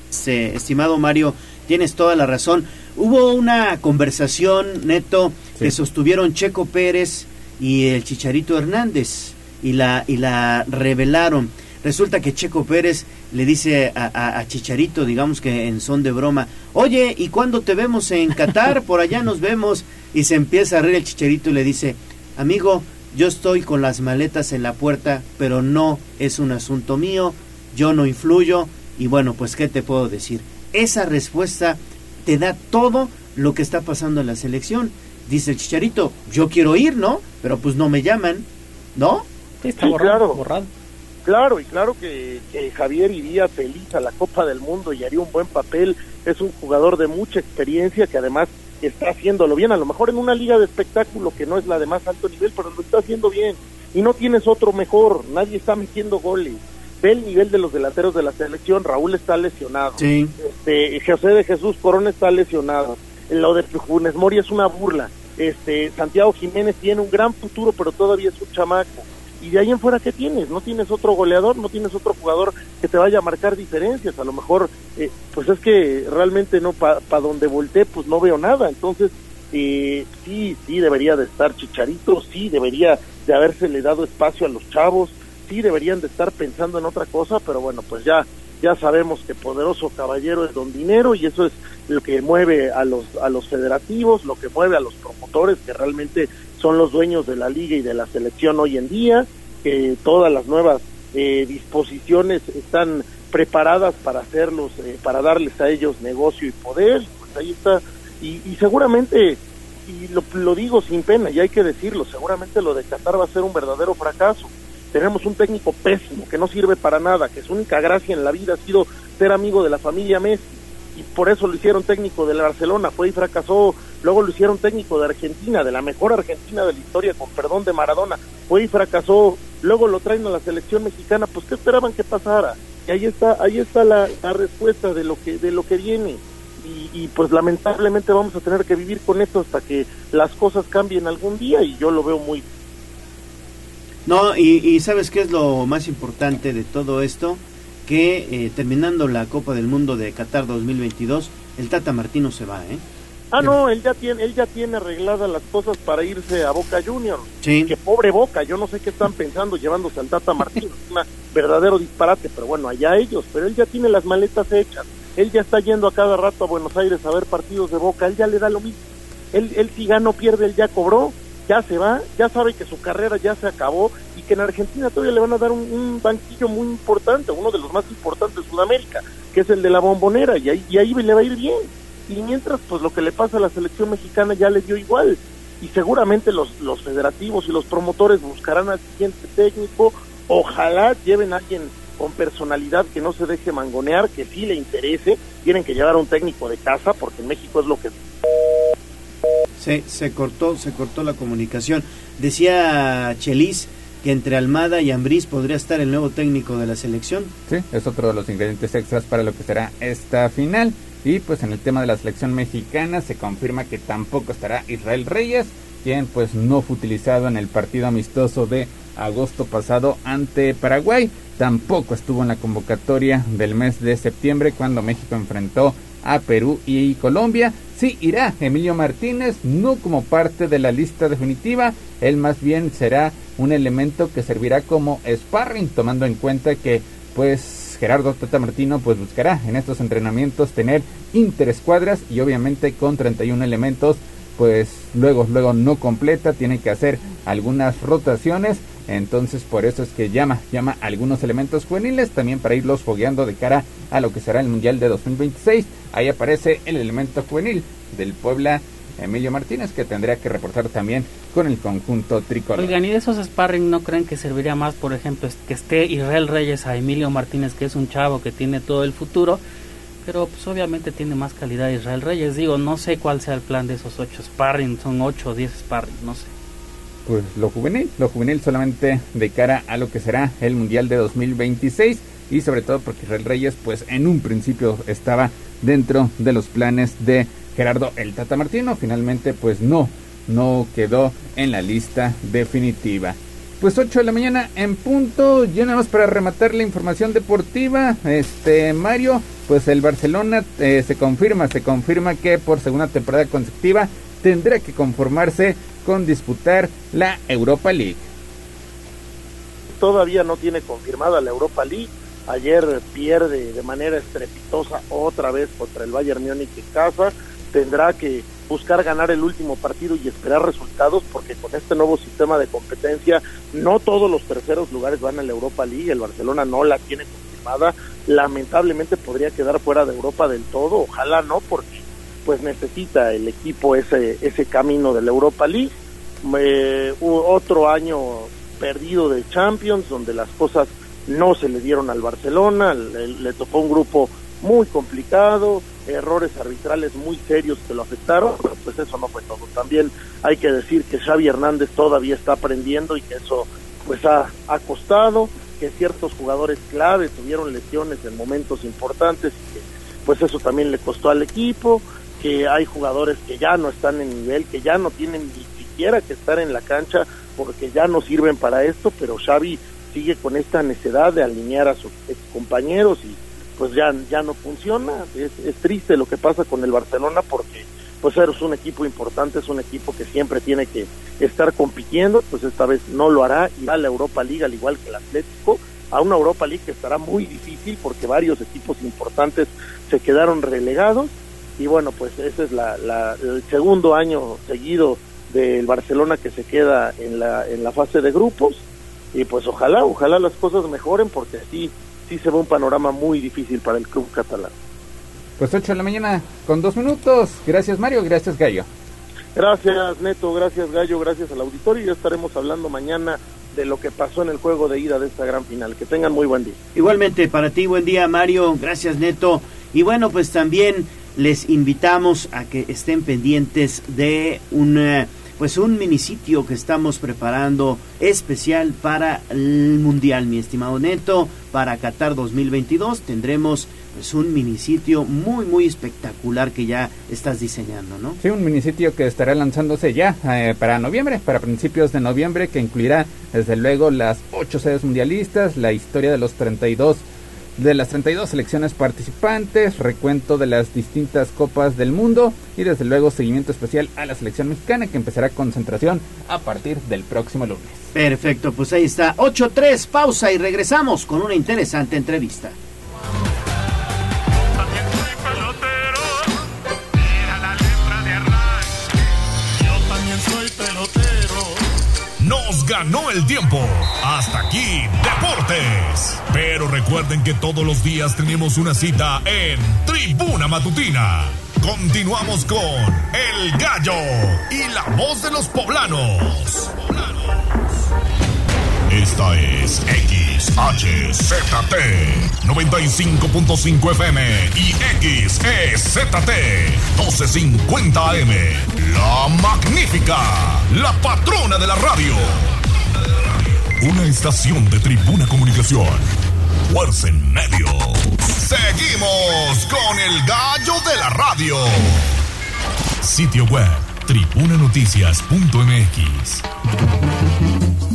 S1: Sí, estimado Mario, tienes toda la razón. Hubo una conversación, Neto, sí. que sostuvieron Checo Pérez y el Chicharito Hernández y la, y la revelaron. Resulta que Checo Pérez le dice a, a, Chicharito, digamos que en son de broma, oye, ¿y cuándo te vemos en Qatar? Por allá nos vemos. Y se empieza a reír el Chicharito y le dice, amigo, yo estoy con las maletas en la puerta, pero no es un asunto mío, yo no influyo y bueno, pues ¿qué te puedo decir? Esa respuesta te da todo lo que está pasando en la selección. Dice el Chicharito, yo quiero ir, ¿no? Pero pues no me llaman, ¿no?
S27: Está sí, borrado, claro. borrado. Claro, y claro que, que, Javier iría feliz a la Copa del Mundo y haría un buen papel. Es un jugador de mucha experiencia que además está haciéndolo bien, a lo mejor en una liga de espectáculo que no es la de más alto nivel, pero lo está haciendo bien. Y no tienes otro mejor, nadie está metiendo goles. Ve el nivel de los delanteros de la selección, Raúl está lesionado.
S1: Sí.
S27: Este, José de Jesús Corona está lesionado. Lo de Funes Mori es una burla. Este, Santiago Jiménez tiene un gran futuro, pero todavía es un chamaco. Y de ahí en fuera, ¿qué tienes? No tienes otro goleador, no tienes otro jugador que te vaya a marcar diferencias. A lo mejor, eh, pues es que realmente no, para pa donde volteé, pues no veo nada. Entonces, eh, sí, sí debería de estar Chicharito, sí debería de habérsele dado espacio a los chavos, sí deberían de estar pensando en otra cosa, pero bueno, pues ya ya sabemos que poderoso caballero es don dinero y eso es lo que mueve a los a los federativos, lo que mueve a los promotores que realmente son los dueños de la liga y de la selección hoy en día, que todas las nuevas eh, disposiciones están preparadas para hacerlos, eh, para darles a ellos negocio y poder, pues ahí está, y, y seguramente, y lo, lo, digo sin pena, y hay que decirlo, seguramente lo de Qatar va a ser un verdadero fracaso. Tenemos un técnico pésimo, que no sirve para nada, que su única gracia en la vida ha sido ser amigo de la familia Messi, y por eso lo hicieron técnico del Barcelona, fue y fracasó, luego lo hicieron técnico de Argentina, de la mejor Argentina de la historia, con perdón de Maradona, fue y fracasó, luego lo traen a la selección mexicana, pues qué esperaban que pasara, y ahí está, ahí está la, la respuesta de lo que, de lo que viene. Y, pues lamentablemente vamos a tener que vivir con esto hasta que las cosas cambien algún día y yo lo veo muy
S1: no y, y sabes qué es lo más importante de todo esto que eh, terminando la Copa del Mundo de Qatar 2022 el Tata Martino se va eh
S27: Ah, no, él ya tiene, él ya tiene arregladas las cosas para irse a Boca Juniors.
S1: Sí.
S27: Que pobre Boca, yo no sé qué están pensando llevándose al Tata Martino, es un verdadero disparate, pero bueno, allá ellos, pero él ya tiene las maletas hechas, él ya está yendo a cada rato a Buenos Aires a ver partidos de Boca, él ya le da lo mismo. Él, él si gana o pierde, él ya cobró, ya se va, ya sabe que su carrera ya se acabó y que en Argentina todavía le van a dar un, banquillo muy importante, uno de los más importantes de Sudamérica, que es el de la bombonera, y ahí, y ahí le va a ir bien. Y mientras pues lo que le pasa a la selección mexicana ya le dio igual. Y seguramente los, los federativos y los promotores buscarán al siguiente técnico, ojalá lleven a alguien con personalidad que no se deje mangonear, que sí le interese, tienen que llevar a un técnico de casa porque en México es lo que
S1: se, se cortó, se cortó la comunicación. Decía Chelis que entre Almada y Ambriz podría estar el nuevo técnico de la selección.
S26: Sí, es otro de los ingredientes extras para lo que será esta final. Y pues en el tema de la selección mexicana se confirma que tampoco estará Israel Reyes, quien pues no fue utilizado en el partido amistoso de agosto pasado ante Paraguay. Tampoco estuvo en la convocatoria del mes de septiembre cuando México enfrentó a Perú y Colombia. Sí irá Emilio Martínez, no como parte de la lista definitiva, él más bien será un elemento que servirá como sparring, tomando en cuenta que pues Gerardo Tata Martino pues buscará en estos entrenamientos tener interescuadras y obviamente con 31 elementos pues luego luego no completa, tiene que hacer algunas rotaciones entonces por eso es que llama, llama algunos elementos juveniles también para irlos fogueando de cara a lo que será el Mundial de 2026. Ahí aparece el elemento juvenil del Puebla Emilio Martínez que tendría que reportar también con el conjunto tricolor.
S16: Oigan, ¿y de esos sparring no creen que serviría más, por ejemplo, que esté Israel Reyes a Emilio Martínez, que es un chavo que tiene todo el futuro? Pero pues obviamente tiene más calidad Israel Reyes. Digo, no sé cuál sea el plan de esos ocho sparring, son ocho o diez sparring, no sé
S26: pues lo juvenil, lo juvenil solamente de cara a lo que será el Mundial de 2026 y sobre todo porque Israel Reyes pues en un principio estaba dentro de los planes de Gerardo el Tata Martino, finalmente pues no, no quedó en la lista definitiva. Pues 8 de la mañana en punto, ya nada más para rematar la información deportiva, este Mario, pues el Barcelona eh, se confirma, se confirma que por segunda temporada consecutiva tendrá que conformarse con disputar la Europa League.
S27: Todavía no tiene confirmada la Europa League. Ayer pierde de manera estrepitosa otra vez contra el Bayern Múnich en casa. Tendrá que buscar ganar el último partido y esperar resultados porque con este nuevo sistema de competencia no todos los terceros lugares van a la Europa League. El Barcelona no la tiene confirmada. Lamentablemente podría quedar fuera de Europa del todo. Ojalá no porque pues necesita el equipo ese, ese camino de la Europa League. Eh, otro año perdido de Champions, donde las cosas no se le dieron al Barcelona, le, tocó un grupo muy complicado, errores arbitrales muy serios que lo afectaron, pues eso no fue todo. También hay que decir que Xavi Hernández todavía está aprendiendo y que eso pues ha, ha costado, que ciertos jugadores clave tuvieron lesiones en momentos importantes y que pues eso también le costó al equipo que hay jugadores que ya no están en nivel, que ya no tienen ni siquiera que estar en la cancha porque ya no sirven para esto, pero Xavi sigue con esta necesidad de alinear a sus compañeros y pues ya, ya no funciona. Es, es triste lo que pasa con el Barcelona porque pues es un equipo importante, es un equipo que siempre tiene que estar compitiendo, pues esta vez no lo hará y va a la Europa League al igual que el Atlético, a una Europa League que estará muy difícil porque varios equipos importantes se quedaron relegados y bueno, pues ese es la, el segundo año seguido del Barcelona que se queda en la, en la fase de grupos y pues ojalá, ojalá las cosas mejoren porque sí, sí se ve un panorama muy difícil para el club catalán.
S26: Pues 8 de la mañana con dos minutos. Gracias Mario, gracias Gallo.
S27: Gracias Neto, gracias Gallo, gracias al auditorio y ya estaremos hablando mañana de lo que pasó en el juego de ida de esta gran final. Que tengan muy buen día.
S1: Igualmente para ti, buen día Mario, gracias Neto. Y bueno, pues también les invitamos a que estén pendientes de un eh, pues un minisitio que estamos preparando especial para el Mundial, mi estimado Neto, para Qatar 2022 tendremos pues un minisitio muy muy espectacular que ya estás diseñando, ¿no?
S26: Sí, un minisitio que estará lanzándose ya eh, para noviembre, para principios de noviembre, que incluirá desde luego las ocho sedes mundialistas, la historia de los 32 de las 32 selecciones participantes, recuento de las distintas copas del mundo y desde luego seguimiento especial a la selección mexicana que empezará concentración a partir del próximo lunes.
S1: Perfecto, pues ahí está 8-3, pausa y regresamos con una interesante entrevista.
S3: Nos ganó el tiempo. Hasta aquí, Deportes. Pero recuerden que todos los días tenemos una cita en Tribuna Matutina. Continuamos con El Gallo y la voz de los poblanos. Esta es XHZT 95.5 FM y XEZT 1250 AM. La magnífica, la patrona de la radio. Una estación de tribuna comunicación. Fuerza en medios. Seguimos con el gallo de la radio. Sitio web, tribunanoticias.mx.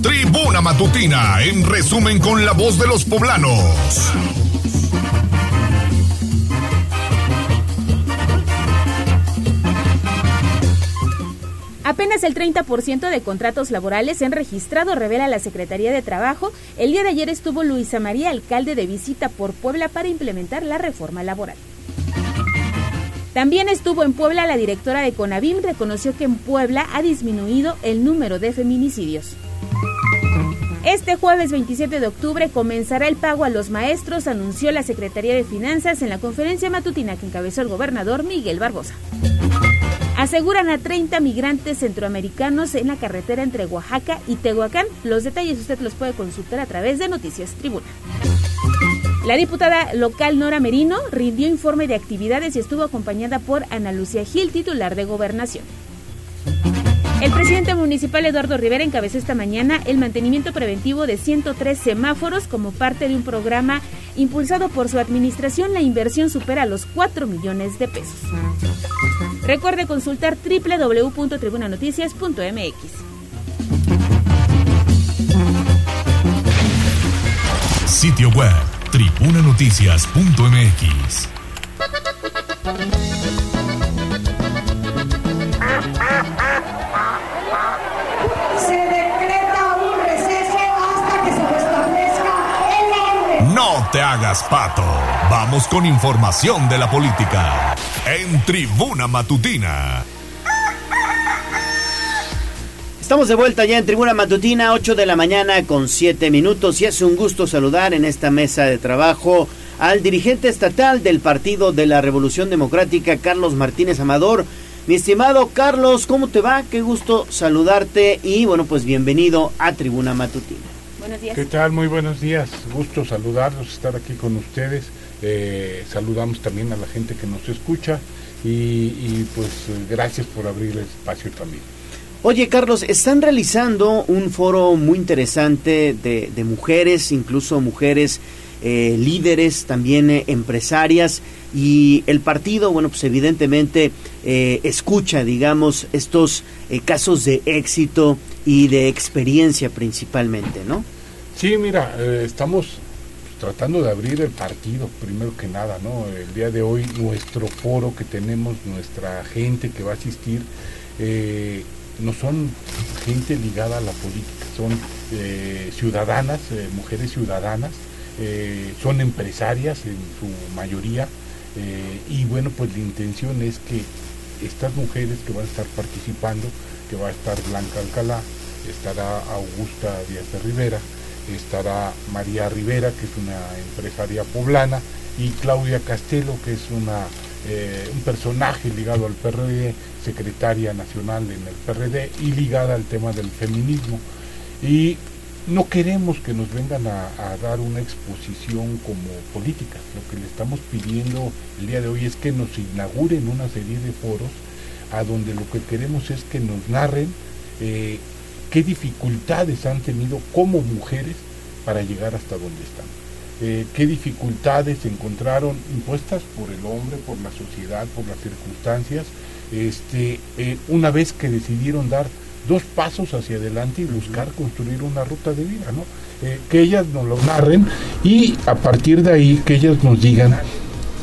S3: Tribuna Matutina, en resumen con la voz de los poblanos.
S2: Apenas el 30% de contratos laborales se han registrado, revela la Secretaría de Trabajo. El día de ayer estuvo Luisa María, alcalde de visita por Puebla para implementar la reforma laboral. También estuvo en Puebla la directora de Conavim, reconoció que en Puebla ha disminuido el número de feminicidios. Este jueves 27 de octubre comenzará el pago a los maestros, anunció la Secretaría de Finanzas en la conferencia matutina que encabezó el gobernador Miguel Barbosa. Aseguran a 30 migrantes centroamericanos en la carretera entre Oaxaca y Tehuacán. Los detalles usted los puede consultar a través de Noticias Tribuna. La diputada local Nora Merino rindió informe de actividades y estuvo acompañada por Ana Lucía Gil, titular de Gobernación. El presidente municipal Eduardo Rivera encabezó esta mañana el mantenimiento preventivo de 103 semáforos como parte de un programa impulsado por su administración. La inversión supera los 4 millones de pesos. Recuerde consultar www.tribunanoticias.mx.
S3: Sitio web, tribunanoticias.mx.
S28: Se decreta un receso hasta que se restablezca el orden.
S3: No te hagas pato. Vamos con información de la política. En Tribuna Matutina.
S1: Estamos de vuelta ya en Tribuna Matutina, 8 de la mañana con 7 minutos y es un gusto saludar en esta mesa de trabajo al dirigente estatal del Partido de la Revolución Democrática, Carlos Martínez Amador. Mi estimado Carlos, ¿cómo te va? Qué gusto saludarte y bueno, pues bienvenido a Tribuna Matutina.
S2: Buenos días.
S29: ¿Qué tal? Muy buenos días. Gusto saludarlos, estar aquí con ustedes. Eh, saludamos también a la gente que nos escucha y, y pues gracias por abrir el espacio también.
S1: Oye, Carlos, están realizando un foro muy interesante de, de mujeres, incluso mujeres eh, líderes, también eh, empresarias, y el partido, bueno, pues evidentemente eh, escucha, digamos, estos eh, casos de éxito y de experiencia principalmente, ¿no?
S29: Sí, mira, eh, estamos tratando de abrir el partido, primero que nada, ¿no? El día de hoy nuestro foro que tenemos, nuestra gente que va a asistir, eh, no son gente ligada a la política, son ciudadanas, mujeres ciudadanas, son empresarias en su mayoría, y bueno, pues la intención es que estas mujeres que van a estar participando, que va a estar Blanca Alcalá, estará Augusta Díaz de Rivera, estará María Rivera, que es una empresaria poblana, y Claudia Castelo, que es una, eh, un personaje ligado al PRD, secretaria nacional en el PRD y ligada al tema del feminismo. Y no queremos que nos vengan a, dar una exposición como política. Lo que le estamos pidiendo el día de hoy es que nos inauguren una serie de foros a donde lo que queremos es que nos narren eh, qué dificultades han tenido como mujeres para llegar hasta donde están. Eh, qué dificultades encontraron impuestas por el hombre, por la sociedad, por las circunstancias, este, eh, una vez que decidieron dar dos pasos hacia adelante y buscar construir una ruta de vida, ¿no? Eh, que ellas nos lo narren y a partir de ahí que ellas nos digan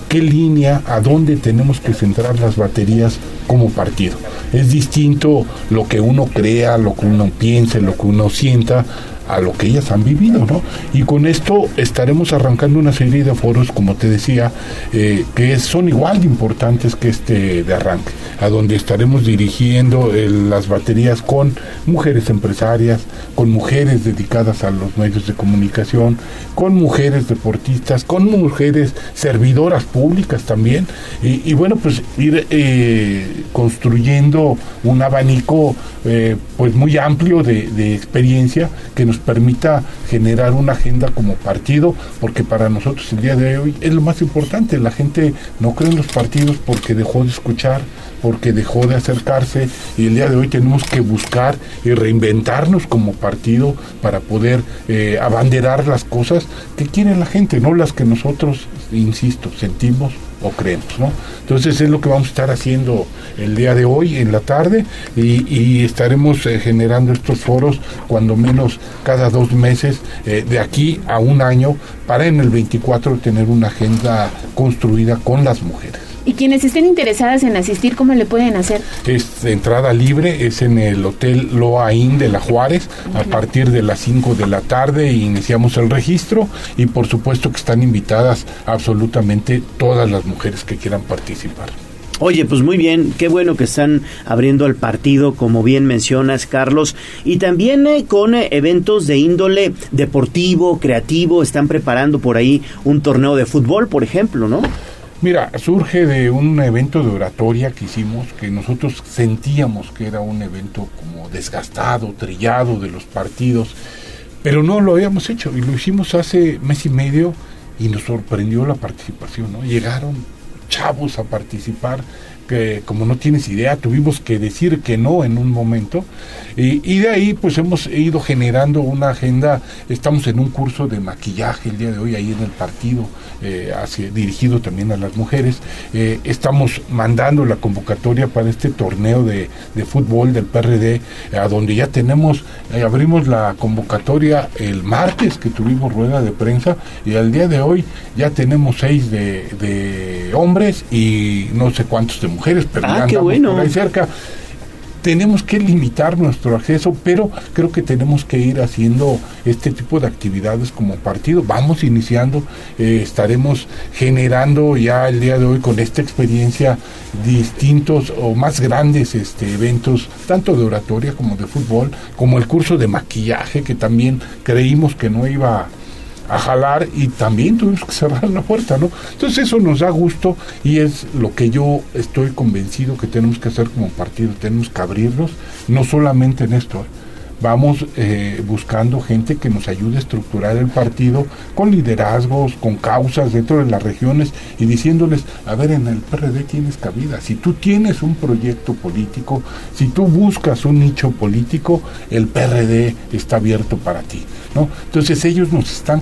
S29: qué línea, a dónde tenemos que centrar las baterías como partido. Es distinto lo que uno crea, lo que uno piense, lo que uno sienta, a lo que ellas han vivido, ¿no? Y con esto estaremos arrancando una serie de foros, como te decía, eh, que son igual de importantes que este de arranque, a donde estaremos dirigiendo el- las baterías con mujeres empresarias, con mujeres dedicadas a los medios de comunicación, con mujeres deportistas, con mujeres servidoras públicas también, y, bueno, pues ir eh, construyendo un abanico eh, pues muy amplio de, de experiencia que nos permita generar una agenda como partido, porque para nosotros el día de hoy es lo más importante. La gente no cree en los partidos porque dejó de escuchar porque dejó de acercarse y el día de hoy tenemos que buscar y reinventarnos como partido para poder eh, abanderar las cosas que quiere la gente, no las que nosotros, insisto, sentimos o creemos, ¿no? Entonces es lo que vamos a estar haciendo el día de hoy en la tarde y, estaremos eh, generando estos foros cuando menos cada dos meses eh, de aquí a un año para en el 24 tener una agenda construida con las mujeres.
S2: Y quienes estén interesadas en asistir, ¿cómo le pueden hacer?
S29: Es entrada libre, es en el Hotel Loaín de la Juárez, a partir de las 5 de la tarde iniciamos el registro y por supuesto que están invitadas absolutamente todas las mujeres que quieran participar.
S1: Oye, pues muy bien, qué bueno que están abriendo el partido, como bien mencionas, Carlos, y también eh, con eh, eventos de índole deportivo, creativo, están preparando por ahí un torneo de fútbol, por ejemplo, ¿no?
S29: Mira, surge de un evento de oratoria que hicimos, que nosotros sentíamos que era un evento como desgastado, trillado de los partidos, pero no lo habíamos hecho y lo hicimos hace mes y medio y nos sorprendió la participación, ¿no? Llegaron chavos a participar que como no tienes idea tuvimos que decir que no en un momento. Y, de ahí pues hemos ido generando una agenda. Estamos en un curso de maquillaje el día de hoy ahí en el partido eh, dirigido también a las mujeres. Eh, estamos mandando la convocatoria para este torneo de, fútbol del PRD a donde ya tenemos eh, abrimos la convocatoria el martes que tuvimos rueda de prensa y al día de hoy ya tenemos seis de, de hombres y no sé cuántos de mujeres, pero
S1: ah, qué bueno.
S29: ahí cerca. Tenemos que limitar nuestro acceso, pero creo que tenemos que ir haciendo este tipo de actividades como partido. Vamos iniciando, eh, estaremos generando ya el día de hoy con esta experiencia distintos o más grandes este, eventos, tanto de oratoria como de fútbol, como el curso de maquillaje, que también creímos que no iba a a jalar y también tuvimos que cerrar la puerta, ¿no? Entonces eso nos da gusto y es lo que yo estoy convencido que tenemos que hacer como partido, tenemos que abrirnos, no solamente en esto, vamos eh, buscando gente que nos ayude a estructurar el partido con liderazgos, con causas dentro de las regiones y diciéndoles, a ver, en el PRD tienes cabida. Si tú tienes un proyecto político, si tú buscas un nicho político, el PRD está abierto para ti. ¿no? Entonces ellos nos están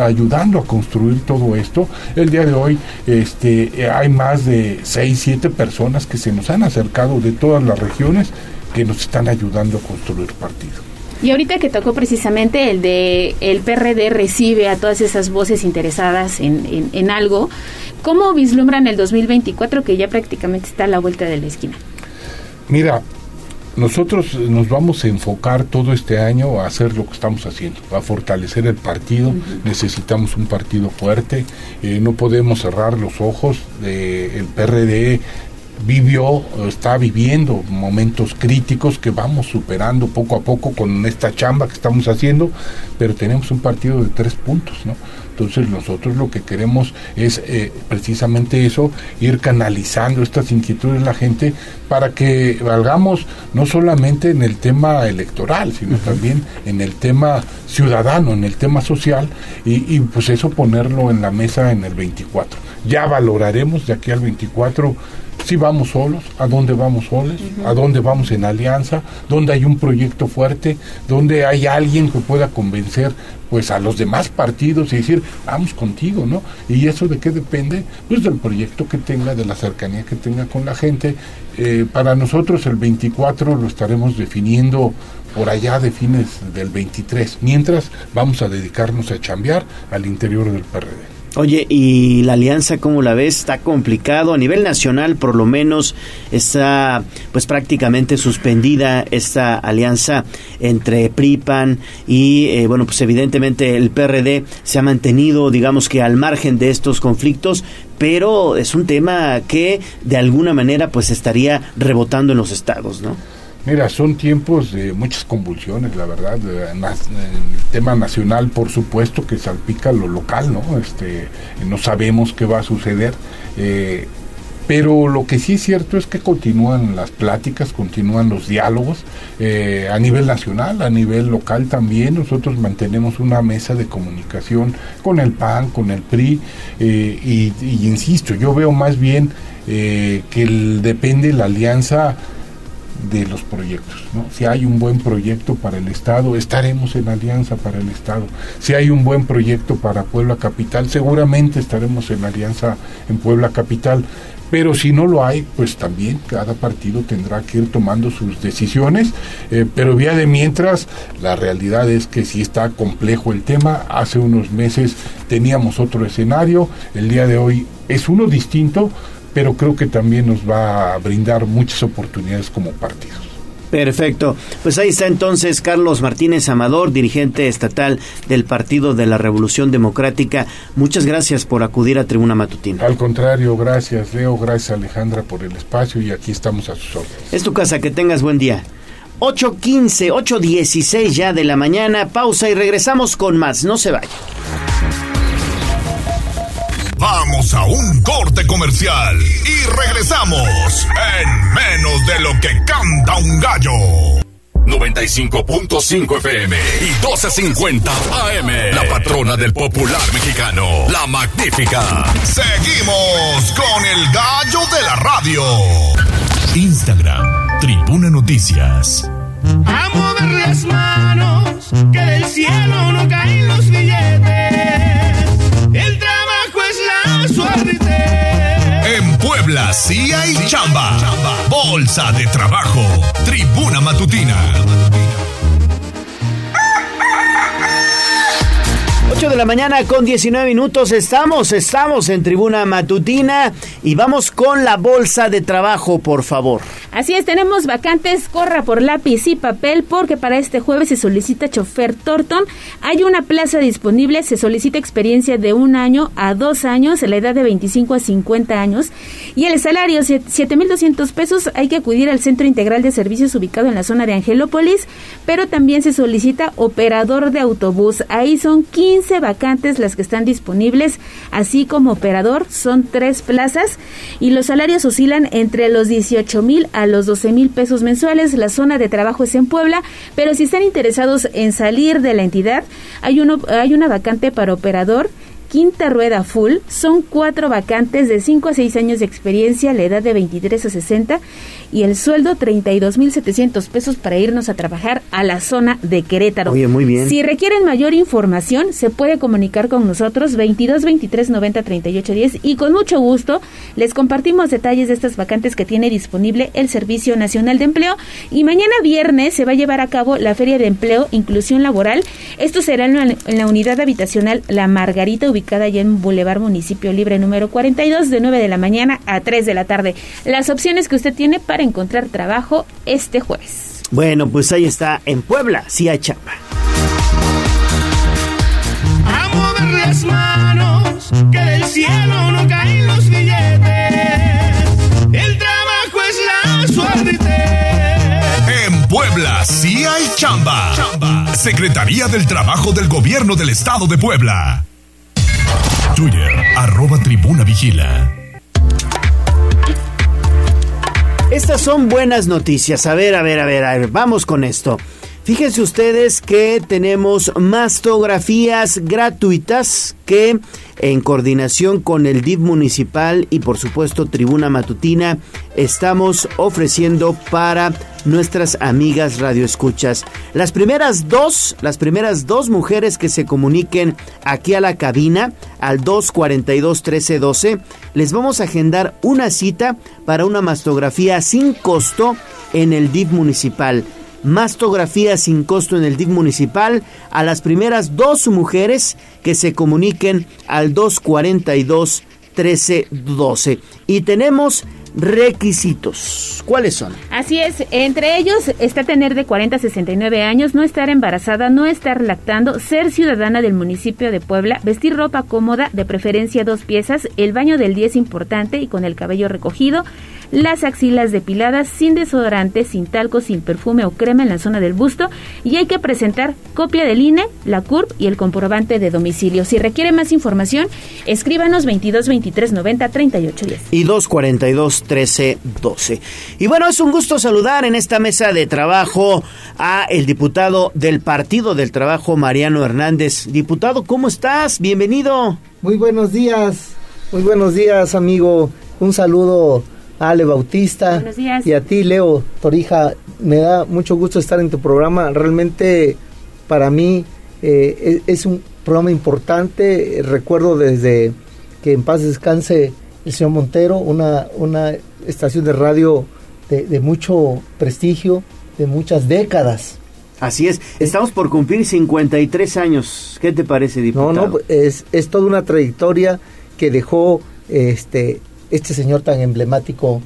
S29: ayudando a construir todo esto. El día de hoy este, hay más de 6, 7 personas que se nos han acercado de todas las regiones que nos están ayudando a construir partido.
S2: Y ahorita que tocó precisamente el de el PRD recibe a todas esas voces interesadas en, en, algo, ¿cómo vislumbran el 2024 que ya prácticamente está a la vuelta de la esquina?
S29: Mira, nosotros nos vamos a enfocar todo este año a hacer lo que estamos haciendo, a fortalecer el partido. Necesitamos un partido fuerte. Eh, no podemos cerrar los ojos. el PRD vivió, está viviendo momentos críticos que vamos superando poco a poco con esta chamba que estamos haciendo, pero tenemos un partido de tres puntos, ¿no? Entonces nosotros lo que queremos es eh, precisamente eso, ir canalizando estas inquietudes de la gente para que valgamos no solamente en el tema electoral, sino también en el tema ciudadano, en el tema social, y, y pues eso ponerlo en la mesa en el 24. Ya valoraremos de aquí al 24 si vamos solos, a dónde vamos solos, a dónde vamos en alianza, dónde hay un proyecto fuerte, dónde hay alguien que pueda convencer pues a los demás partidos y decir, vamos contigo, ¿no? Y eso de qué depende? Pues del proyecto que tenga, de la cercanía que tenga con la gente. Eh, para nosotros el 24 lo estaremos definiendo por allá de fines del 23, mientras vamos a dedicarnos a chambear al interior del PRD.
S1: Oye, ¿y la alianza cómo la ves? Está complicado. A nivel nacional, por lo menos, está pues prácticamente suspendida esta alianza entre PRIPAN y, eh, bueno, pues evidentemente el PRD se ha mantenido, digamos que al margen de estos conflictos, pero es un tema que de alguna manera pues estaría rebotando en los estados, ¿no?
S29: Mira, son tiempos de muchas convulsiones, la verdad. El tema nacional, por supuesto, que salpica lo local, ¿no? Este, no sabemos qué va a suceder. Eh, Pero lo que sí es cierto es que continúan las pláticas, continúan los diálogos eh, a nivel nacional, a nivel local también. Nosotros mantenemos una mesa de comunicación con el PAN, con el PRI, eh, y, insisto, yo veo más bien que depende la alianza de los proyectos. ¿no? Si hay un buen proyecto para el Estado, estaremos en alianza para el Estado. Si hay un buen proyecto para Puebla Capital, seguramente estaremos en alianza en Puebla Capital. Pero si no lo hay, pues también cada partido tendrá que ir tomando sus decisiones. Eh, pero vía de mientras, la realidad es que si está complejo el tema. Hace unos meses teníamos otro escenario, el día de hoy es uno distinto, pero creo que también nos va a brindar muchas oportunidades como partidos.
S1: Perfecto. Pues ahí está entonces Carlos Martínez Amador, dirigente estatal del Partido de la Revolución Democrática. Muchas gracias por acudir a Tribuna Matutina.
S29: Al contrario, gracias Leo, gracias Alejandra por el espacio y aquí estamos a sus órdenes.
S1: Es tu casa, que tengas buen día. 8.15, 8.16 ya de la mañana, pausa y regresamos con más. No se vaya.
S3: Vamos a un corte comercial y regresamos en menos de lo que canta un gallo. 95.5 FM y 12.50 AM. La patrona del popular mexicano, la magnífica. Seguimos con el gallo de la radio. Instagram, Tribuna Noticias.
S10: A mover las manos, que del cielo no caen los billetes. El
S3: En Puebla sí hay chamba. Bolsa de trabajo. Tribuna Matutina.
S1: 8 de la mañana con 19 minutos estamos, estamos en tribuna matutina y vamos con la bolsa de trabajo, por favor.
S2: Así es, tenemos vacantes, corra por lápiz y papel porque para este jueves se solicita chofer Torton. Hay una plaza disponible, se solicita experiencia de un año a dos años, la edad de 25 a 50 años y el salario 7.200 pesos. Hay que acudir al Centro Integral de Servicios ubicado en la zona de Angelópolis, pero también se solicita operador de autobús. Ahí son 15 vacantes las que están disponibles, así como operador, son tres plazas y los salarios oscilan entre los 18 mil a los 12 mil pesos mensuales. La zona de trabajo es en Puebla, pero si están interesados en salir de la entidad, hay, uno, hay una vacante para operador quinta rueda full. Son cuatro vacantes de 5 a 6 años de experiencia, la edad de 23 a 60 y el sueldo 32.700 pesos para irnos a trabajar a la zona de Querétaro.
S1: Oye, muy bien.
S2: Si requieren mayor información, se puede comunicar con nosotros 22 23 90 38 10 y con mucho gusto les compartimos detalles de estas vacantes que tiene disponible el Servicio Nacional de Empleo y mañana viernes se va a llevar a cabo la Feria de Empleo Inclusión Laboral. Esto será en la, en la unidad habitacional La Margarita ubicada allá en Boulevard Municipio Libre número 42 de 9 de la mañana a 3 de la tarde. Las opciones que usted tiene para encontrar trabajo este jueves.
S1: Bueno, pues ahí está, en Puebla, sí hay chamba.
S10: A mover las manos, que del cielo no caen los billetes. El trabajo es la suerte.
S3: En Puebla sí hay chamba. Secretaría del Trabajo del Gobierno del Estado de Puebla. Twitter, arroba tribuna vigila.
S1: Estas son buenas noticias. A ver, a ver, a ver, a ver, vamos con esto. Fíjense ustedes que tenemos mastografías gratuitas que en coordinación con el DIF municipal y por supuesto Tribuna Matutina estamos ofreciendo para nuestras amigas radioescuchas. Las primeras dos, las primeras dos mujeres que se comuniquen aquí a la cabina al 242 1312, les vamos a agendar una cita para una mastografía sin costo en el DIF municipal mastografía sin costo en el DIC municipal a las primeras dos mujeres que se comuniquen al 242 1312. Y tenemos requisitos. ¿Cuáles son?
S2: Así es, entre ellos está tener de 40 a 69 años, no estar embarazada, no estar lactando, ser ciudadana del municipio de Puebla, vestir ropa cómoda, de preferencia dos piezas, el baño del día es importante y con el cabello recogido, las axilas depiladas sin desodorante, sin talco, sin perfume o crema en la zona del busto y hay que presentar copia del INE, la CURP y el comprobante de domicilio. Si requiere más información, escríbanos 22 23 90 38 10.
S1: Y 242 13 12. Y bueno, es un gusto saludar en esta mesa de trabajo a el diputado del Partido del Trabajo, Mariano Hernández. Diputado, ¿cómo estás? Bienvenido.
S30: Muy buenos días, muy buenos días, amigo. Un saludo a Ale Bautista
S2: Buenos días.
S30: y a ti, Leo Torija. Me da mucho gusto estar en tu programa. Realmente, para mí, eh, es es un programa importante. Recuerdo desde que en paz descanse el señor Montero, una, una estación de radio de, de mucho prestigio, de muchas décadas.
S1: Así es, estamos por cumplir 53 años. ¿Qué te parece, diputado?
S30: No, no, es, es toda una trayectoria que dejó este, este señor tan emblemático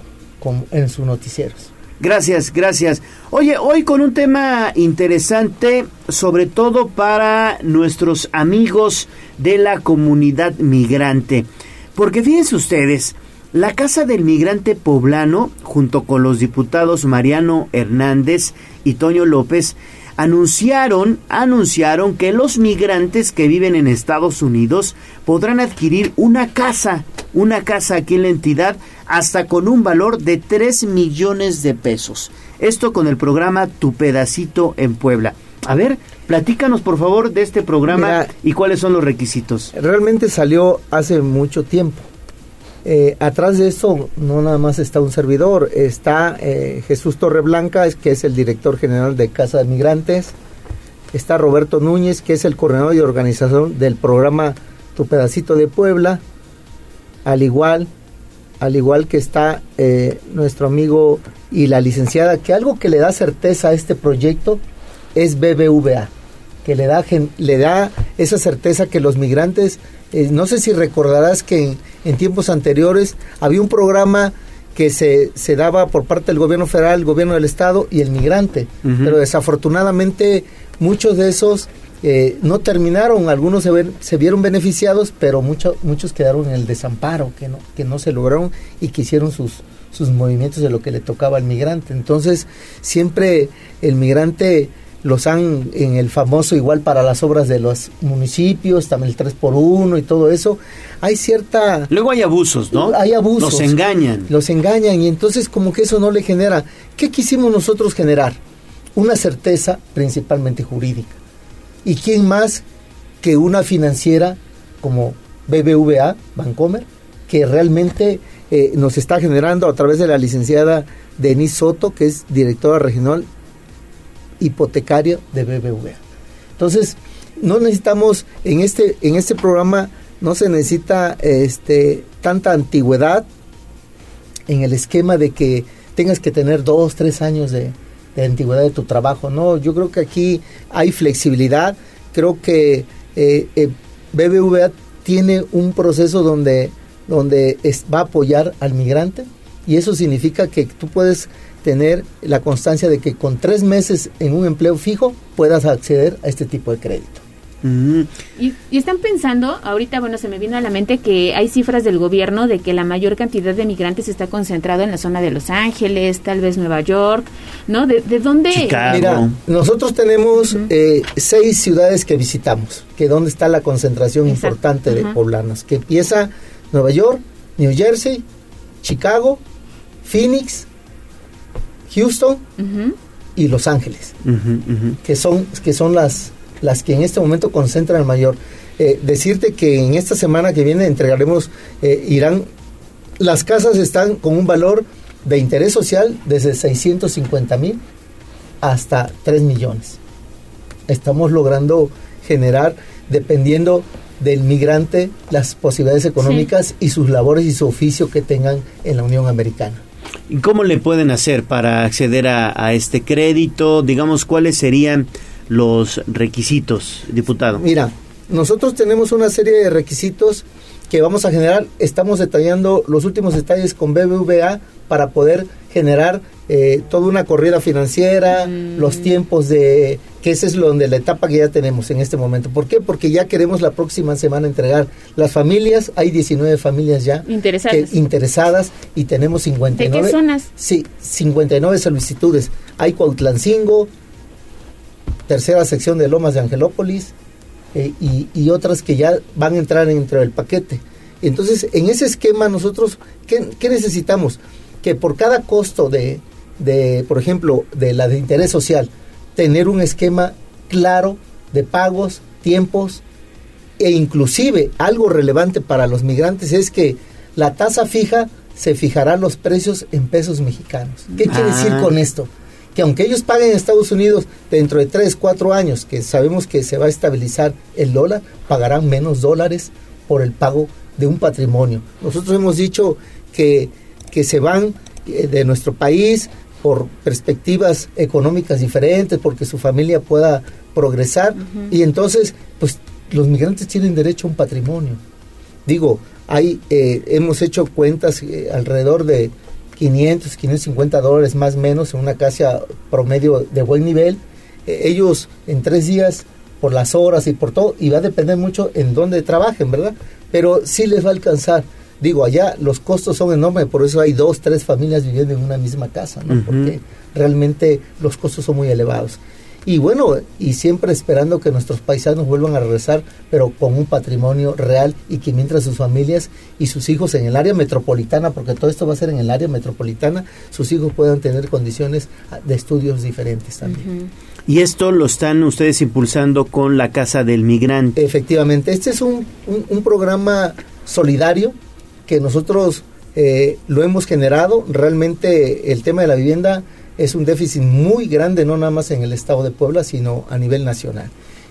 S30: en sus noticieros.
S1: Gracias, gracias. Oye, hoy con un tema interesante, sobre todo para nuestros amigos de la comunidad migrante. Porque fíjense ustedes, la Casa del Migrante Poblano, junto con los diputados Mariano Hernández y Toño López, anunciaron, anunciaron que los migrantes que viven en Estados Unidos podrán adquirir una casa, una casa aquí en la entidad, hasta con un valor de 3 millones de pesos. Esto con el programa Tu Pedacito en Puebla. A ver, platícanos por favor de este programa
S30: Mira,
S1: y cuáles son los requisitos.
S30: Realmente salió hace mucho tiempo. Eh, atrás de esto no nada más está un servidor, está eh, Jesús Torreblanca, que es el director general de Casa de Migrantes, está Roberto Núñez, que es el coordinador de organización del programa Tu Pedacito de Puebla, al igual, al igual que está eh, nuestro amigo y la licenciada, que algo que le da certeza a este proyecto es BBVA, que le da, le da esa certeza que los migrantes, eh, no sé si recordarás que en, en tiempos anteriores había un programa que se, se daba por parte del gobierno federal, el gobierno del estado y el migrante, pero desafortunadamente muchos de esos eh, no terminaron, algunos se, ven- se vieron beneficiados, pero mucho- muchos quedaron en el desamparo, que no, que no se lograron y que hicieron sus, sus movimientos de lo que le tocaba al migrante. Entonces, siempre el migrante los han en el famoso igual para las obras de los municipios, también el 3 por 1 y todo eso. Hay cierta...
S1: Luego hay abusos, ¿no?
S30: Hay abusos.
S1: Los engañan.
S30: Los engañan y entonces como que eso no le genera. ¿Qué quisimos nosotros generar? Una certeza principalmente jurídica. ¿Y quién más que una financiera como BBVA, Bancomer, que realmente eh, nos está generando a través de la licenciada Denise Soto, que es directora regional hipotecaria de BBVA. Entonces, no necesitamos en este en este programa no se necesita este tanta antigüedad en el esquema de que tengas que tener dos, tres años de, de antigüedad de tu trabajo. No, yo creo que aquí hay flexibilidad. Creo que eh, eh, BBVA tiene un proceso donde, donde va a apoyar al migrante y eso significa que tú puedes tener la constancia de que con tres meses en un empleo fijo puedas acceder a este tipo de crédito.
S2: Y, y están pensando, ahorita, bueno, se me vino a la mente que hay cifras del gobierno de que la mayor cantidad de migrantes está concentrado en la zona de Los Ángeles, tal vez Nueva York, ¿no? ¿De, de dónde?
S30: Mira, nosotros tenemos eh, seis ciudades que visitamos, que donde está la concentración importante de
S2: Ajá.
S30: poblanos, que empieza Nueva York, New Jersey, Chicago, Phoenix, Houston y Los Ángeles, que son que son las las que en este momento concentran el mayor. Eh, decirte que en esta semana que viene entregaremos eh, irán las casas están con un valor de interés social desde 650 mil hasta 3 millones. Estamos logrando generar, dependiendo del migrante, las posibilidades económicas y sus labores y su oficio que tengan en la Unión Americana.
S1: ¿Y cómo le pueden hacer para acceder a, a este crédito? Digamos, ¿cuáles serían los requisitos, diputado?
S30: Mira, nosotros tenemos una serie de requisitos que vamos a generar, estamos detallando los últimos detalles con BBVA para poder generar eh, toda una corrida financiera, los tiempos de, que esa es lo donde la etapa que ya tenemos en este momento. ¿Por qué? Porque ya queremos la próxima semana entregar las familias, hay 19 familias ya
S2: Interesadas.
S30: que- interesadas y tenemos 59.
S2: ¿De qué zonas?
S30: Sí, 59 solicitudes. Hay Cuautlancingo, tercera sección de Lomas de Angelópolis eh, y, y otras que ya van a entrar dentro del paquete. Entonces, en ese esquema nosotros, ¿qué, qué necesitamos? Que por cada costo de, de, por ejemplo, de la de interés social, tener un esquema claro de pagos, tiempos e inclusive algo relevante para los migrantes es que la tasa fija se fijará los precios en pesos mexicanos. ¿Qué quiere
S1: Ah.
S30: decir con esto? Que aunque ellos paguen en Estados Unidos dentro de 3, 4 años, que sabemos que se va a estabilizar el dólar, pagarán menos dólares por el pago de un patrimonio. Nosotros hemos dicho que, que se van eh, de nuestro país por perspectivas económicas diferentes, porque su familia pueda progresar y entonces pues los migrantes tienen derecho a un patrimonio. Digo, hay, eh, hemos hecho cuentas eh, alrededor de 500, 550 dólares más o menos en una casa promedio de buen nivel. Eh, ellos en tres días, por las horas y por todo, y va a depender mucho en dónde trabajen, ¿verdad? Pero sí les va a alcanzar. Digo, allá los costos son enormes, por eso hay dos, tres familias viviendo en una misma casa, ¿no? Porque realmente los costos son muy elevados. Y bueno, y siempre esperando que nuestros paisanos vuelvan a regresar, pero con un patrimonio real y que mientras sus familias y sus hijos en el área metropolitana, porque todo esto va a ser en el área metropolitana, sus hijos puedan tener condiciones ah, de estudios diferentes también.
S1: Y esto lo están ustedes impulsando con la Casa del Migrante.
S30: Efectivamente, este es un, un- un programa solidario que nosotros eh, lo hemos generado. Realmente el tema de la vivienda es un déficit muy grande, no nada más en el estado de Puebla, sino a nivel nacional.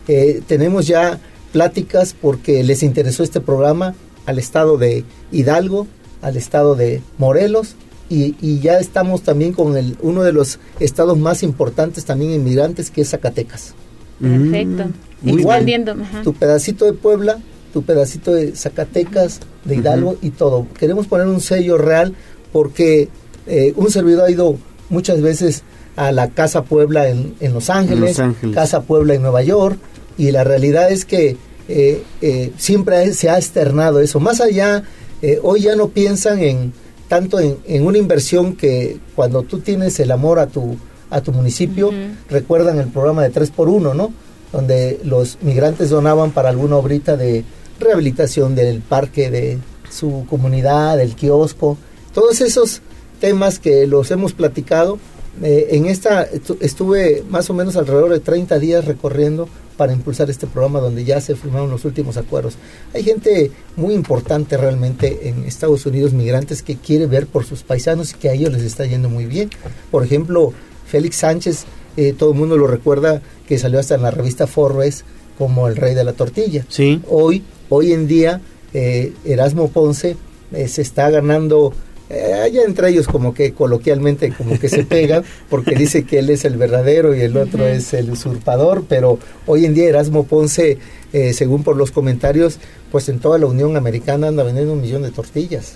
S30: Eh, tenemos ya pláticas porque les interesó este programa al estado de Hidalgo, al estado de Morelos y, y ya estamos también con el, uno de los estados más importantes también inmigrantes que es Zacatecas.
S2: Perfecto.
S30: Igual,
S2: Expandiendo. ajá.
S30: tu pedacito de Puebla, tu pedacito de Zacatecas, de Hidalgo y todo. Queremos poner un sello real porque eh, un servidor ha ido muchas veces a la Casa Puebla en, en Los Ángeles,
S1: Los Ángeles.
S30: Casa Puebla en Nueva York, y la realidad es que eh, eh, siempre se ha externado eso. Más allá, eh, hoy ya no piensan en tanto en, en una inversión que cuando tú tienes el amor a tu, a tu municipio, recuerdan el programa de 3x1, ¿no? Donde los migrantes donaban para alguna obrita de rehabilitación del parque de su comunidad, del kiosco, todos esos temas que los hemos platicado. eh, en esta estu- estuve más o menos alrededor de 30 días recorriendo para impulsar este programa donde ya se firmaron los últimos acuerdos. Hay gente muy importante realmente en Estados Unidos, migrantes, que quiere ver por sus paisanos y que a ellos les está yendo muy bien. Por ejemplo, Félix Sánchez, eh, todo el mundo lo recuerda que salió hasta en la revista Forbes como el rey de la tortilla.
S1: Sí.
S30: Hoy, hoy en día, eh, Erasmo Ponce eh, se está ganando, eh, allá entre ellos como que coloquialmente como que se pegan, porque dice que él es el verdadero y el otro es el usurpador, pero hoy en día Erasmo Ponce, eh, según por los comentarios, pues en toda la Unión Americana anda vendiendo un millón de tortillas.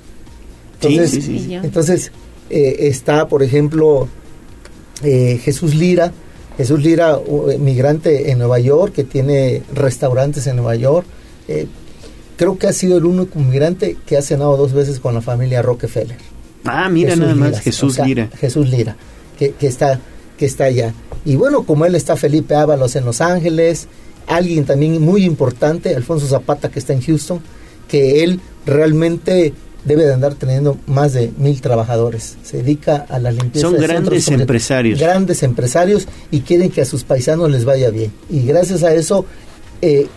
S30: Entonces,
S1: sí, sí, sí.
S30: entonces eh, está, por ejemplo, eh, Jesús Lira, Jesús Lira, migrante en Nueva York, que tiene restaurantes en Nueva York. Creo que ha sido el único migrante que ha cenado dos veces con la familia Rockefeller.
S1: Ah, mira
S30: Jesús
S1: nada más,
S30: Lira,
S1: Jesús
S30: o sea,
S1: Lira.
S30: Jesús Lira, que, que está, que está allá. Y bueno, como él está Felipe Ábalos en Los Ángeles, alguien también muy importante, Alfonso Zapata, que está en Houston, que él realmente debe de andar teniendo más de mil trabajadores. Se dedica a la limpieza.
S1: Son
S30: de
S1: grandes empresarios.
S30: Grandes empresarios y quieren que a sus paisanos les vaya bien. Y gracias a eso eh,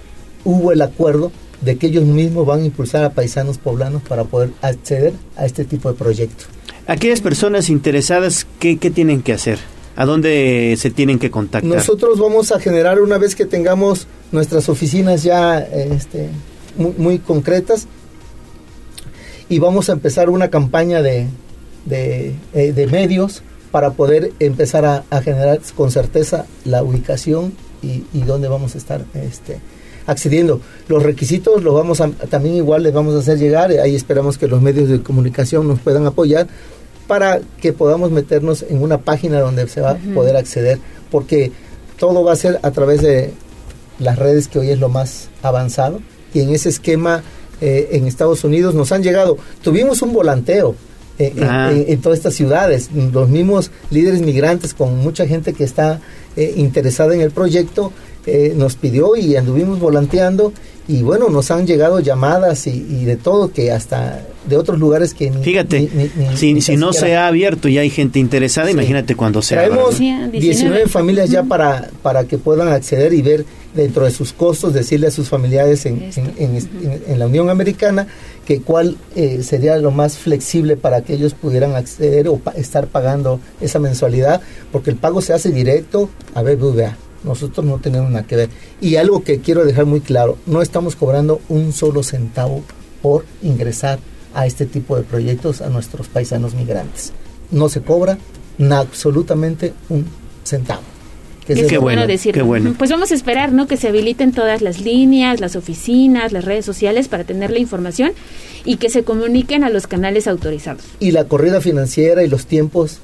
S30: hubo el acuerdo de que ellos mismos van a impulsar a paisanos poblanos para poder acceder a este tipo de proyectos.
S1: Aquellas personas interesadas, ¿qué, qué tienen que hacer? ¿A dónde se tienen que contactar?
S30: Nosotros vamos a generar una vez que tengamos nuestras oficinas ya este, muy, muy concretas y vamos a empezar una campaña de, de, eh, de medios para poder empezar a, a generar con certeza la ubicación y, y dónde vamos a estar. Este. Accediendo. Los requisitos los vamos a, también igual les vamos a hacer llegar, ahí esperamos que los medios de comunicación nos puedan apoyar para que podamos meternos en una página donde se va a poder acceder, porque todo va a ser a través de las redes que hoy es lo más avanzado y en ese esquema eh, en Estados Unidos nos han llegado, tuvimos un volanteo, eh, en,
S1: Ah.
S30: en- en todas estas ciudades. Los mismos líderes migrantes con mucha gente que está eh, interesada en el proyecto eh, nos pidió y anduvimos volanteando y bueno, nos han llegado llamadas y, y de todo que hasta de otros lugares que ni,
S1: Fíjate,
S30: ni- ni- ni-
S1: si,
S30: ni
S1: si no se ha abierto y hay gente interesada, imagínate cuando se abra.
S30: Traemos
S1: ¿no?
S30: 19 familias ya para, para que puedan acceder y ver dentro de sus costos, decirle a sus familiares en, en- en- en- en la Unión Americana que cuál eh, sería lo más flexible para que ellos pudieran acceder o pa- estar pagando esa mensualidad, porque el pago se hace directo a BBVA. Nosotros no tenemos nada que ver. Y algo que quiero dejar muy claro, no estamos cobrando un solo centavo por ingresar a este tipo de proyectos a nuestros paisanos migrantes. No se cobra na- absolutamente un centavo. Que
S2: Que
S30: es
S2: es
S30: el-
S2: bueno decirlo. Pues vamos a esperar, ¿no? Que se habiliten todas las líneas, las oficinas, las redes sociales para tener la información y que se comuniquen a los canales autorizados.
S30: Y la corrida financiera y los tiempos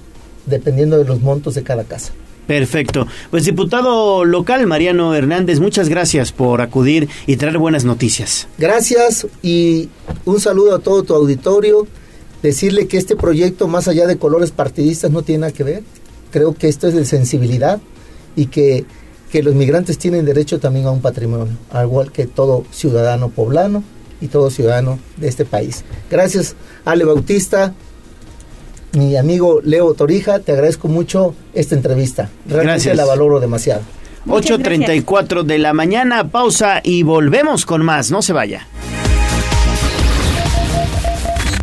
S30: dependiendo de los montos de cada casa.
S1: Perfecto. Pues diputado local Mariano Hernández, muchas gracias por acudir y traer buenas noticias.
S30: Gracias y un saludo a todo tu auditorio. Decirle que este proyecto, más allá de colores partidistas, no tiene nada que ver. Creo que esto es de sensibilidad y que, que los migrantes tienen derecho también a un patrimonio, al igual que todo ciudadano poblano y todo ciudadano de este país. Gracias, Ale Bautista. Mi amigo Leo Torija, te agradezco mucho esta entrevista. Realmente
S1: Gracias.
S30: la valoro demasiado.
S1: 8.34 de la mañana, pausa y volvemos con más, no se vaya.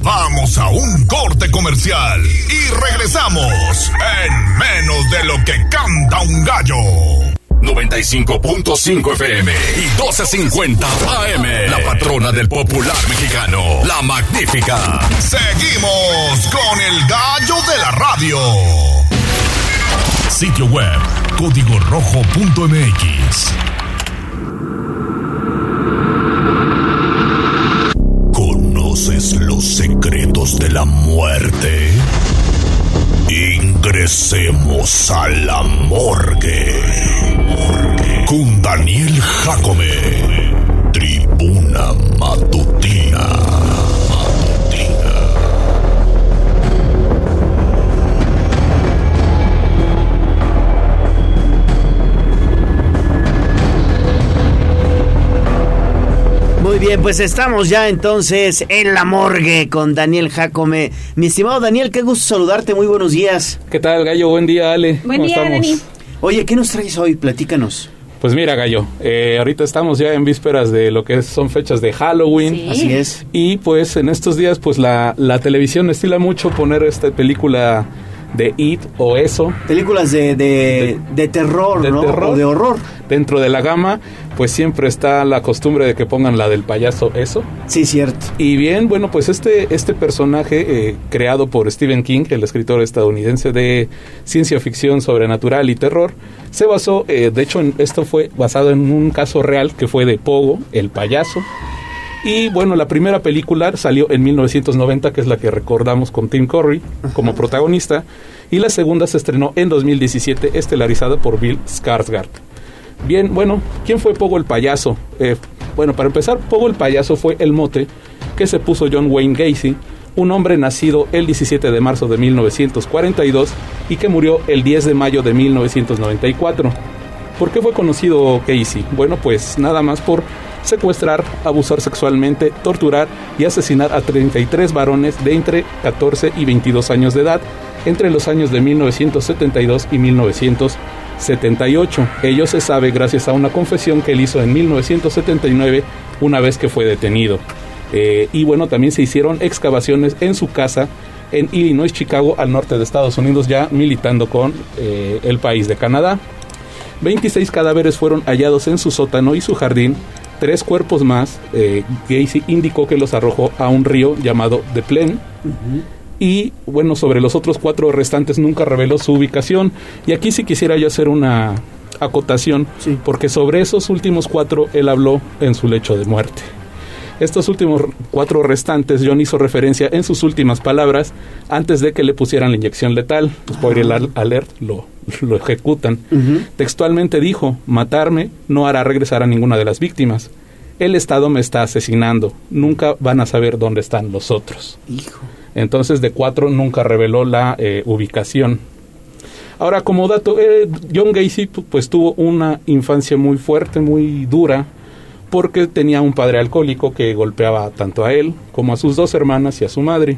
S3: Vamos a un corte comercial y regresamos en menos de lo que canta un gallo. 95.5 FM y 12.50 AM. La patrona del popular mexicano, la magnífica. Seguimos con el gallo de la radio. Sitio web, código rojo.mx. ¿Conoces los secretos de la muerte? Ingresemos a la morgue. Con Daniel Jacome. Tribuna Matutina.
S1: Muy bien, pues estamos ya entonces en la morgue con Daniel Jacome. Mi estimado Daniel, qué gusto saludarte, muy buenos días.
S31: ¿Qué tal, Gallo? Buen día, Ale.
S2: Buen
S31: ¿Cómo
S2: día,
S31: estamos?
S2: Dani.
S1: Oye, ¿qué nos traes hoy? Platícanos.
S31: Pues mira, Gallo, eh, ahorita estamos ya en vísperas de lo que son fechas de Halloween.
S1: Sí. Así es.
S31: Y pues en estos días, pues la, la televisión estila mucho poner esta película de It o eso.
S1: Películas de, de, de terror,
S31: de
S1: ¿no?
S31: terror.
S1: O de horror.
S31: Dentro de la gama, pues siempre está la costumbre de que pongan la del payaso eso.
S1: Sí, cierto.
S31: Y bien, bueno, pues este, este personaje eh, creado por Stephen King, el escritor estadounidense de ciencia ficción sobrenatural y terror, se basó, eh, de hecho en- esto fue basado en un caso real que fue de Pogo, el payaso. Y bueno, la primera película salió en 1990, que es la que recordamos con Tim Curry como protagonista, y la segunda se estrenó en 2017, estelarizada por Bill Skarsgård. Bien, bueno, ¿quién fue Pogo el payaso? Eh, bueno, para empezar, Pogo el payaso fue el mote que se puso John Wayne Gacy, un hombre nacido el 17 de marzo de 1942 y que murió el 10 de mayo de 1994. ¿Por qué fue conocido Casey? Bueno, pues nada más por secuestrar, abusar sexualmente, torturar y asesinar a 33 varones de entre 14 y 22 años de edad entre los años de 1972 y 1978. Ello se sabe gracias a una confesión que él hizo en 1979 una vez que fue detenido. Eh, y bueno, también se hicieron excavaciones en su casa en Illinois, Chicago, al norte de Estados Unidos, ya militando con eh, el país de Canadá. 26 cadáveres fueron hallados en su sótano y su jardín. Tres cuerpos más, eh, Gacy indicó que los arrojó a un río llamado The Plen. Y bueno, sobre los otros cuatro restantes nunca reveló su ubicación. Y aquí sí quisiera yo hacer una, acotación, porque sobre esos últimos cuatro él habló en su lecho de muerte. Estos últimos cuatro restantes, John hizo referencia en sus últimas palabras antes de que le pusieran la inyección letal. Spoiler al- alert, lo, lo ejecutan. Textualmente dijo, matarme no hará regresar a ninguna de las víctimas. El Estado me está asesinando. Nunca van a saber dónde están los otros.
S1: Hijo.
S31: Entonces de cuatro nunca reveló la eh, ubicación. Ahora, como dato, eh, John Gacy pu- pues tuvo una infancia muy fuerte, muy dura, porque tenía un padre alcohólico que golpeaba tanto a él como a sus dos hermanas y a su madre.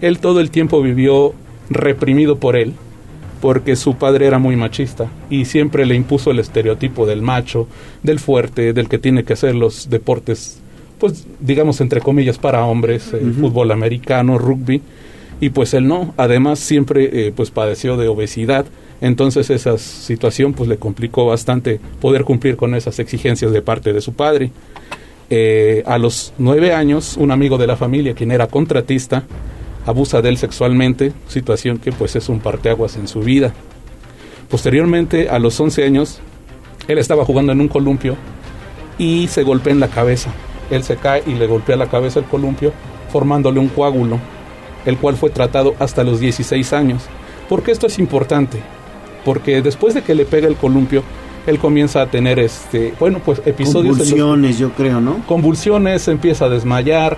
S31: Él todo el tiempo vivió reprimido por él, porque su padre era muy machista y siempre le impuso el estereotipo del macho, del fuerte, del que tiene que hacer los deportes, pues digamos entre comillas para hombres,
S1: Ujú.
S31: fútbol americano, rugby, y pues él no. Además siempre eh, pues padeció de obesidad, entonces esa situación pues le complicó bastante poder cumplir con esas exigencias de parte de su padre. Eh, a los nueve años, un amigo de la familia, quien era contratista, abusa de él sexualmente, situación que pues es un parteaguas en su vida. Posteriormente, a los 11 años, él estaba jugando en un columpio y se golpea en la cabeza. Él se cae y le golpea la cabeza el columpio, formándole un coágulo, el cual fue tratado hasta los 16 años. ¿Por qué esto es importante? Porque después de que le pega el columpio, él comienza a tener este, bueno, pues episodios los-
S1: Convulsiones, yo creo, ¿no?
S31: convulsiones, empieza a desmayar,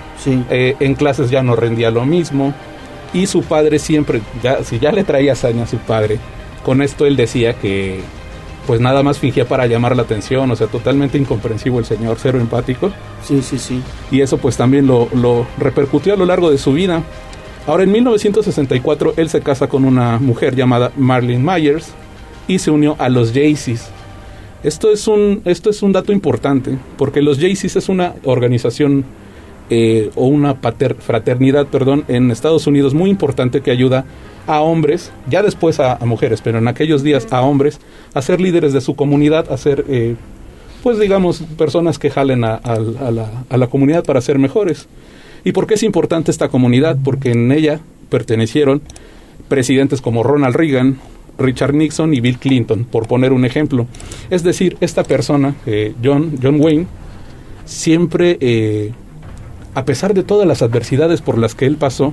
S31: eh, en clases ya no rendía lo mismo y su padre siempre, ya, si ya le traía saña a su padre, con esto él decía que pues nada más fingía para llamar la atención, o sea, totalmente incomprensivo el señor, cero empático.
S1: Sí, sí, sí.
S31: Y eso pues también lo, lo repercutió a lo largo de su vida. Ahora en 1964 él se casa con una mujer llamada Marlene Myers y se unió a los Jaycees. Esto es un, esto es un dato importante, porque los Jaycees es una organización eh, o una pater- fraternidad, perdón, en Estados Unidos muy importante que ayuda a hombres, ya después a, a mujeres, pero en aquellos días a hombres, a ser líderes de su comunidad, a ser, eh, pues digamos, personas que jalen a, a- a la, a la comunidad para ser mejores. ¿Y por qué es importante esta comunidad? Porque en ella pertenecieron presidentes como Ronald Reagan, Richard Nixon y Bill Clinton, por poner un ejemplo. Es decir, esta persona, eh, John, John Wayne, siempre, eh, a pesar de todas las adversidades por las que él pasó,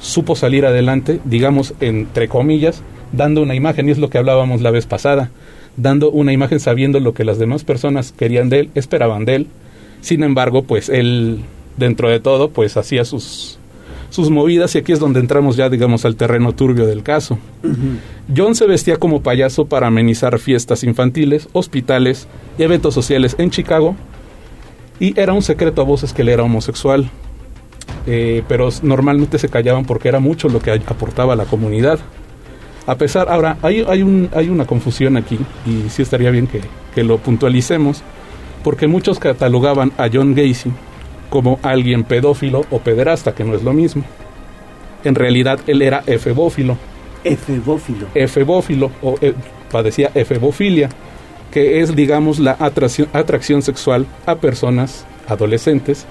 S31: supo salir adelante, digamos, entre comillas, dando una imagen, y es lo que hablábamos la vez pasada, dando una imagen sabiendo lo que las demás personas querían de él, esperaban de él. Sin embargo, pues él, dentro de todo, pues hacía sus, sus movidas y aquí es donde entramos ya, digamos, al terreno turbio del caso. John se vestía como payaso para amenizar fiestas infantiles, hospitales y eventos sociales en Chicago y era un secreto a voces que él era homosexual. Eh, pero normalmente se callaban porque era mucho lo que aportaba a la comunidad. A pesar, ahora, hay, hay, un, hay una confusión aquí y sí estaría bien que, que lo puntualicemos, porque muchos catalogaban a John Gacy como alguien pedófilo o pederasta, que no es lo mismo. En realidad él era efebófilo.
S1: Efebófilo.
S31: Efebófilo o eh, padecía efebofilia, que es, digamos, la atracción, atracción sexual a personas adolescentes,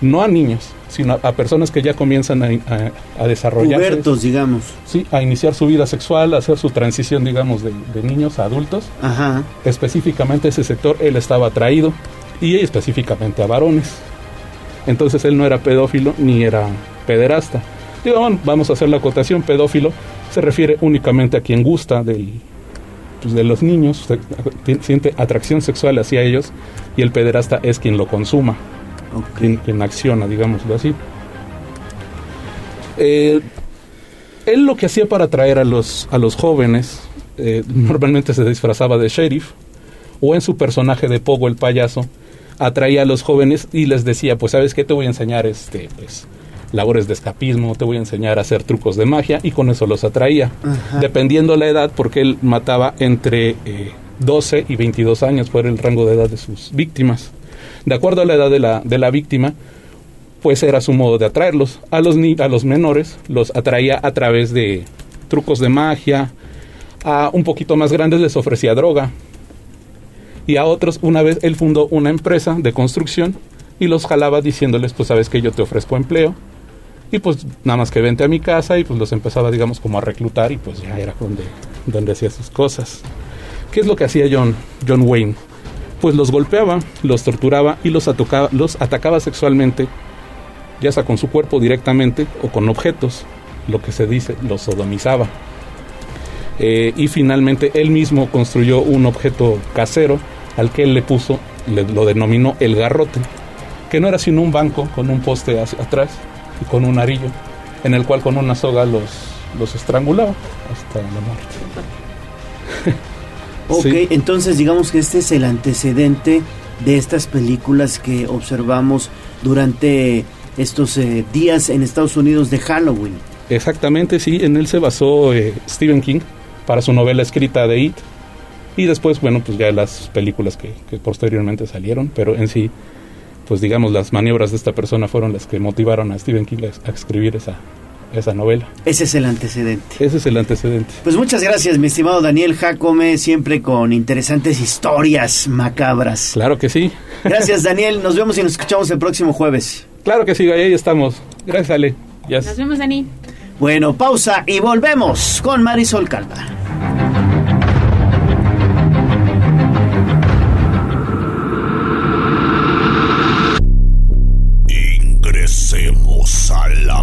S31: no a niños, sino a, a personas que ya comienzan a, a, a desarrollarse.
S1: Pubertos, digamos.
S31: Sí, a iniciar su vida sexual, a hacer su transición, digamos, de, de niños a adultos.
S1: Ajá.
S31: Específicamente ese sector él estaba atraído y específicamente a varones. Entonces él no era pedófilo ni era pederasta. Digo, bueno, vamos a hacer la acotación, pedófilo se refiere únicamente a quien gusta del, pues, de los niños, se- siente atracción sexual hacia ellos y el pederasta es quien lo consuma, quien, quien acciona, digámoslo así. Eh, él lo que hacía para atraer a los, a los jóvenes, eh, normalmente se disfrazaba de sheriff, o en su personaje de Pogo el payaso, atraía a los jóvenes y les decía, pues sabes qué, te voy a enseñar este, pues, labores de escapismo, te voy a enseñar a hacer trucos de magia, y con eso los atraía.
S1: Ajá.
S31: Dependiendo la edad, porque él mataba entre eh, 12 y 22 años, fue el rango de edad de sus víctimas. De acuerdo a la edad de la, de la víctima, pues era su modo de atraerlos. A los, ni a los menores los atraía a través de trucos de magia. A un poquito más grandes les ofrecía droga. Y a otros, una vez él fundó una empresa de construcción y los jalaba diciéndoles, pues sabes que yo te ofrezco empleo. Y pues nada más que vente a mi casa y pues los empezaba, digamos, como a reclutar y pues ya era donde, donde hacía sus cosas. ¿Qué es lo que hacía John, John Wayne? Pues los golpeaba, los torturaba y los, atacaba, los atacaba sexualmente, ya sea con su cuerpo directamente o con objetos, lo que se dice, los sodomizaba. Eh, y finalmente él mismo construyó un objeto casero al que él le puso, le, lo denominó el garrote, que no era sino un banco con un poste hacia atrás y con un arillo, en el cual con una soga los, los estrangulaba hasta la muerte. [LAUGHS]
S1: Ok,
S31: Sí.
S1: entonces digamos que este es el antecedente de estas películas que observamos durante estos eh, días en Estados Unidos de Halloween.
S31: Exactamente, sí, en él se basó eh, Stephen King para su novela escrita de It y después, bueno, pues ya las películas que, que posteriormente salieron, pero en sí, pues digamos, las maniobras de esta persona fueron las que motivaron a Stephen King a, a escribir esa, esa novela.
S1: Ese es el antecedente.
S31: Ese es el antecedente.
S1: Pues muchas gracias, mi estimado Daniel Jacome, siempre con interesantes historias macabras.
S31: Claro que sí.
S1: Gracias, Daniel. Nos vemos y nos escuchamos el próximo jueves.
S31: Claro que sí, ahí estamos. Gracias, Ale.
S2: Nos vemos, Dani.
S1: Bueno, pausa y volvemos con Marisol Calva.
S3: Ingresemos a la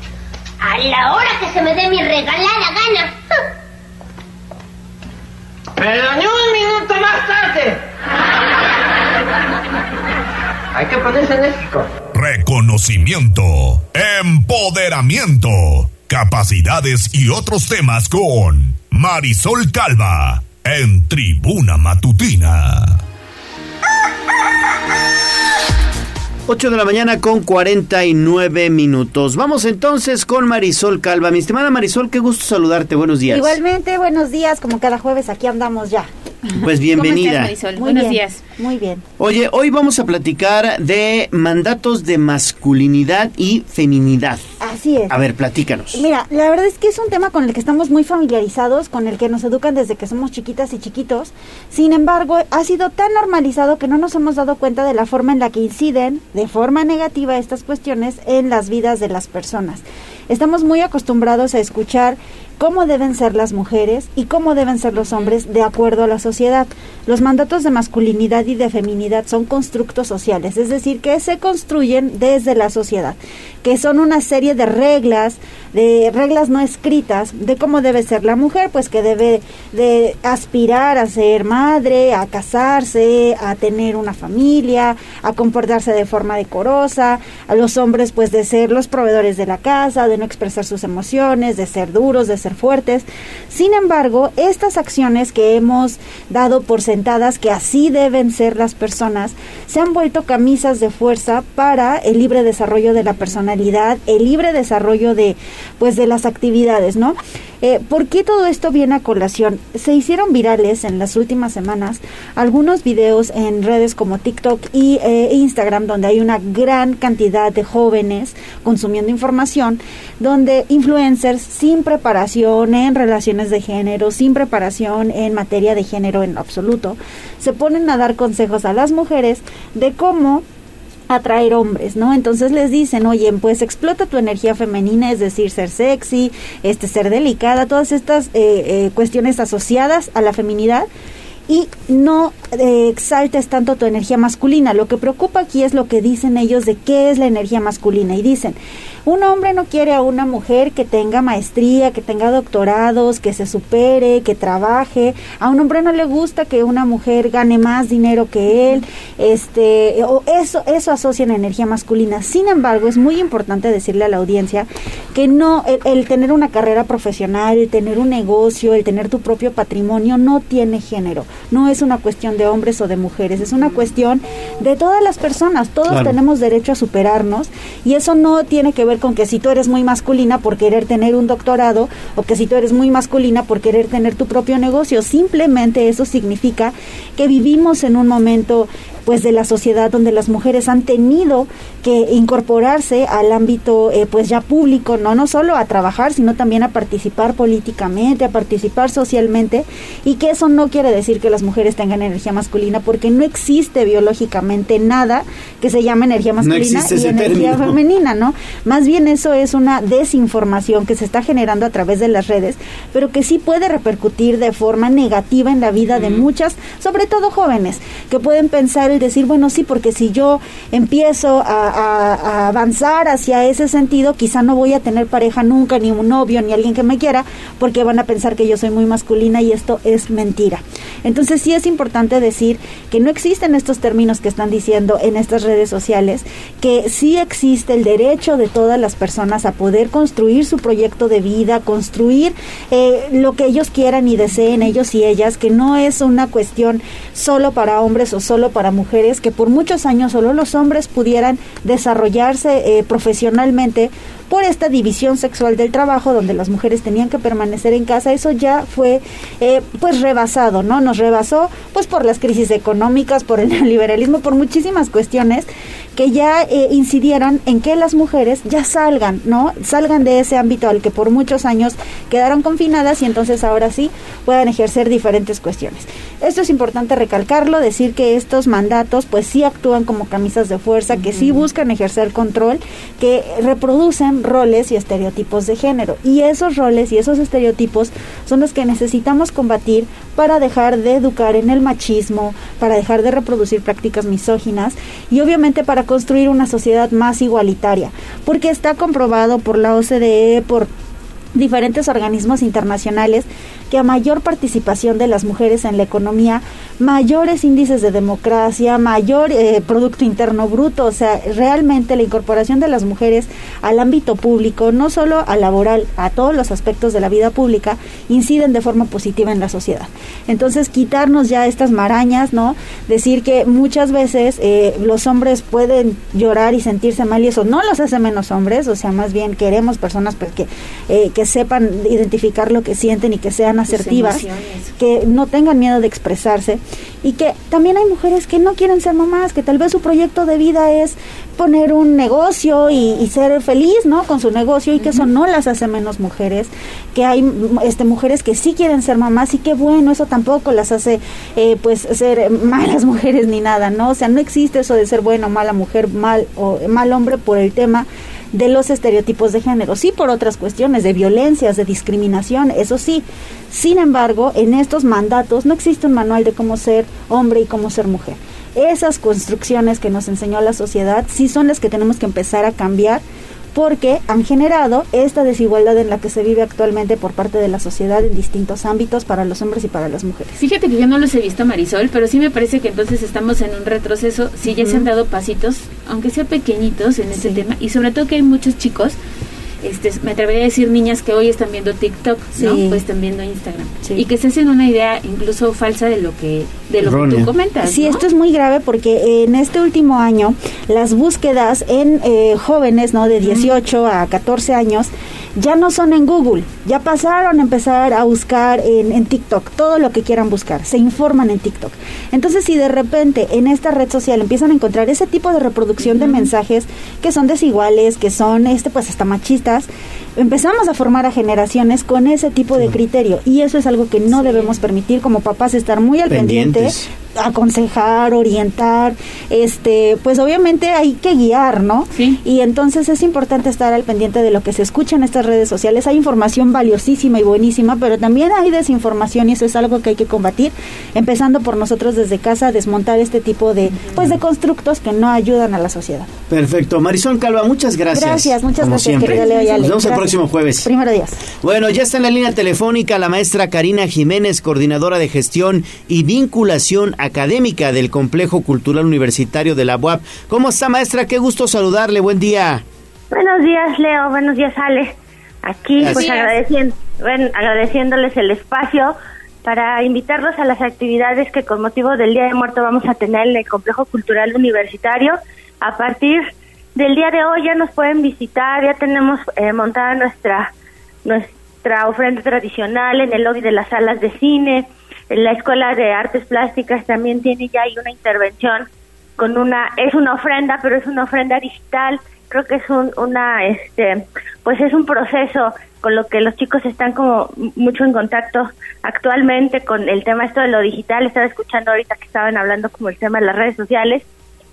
S32: La hora que se me dé mi regalada gana.
S33: Pero ni un minuto más tarde. Hay que ponerse enérgico.
S3: Reconocimiento, empoderamiento, capacidades y otros temas con Marisol Calva en Tribuna Matutina.
S1: 8 de la mañana con 49 minutos. Vamos entonces con Marisol Calva. Mi estimada Marisol, qué gusto saludarte. Buenos días.
S34: Igualmente, buenos días, como cada jueves aquí andamos ya.
S1: Pues bienvenida.
S34: Muy
S2: Buenos
S34: bien,
S2: días.
S34: Muy bien.
S1: Oye, hoy vamos a platicar de mandatos de masculinidad y feminidad.
S34: Así es.
S1: A ver, platícanos.
S34: Mira, la verdad es que es un tema con el que estamos muy familiarizados, con el que nos educan desde que somos chiquitas y chiquitos. Sin embargo, ha sido tan normalizado que no nos hemos dado cuenta de la forma en la que inciden de forma negativa estas cuestiones en las vidas de las personas. Estamos muy acostumbrados a escuchar cómo deben ser las mujeres y cómo deben ser los hombres de acuerdo a la sociedad. Los mandatos de masculinidad y de feminidad son constructos sociales, es decir, que se construyen desde la sociedad, que son una serie de reglas, de reglas no escritas de cómo debe ser la mujer, pues que debe de aspirar a ser madre, a casarse, a tener una familia, a comportarse de forma decorosa, a los hombres pues de ser los proveedores de la casa, de no expresar sus emociones, de ser duros, de ser fuertes. Sin embargo, estas acciones que hemos dado por sentadas que así deben ser las personas, se han vuelto camisas de fuerza para el libre desarrollo de la personalidad, el libre desarrollo de pues de las actividades, ¿no? Eh, ¿Por qué todo esto viene a colación? Se hicieron virales en las últimas semanas algunos videos en redes como TikTok y eh, Instagram donde hay una gran cantidad de jóvenes consumiendo información, donde influencers sin preparación en relaciones de género, sin preparación en materia de género en absoluto, se ponen a dar consejos a las mujeres de cómo atraer hombres, ¿no? Entonces les dicen, oye, pues explota tu energía femenina, es decir, ser sexy, este, ser delicada, todas estas eh, eh, cuestiones asociadas a la feminidad y no eh, exaltes tanto tu energía masculina. Lo que preocupa aquí es lo que dicen ellos de qué es la energía masculina. Y dicen, un hombre no quiere a una mujer que tenga maestría, que tenga doctorados, que se supere, que trabaje. A un hombre no le gusta que una mujer gane más dinero que él. Este, o eso, eso asocia en energía masculina. Sin embargo, es muy importante decirle a la audiencia que no, el, el tener una carrera profesional, el tener un negocio, el tener tu propio patrimonio no tiene género. No es una cuestión de hombres o de mujeres, es una cuestión de todas las personas, todos
S1: Claro.
S34: tenemos derecho a superarnos y eso no tiene que ver con que si tú eres muy masculina por querer tener un doctorado o que si tú eres muy masculina por querer tener tu propio negocio, simplemente eso significa que vivimos en un momento pues de la sociedad donde las mujeres han tenido que incorporarse al ámbito eh, pues ya público, no no solo a trabajar, sino también a participar políticamente, a participar socialmente y que eso no quiere decir que las mujeres tengan energía masculina porque no existe biológicamente nada que se llame energía
S1: No
S34: masculina
S1: existe
S34: y energía
S1: término.
S34: femenina, ¿no? Más bien eso es una desinformación que se está generando a través de las redes, pero que sí puede repercutir de forma negativa en la vida de muchas, sobre todo jóvenes, que pueden pensar el decir, bueno, sí, porque si yo empiezo a, avanzar hacia ese sentido, quizá no voy a tener pareja nunca, ni un novio, ni alguien que me quiera, porque van a pensar que yo soy muy masculina y esto es mentira. Entonces sí es importante decir que no existen estos términos que están diciendo en estas redes sociales, que sí existe el derecho de todas las personas a poder construir su proyecto de vida, construir eh, lo que ellos quieran y deseen ellos y ellas, que no es una cuestión solo para hombres o solo para mujeres, que por muchos años solo los hombres pudieran desarrollarse eh, profesionalmente por esta división sexual del trabajo donde las mujeres tenían que permanecer en casa. Eso ya fue eh, pues rebasado no nos rebasó pues por las crisis económicas por el [LAUGHS] neoliberalismo por muchísimas cuestiones que ya eh, incidieron en que las mujeres ya salgan no salgan de ese ámbito al que por muchos años quedaron confinadas y entonces ahora sí puedan ejercer diferentes cuestiones. Esto es importante recalcarlo decir que estos mandatos pues sí actúan como camisas de fuerza que sí buscan ejercer control que reproducen roles y estereotipos de género. Y esos roles y esos estereotipos son los que necesitamos combatir para dejar de educar en el machismo, para dejar de reproducir prácticas misóginas y obviamente para construir una sociedad más igualitaria. Porque está comprobado por la OCDE, por diferentes organismos internacionales que a mayor participación de las mujeres en la economía, mayores índices de democracia, mayor eh, Producto Interno Bruto, o sea, realmente la incorporación de las mujeres al ámbito público, no solo al laboral, a todos los aspectos de la vida pública, inciden de forma positiva en la sociedad. Entonces, quitarnos ya estas marañas, ¿no? Decir que muchas veces eh, los hombres pueden llorar y sentirse mal y eso no los hace menos hombres, o sea, más bien queremos personas pues, que, eh, que sepan identificar lo que sienten y que sean asertivas, que no tengan miedo de expresarse y que también hay mujeres que no quieren ser mamás, que tal vez su proyecto de vida es poner un negocio y, y ser feliz, ¿no? Con su negocio y que eso no las hace menos mujeres, que hay este mujeres que sí quieren ser mamás y que bueno, eso tampoco las hace eh, pues ser malas [LAUGHS] mujeres ni nada, ¿no? O sea, no existe eso de ser buena o mala mujer, mal o mal hombre por el tema de los estereotipos de género, sí por otras cuestiones, de violencias, de discriminación, eso sí. Sin embargo, en estos mandatos no existe un manual de cómo ser hombre y cómo ser mujer. Esas construcciones que nos enseñó la sociedad sí son las que tenemos que empezar a cambiar porque han generado esta desigualdad en la que se vive actualmente por parte de la sociedad en distintos ámbitos para los hombres y para las mujeres.
S2: Fíjate que yo no los he visto, Marisol, pero sí me parece que entonces estamos en un retroceso. Sí, ya se han dado pasitos, aunque sea pequeñitos en este tema, y sobre todo que hay muchos chicos, este, me atrevería a decir niñas que hoy están viendo TikTok, ¿no?
S34: Sí.
S2: Pues están viendo Instagram. Y que se hacen una idea incluso falsa de lo que, de lo que tú comentas.
S34: Sí,
S2: ¿no?
S34: esto es muy grave porque en este último año las búsquedas en eh, jóvenes, ¿no? De 18 a 14 años ya no son en Google, ya pasaron a empezar a buscar en, en TikTok, todo lo que quieran buscar, se informan en TikTok. Entonces, si de repente en esta red social empiezan a encontrar ese tipo de reproducción de mensajes que son desiguales, que son este pues hasta empezamos a formar a generaciones con ese tipo de criterio. Y eso es algo que no debemos permitir como papás estar muy al pendiente
S1: Pendientes.
S34: Aconsejar, orientar, este, pues obviamente hay que guiar, ¿no? Y entonces es importante estar al pendiente de lo que se escucha en estas redes sociales. Hay información valiosísima y buenísima, pero también hay desinformación y eso es algo que hay que combatir, empezando por nosotros desde casa a desmontar este tipo de, pues, de constructos que no ayudan a la sociedad.
S1: Perfecto. Marisol Calva, muchas gracias.
S34: Gracias, muchas
S1: como
S34: gracias,
S1: siempre.
S34: Leo y Ale.
S1: Nos vemos el próximo jueves.
S34: Primero días.
S1: Bueno, ya está en la línea telefónica la maestra Karina Jiménez, coordinadora de gestión y vinculación académica del Complejo Cultural Universitario de la UAP. ¿Cómo está, maestra? Qué gusto saludarle. Buen día.
S35: Buenos días, Leo. Buenos días, Ale. Aquí, pues agradeciendo, bueno, agradeciéndoles el espacio para invitarlos a las actividades que con motivo del Día de Muerto vamos a tener en el Complejo Cultural Universitario. A partir del día de hoy ya nos pueden visitar, ya tenemos eh, montada nuestra nuestra ofrenda tradicional en el lobby de las salas de cine. La Escuela de Artes Plásticas también tiene ya ahí una intervención con una es una ofrenda, pero es una ofrenda digital. Creo que es un, una este pues es un proceso con lo que los chicos están como mucho en contacto actualmente con el tema esto de lo digital. Estaba escuchando ahorita que estaban hablando como el tema de las redes sociales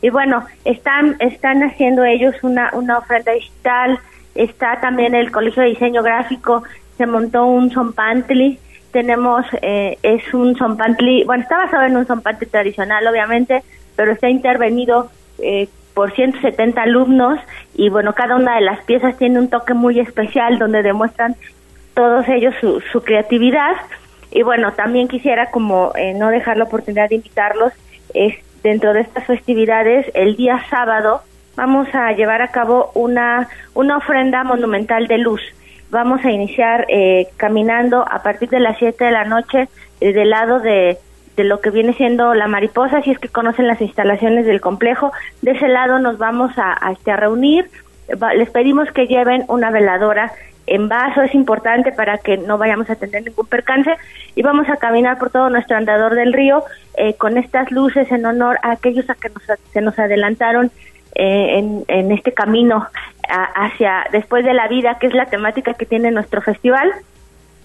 S35: y bueno, están están haciendo ellos una una ofrenda digital. Está también el Colegio de Diseño Gráfico, se montó un zompantli. Tenemos, eh, es un zompantli, bueno, está basado en un zompantli tradicional, obviamente, pero está intervenido eh, por 170 alumnos y bueno, cada una de las piezas tiene un toque muy especial donde demuestran todos ellos su, su creatividad y bueno, también quisiera como eh, no dejar la oportunidad de invitarlos es dentro de estas festividades el día sábado vamos a llevar a cabo una una ofrenda monumental de luz. Vamos a iniciar eh, caminando a partir de las 7 de la noche eh, del lado de de lo que viene siendo la mariposa, si es que conocen las instalaciones del complejo. De ese lado nos vamos a, a, este, a reunir. les pedimos que lleven una veladora en vaso, es importante para que no vayamos a tener ningún percance. Y vamos a caminar por todo nuestro andador del río eh, con estas luces en honor a aquellos a que nos, se nos adelantaron eh, en, en, este camino hacia después de la vida, que es la temática que tiene nuestro festival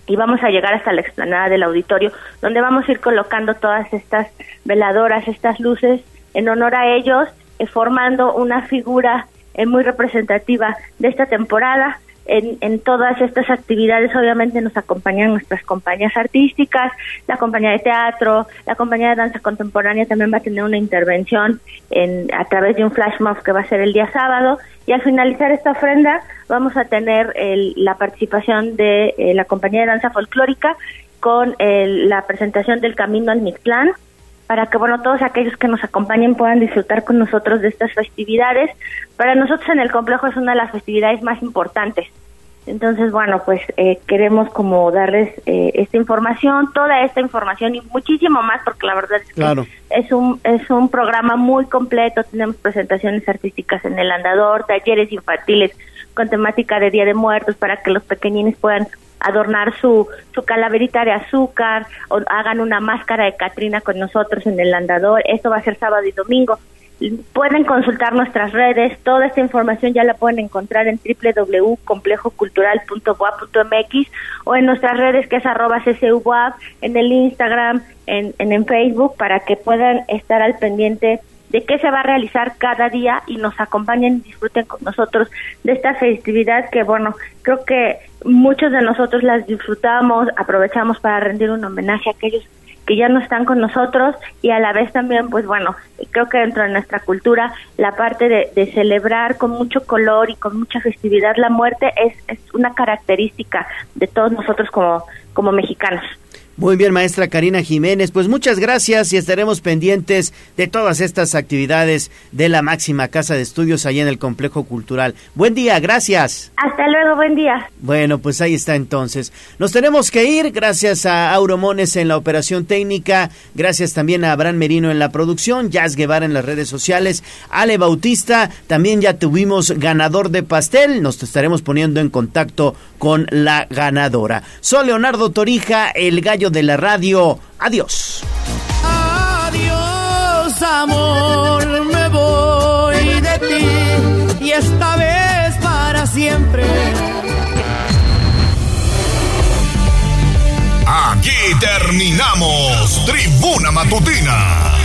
S35: y vamos a llegar hasta la explanada del auditorio, donde vamos a ir colocando todas estas veladoras, estas luces, en honor a ellos, eh, formando una figura eh, muy representativa de esta temporada. En, en, todas estas actividades obviamente nos acompañan nuestras compañías artísticas, la compañía de teatro, la compañía de danza contemporánea también va a tener una intervención en, a través de un flash mob que va a ser el día sábado. Y al finalizar esta ofrenda vamos a tener el, la participación de eh, la compañía de danza folclórica con el, la presentación del Camino al Mictlán para que bueno todos aquellos que nos acompañen puedan disfrutar con nosotros de estas festividades. Para nosotros en el complejo es una de las festividades más importantes. Entonces, bueno, pues eh, queremos como darles eh, esta información, toda esta información y muchísimo más, porque la verdad es que es un es un programa muy completo. Tenemos presentaciones artísticas en el andador, talleres infantiles con temática de Día de Muertos para que los pequeñines puedan adornar su, su calaverita de azúcar o hagan una máscara de Catrina con nosotros en el andador. Esto va a ser sábado y domingo. Pueden consultar nuestras redes, toda esta información ya la pueden encontrar en www.complejocultural.boa.mx o en nuestras redes que es arroba ccuap, en el Instagram, en, en, en Facebook, para que puedan estar al pendiente de qué se va a realizar cada día y nos acompañen y disfruten con nosotros de esta festividad que, bueno, creo que muchos de nosotros las disfrutamos, aprovechamos para rendir un homenaje a aquellos que ya no están con nosotros y a la vez también, pues bueno, creo que dentro de nuestra cultura la parte de, de celebrar con mucho color y con mucha festividad la muerte es, es una característica de todos nosotros como, como mexicanos.
S1: Muy bien, maestra Karina Jiménez. Pues muchas gracias y estaremos pendientes de todas estas actividades de la máxima casa de estudios allá en el complejo cultural. Buen día, gracias.
S35: Hasta luego, buen día.
S1: Bueno, pues ahí está entonces. Nos tenemos que ir. Gracias a Auro Mones en la operación técnica. Gracias también a Abraham Merino en la producción. Jazz Guevara en las redes sociales. Ale Bautista. También ya tuvimos ganador de pastel. Nos estaremos poniendo en contacto con la ganadora. Soy Leonardo Torija, el gallo de la radio. Adiós.
S10: Adiós, amor, me voy de ti y esta vez para siempre.
S3: Aquí terminamos Tribuna Matutina